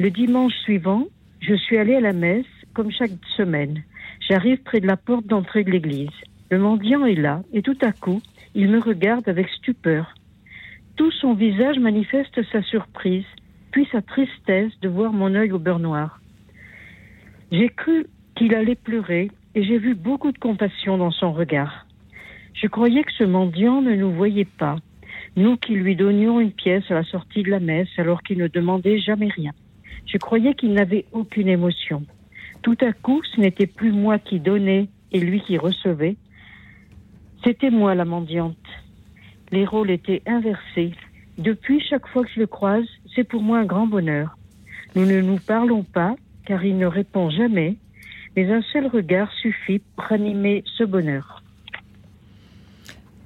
Le dimanche suivant, je suis allée à la messe, comme chaque semaine. J'arrive près de la porte d'entrée de l'église. Le mendiant est là, et tout à coup, il me regarde avec stupeur. Tout son visage manifeste sa surprise, puis sa tristesse de voir mon œil au beurre noir. J'ai cru qu'il allait pleurer, et j'ai vu beaucoup de compassion dans son regard. Je croyais que ce mendiant ne nous voyait pas, nous qui lui donnions une pièce à la sortie de la messe alors qu'il ne demandait jamais rien. Je croyais qu'il n'avait aucune émotion. Tout à coup, ce n'était plus moi qui donnais et lui qui recevait. C'était moi la mendiante. Les rôles étaient inversés. Depuis, chaque fois que je le croise, c'est pour moi un grand bonheur. Nous ne nous parlons pas, car il ne répond jamais, mais un seul regard suffit pour animer ce bonheur.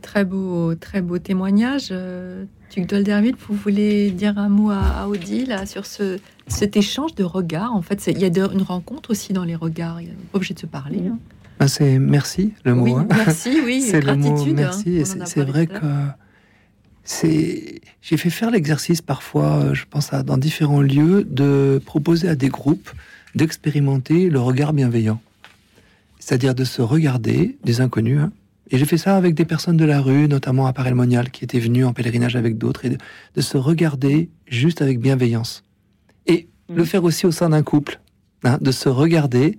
Très beau, très beau témoignage. Euh, Tugdol Derville, vous voulez dire un mot à, Odile sur ce, cet échange de regards En fait, il y a une rencontre aussi dans les regards. Il n'est pas obligé de se parler. Hein. Ah, c'est merci le mot. Oui, hein. merci, oui. <laughs> c'est le mot merci. Hein, c'est vrai que c'est. J'ai fait faire l'exercice parfois, je pense à dans différents lieux, de proposer à des groupes d'expérimenter le regard bienveillant, c'est-à-dire de se regarder des inconnus. Hein. Et j'ai fait ça avec des personnes de la rue, notamment à paray monial qui étaient venus en pèlerinage avec d'autres, et de, se regarder juste avec bienveillance. Et mmh. le faire aussi au sein d'un couple, de se regarder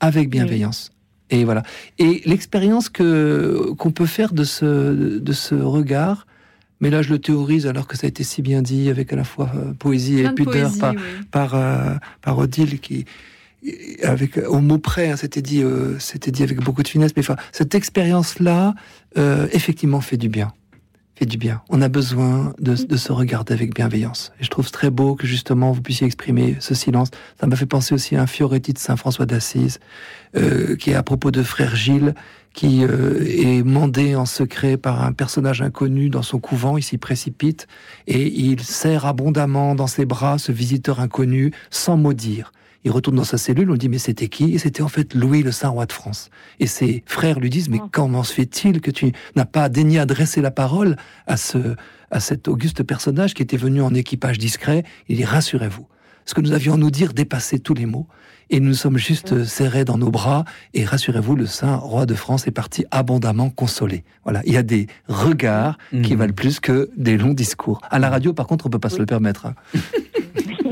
avec bienveillance. Et voilà. Et l'expérience que qu'on peut faire de ce de ce regard, mais là je le théorise alors que ça a été si bien dit avec à la fois euh, poésie et pudeur par par, euh, par Odile qui avec au mot près, hein, c'était dit, euh, c'était dit avec beaucoup de finesse. Mais enfin, cette expérience-là, effectivement, fait du bien fait du bien. On a besoin de, de, se regarder avec bienveillance. Et je trouve très beau que justement vous puissiez exprimer ce silence. Ça m'a fait penser aussi à un Fioretti de Saint François d'Assise, euh, qui est à propos de frère Gilles, qui euh, est mandé en secret par un personnage inconnu dans son couvent. Il s'y précipite et il serre abondamment dans ses bras ce visiteur inconnu sans maudire. Il retourne dans sa cellule, on lui dit mais c'était qui? Et c'était en fait Louis le Saint Roi de France. Et ses frères lui disent mais oh. comment se fait-il que tu n'as pas daigné adresser la parole à ce à cet auguste personnage qui était venu en équipage discret? Il dit rassurez-vous, ce que nous avions à nous dire dépassait tous les mots. Et nous sommes juste serrés dans nos bras. Et rassurez-vous, le Saint Roi de France est parti abondamment consolé. Voilà, il y a des regards qui mmh. valent plus que des longs discours. À la radio, par contre, on peut pas se le permettre. Hein. <laughs>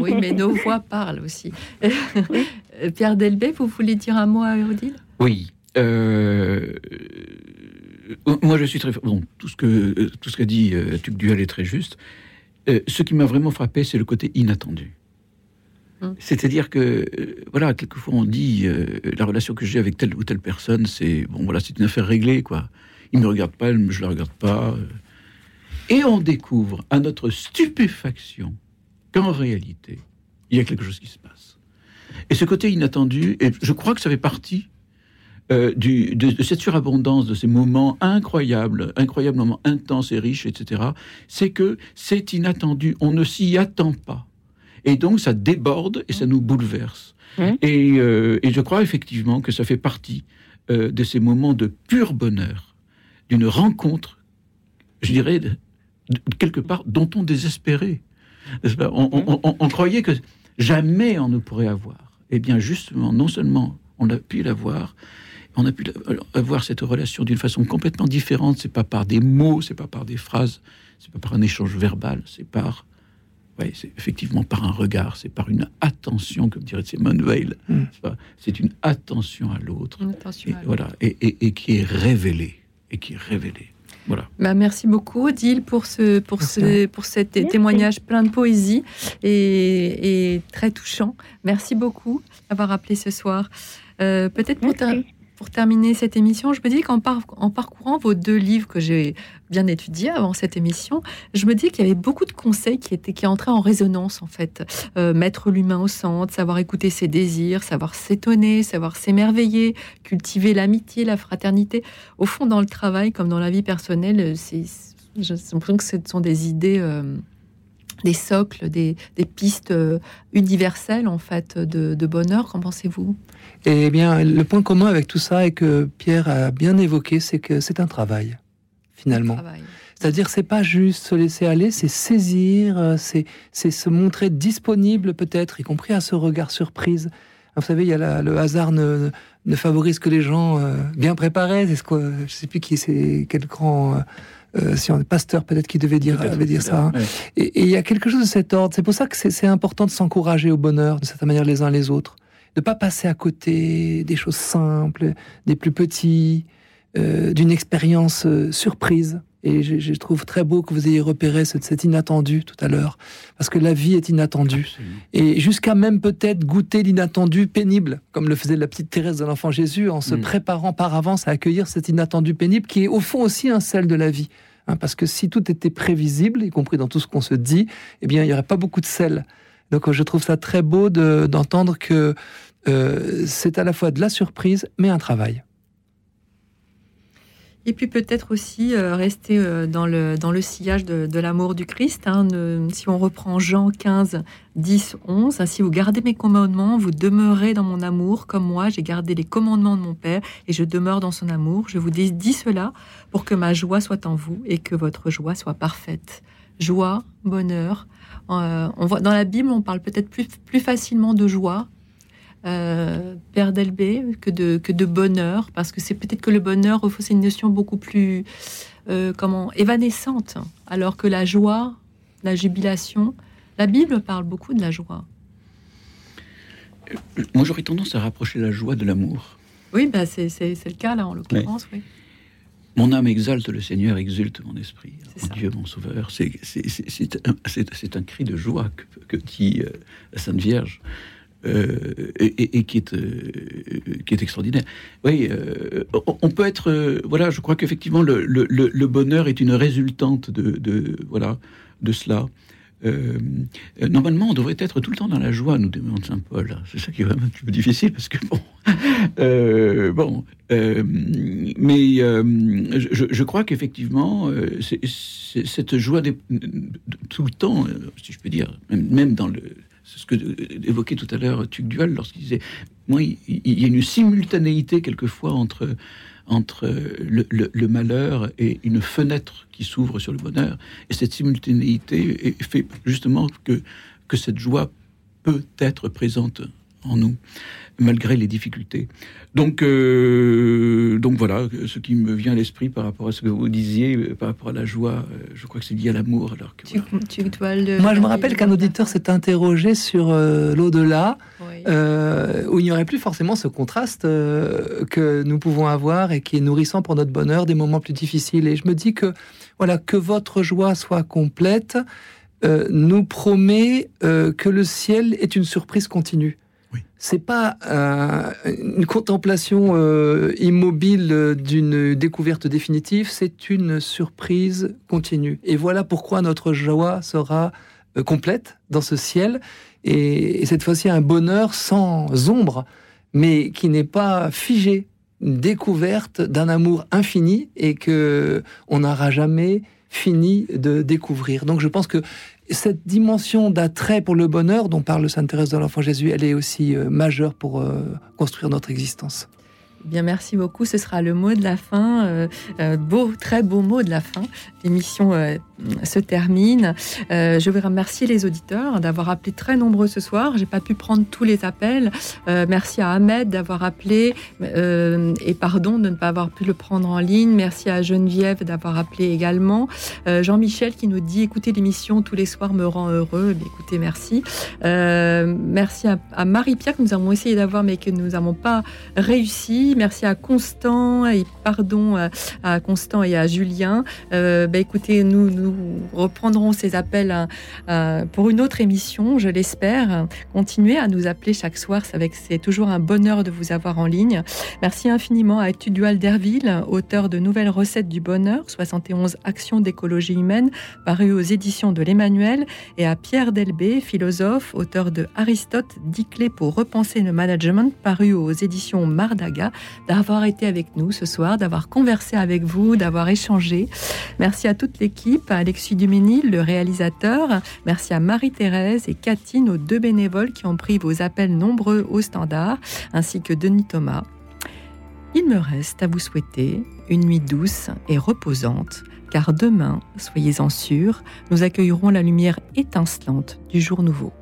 oui, mais nos voix parlent aussi. <laughs> Pierre Delbé, vous voulez dire un mot à Odile? Oui. Euh, moi, je suis très. Bon, tout ce que tout ce qu'a dit euh, Tuc Duel est très juste. Euh, ce qui m'a vraiment frappé, c'est le côté inattendu. Hum. C'est-à-dire que, voilà, quelquefois on dit la relation que j'ai avec telle ou telle personne, c'est bon, voilà, c'est une affaire réglée, quoi. Il me regarde pas, je la regarde pas. Et on découvre à notre stupéfaction qu'en réalité, il y a quelque chose qui se passe. Et ce côté inattendu, et je crois que ça fait partie euh, de, cette surabondance, de ces moments incroyables, incroyablement intenses et riches, etc., c'est que c'est inattendu, on ne s'y attend pas. Et donc ça déborde et ça nous bouleverse. Mmh. Euh, et, je crois effectivement que ça fait partie euh, de ces moments de pur bonheur, d'une rencontre, je dirais, quelque part, dont on désespérait on, croyait que jamais on ne pourrait avoir. Eh bien, justement, non seulement on a pu l'avoir, on a pu avoir cette relation d'une façon complètement différente. C'est pas par des mots, c'est pas par des phrases, c'est pas par un échange verbal, c'est par, ouais, c'est effectivement par un regard, c'est par une attention, comme dirait Simone Weil. Hmm. C'est une attention à l'autre, et, voilà, et, et, qui est révélée, et qui est révélée. Voilà. Bah, merci beaucoup, Odile, pour, ce, pour, ce, pour cet témoignage plein de poésie et, et, très touchant. Merci beaucoup d'avoir appelé ce soir. Euh, Peut-être pour, pour terminer cette émission, je me dis qu'en en parcourant vos deux livres que j'ai bien étudiés avant cette émission, je me dis qu'il y avait beaucoup de conseils qui étaient qui entraient en résonance en fait. Euh, mettre l'humain au centre, savoir écouter ses désirs, savoir s'étonner, savoir s'émerveiller, cultiver l'amitié, la fraternité. Au fond, dans le travail comme dans la vie personnelle, c'est j'ai l'impression que ce sont des idées. Euh, des socles, des, pistes euh, universelles en fait de bonheur. Qu'en pensez-vous? Eh bien, le point commun avec tout ça et que Pierre a bien évoqué, c'est que c'est un travail finalement. C'est-à-dire, c'est pas juste se laisser aller, c'est saisir, euh, c'est se montrer disponible peut-être, y compris à ce regard surprise. Vous savez, il y a le hasard ne, ne, favorise que les gens euh, bien préparés. C'est ce que je sais plus qui c'est quel grand euh, si on est pasteur peut-être qui devait dire, avait dire ça. Hein. Et il y a quelque chose de cet ordre. C'est pour ça que c'est important de s'encourager au bonheur de cette manière les uns les autres, de pas passer à côté des choses simples, des plus petits, euh, d'une expérience euh, surprise. Et je, trouve très beau que vous ayez repéré cet, inattendu tout à l'heure, parce que la vie est inattendue. Et jusqu'à même peut-être goûter l'inattendu pénible, comme le faisait la petite Thérèse de l'Enfant Jésus, en se mm. préparant par avance à accueillir cet inattendu pénible, qui est au fond aussi un sel de la vie. Hein, parce que si tout était prévisible, y compris dans tout ce qu'on se dit, eh bien, il n'y aurait pas beaucoup de sel. Donc, je trouve ça très beau d'entendre que euh, c'est à la fois de la surprise, mais un travail. Et puis peut-être aussi euh, rester euh, dans, le, dans le sillage de, l'amour du Christ. Hein, si on reprend Jean 15, 10, 11, si vous gardez mes commandements, vous demeurez dans mon amour, comme moi j'ai gardé les commandements de mon Père et je demeure dans son amour. Je vous dis, cela pour que ma joie soit en vous et que votre joie soit parfaite. Joie, bonheur. On voit, dans la Bible, on parle peut-être plus, plus facilement de joie euh, Père Delbé que de, que de bonheur, parce que c'est peut-être que le bonheur, c'est une notion beaucoup plus euh, comment évanescente, alors que la joie, la jubilation, la Bible parle beaucoup de la joie. Moi, j'aurais tendance à rapprocher la joie de l'amour. Oui, bah c'est le cas là, en l'occurrence. Oui. Mon âme exalte le Seigneur, exulte mon esprit. Mon Dieu, mon Sauveur. C'est un, un, cri de joie que, dit euh, la Sainte Vierge. Euh, et, qui, est, euh, qui est extraordinaire. Oui, euh, on peut être. voilà, je crois qu'effectivement, le, le, bonheur est une résultante de, voilà, de cela. normalement, on devrait être tout le temps dans la joie, nous demande Saint Paul. C'est ça qui est vraiment un peu difficile parce que bon, <laughs> bon, mais je, je, crois qu'effectivement, cette joie tout le temps, si je peux dire, même, dans le ce que évoquait tout à l'heure Tugdual lorsqu'il disait, moi, il, y a une simultanéité quelquefois entre entre le, malheur et une fenêtre qui s'ouvre sur le bonheur. Et cette simultanéité fait justement que, que cette joie peut être présente en nous malgré les difficultés. Donc, euh, donc voilà, ce qui me vient à l'esprit par rapport à ce que vous disiez, euh, par rapport à la joie, euh, je crois que c'est lié à l'amour. Alors Moi, je me rappelle qu'un auditeur s'est interrogé sur l'au-delà, où il n'y aurait plus forcément ce contraste que nous pouvons avoir et qui est nourrissant pour notre bonheur des moments plus difficiles. Et je me dis que voilà, que votre joie soit complète. nous promet que le ciel est une surprise continue c'est pas euh, une contemplation euh, immobile d'une découverte définitive, c'est une surprise continue. Et voilà pourquoi notre joie sera euh, complète dans ce ciel, et, cette fois-ci un bonheur sans ombre, mais qui n'est pas figé, une découverte d'un amour infini et que on n'aura jamais fini de découvrir. Donc je pense que cette dimension d'attrait pour le bonheur dont parle Sainte Thérèse de l'Enfant Jésus, elle est aussi euh, majeure pour euh, construire notre existence. Bien, merci beaucoup. Ce sera le mot de la fin, euh, beau, très beau mot de la fin. L'émission se termine. je veux remercier les auditeurs d'avoir appelé très nombreux ce soir. J'ai pas pu prendre tous les appels. merci à Ahmed d'avoir appelé et pardon de ne pas avoir pu le prendre en ligne. Merci à Geneviève d'avoir appelé également. Jean-Michel qui nous dit écoutez l'émission tous les soirs me rend heureux. Eh écoutez, merci. merci à, Marie-Pierre que nous avons essayé d'avoir mais que nous n'avons pas réussi. merci à Constant et pardon à, Constant et à Julien. Euh, bah, écoutez, nous, nous reprendrons ces appels pour une autre émission, je l'espère. Continuez à nous appeler chaque soir, c'est toujours un bonheur de vous avoir en ligne. Merci infiniment à Tudual Derville, auteur de Nouvelles recettes du bonheur, 71 actions d'écologie humaine, paru aux éditions de l'Emmanuel, et à Pierre Delbé, philosophe, auteur de Aristote, 10 clés pour repenser le management, paru aux éditions Mardaga, d'avoir été avec nous ce soir, d'avoir conversé avec vous, d'avoir échangé. Merci à toute l'équipe, Alexis Duménil, le réalisateur. Merci à Marie-Thérèse et Cathy, nos deux bénévoles qui ont pris vos appels nombreux au standard, ainsi que Denis Thomas. Il me reste à vous souhaiter une nuit douce et reposante, car demain, soyez-en sûrs, nous accueillerons la lumière étincelante du jour nouveau.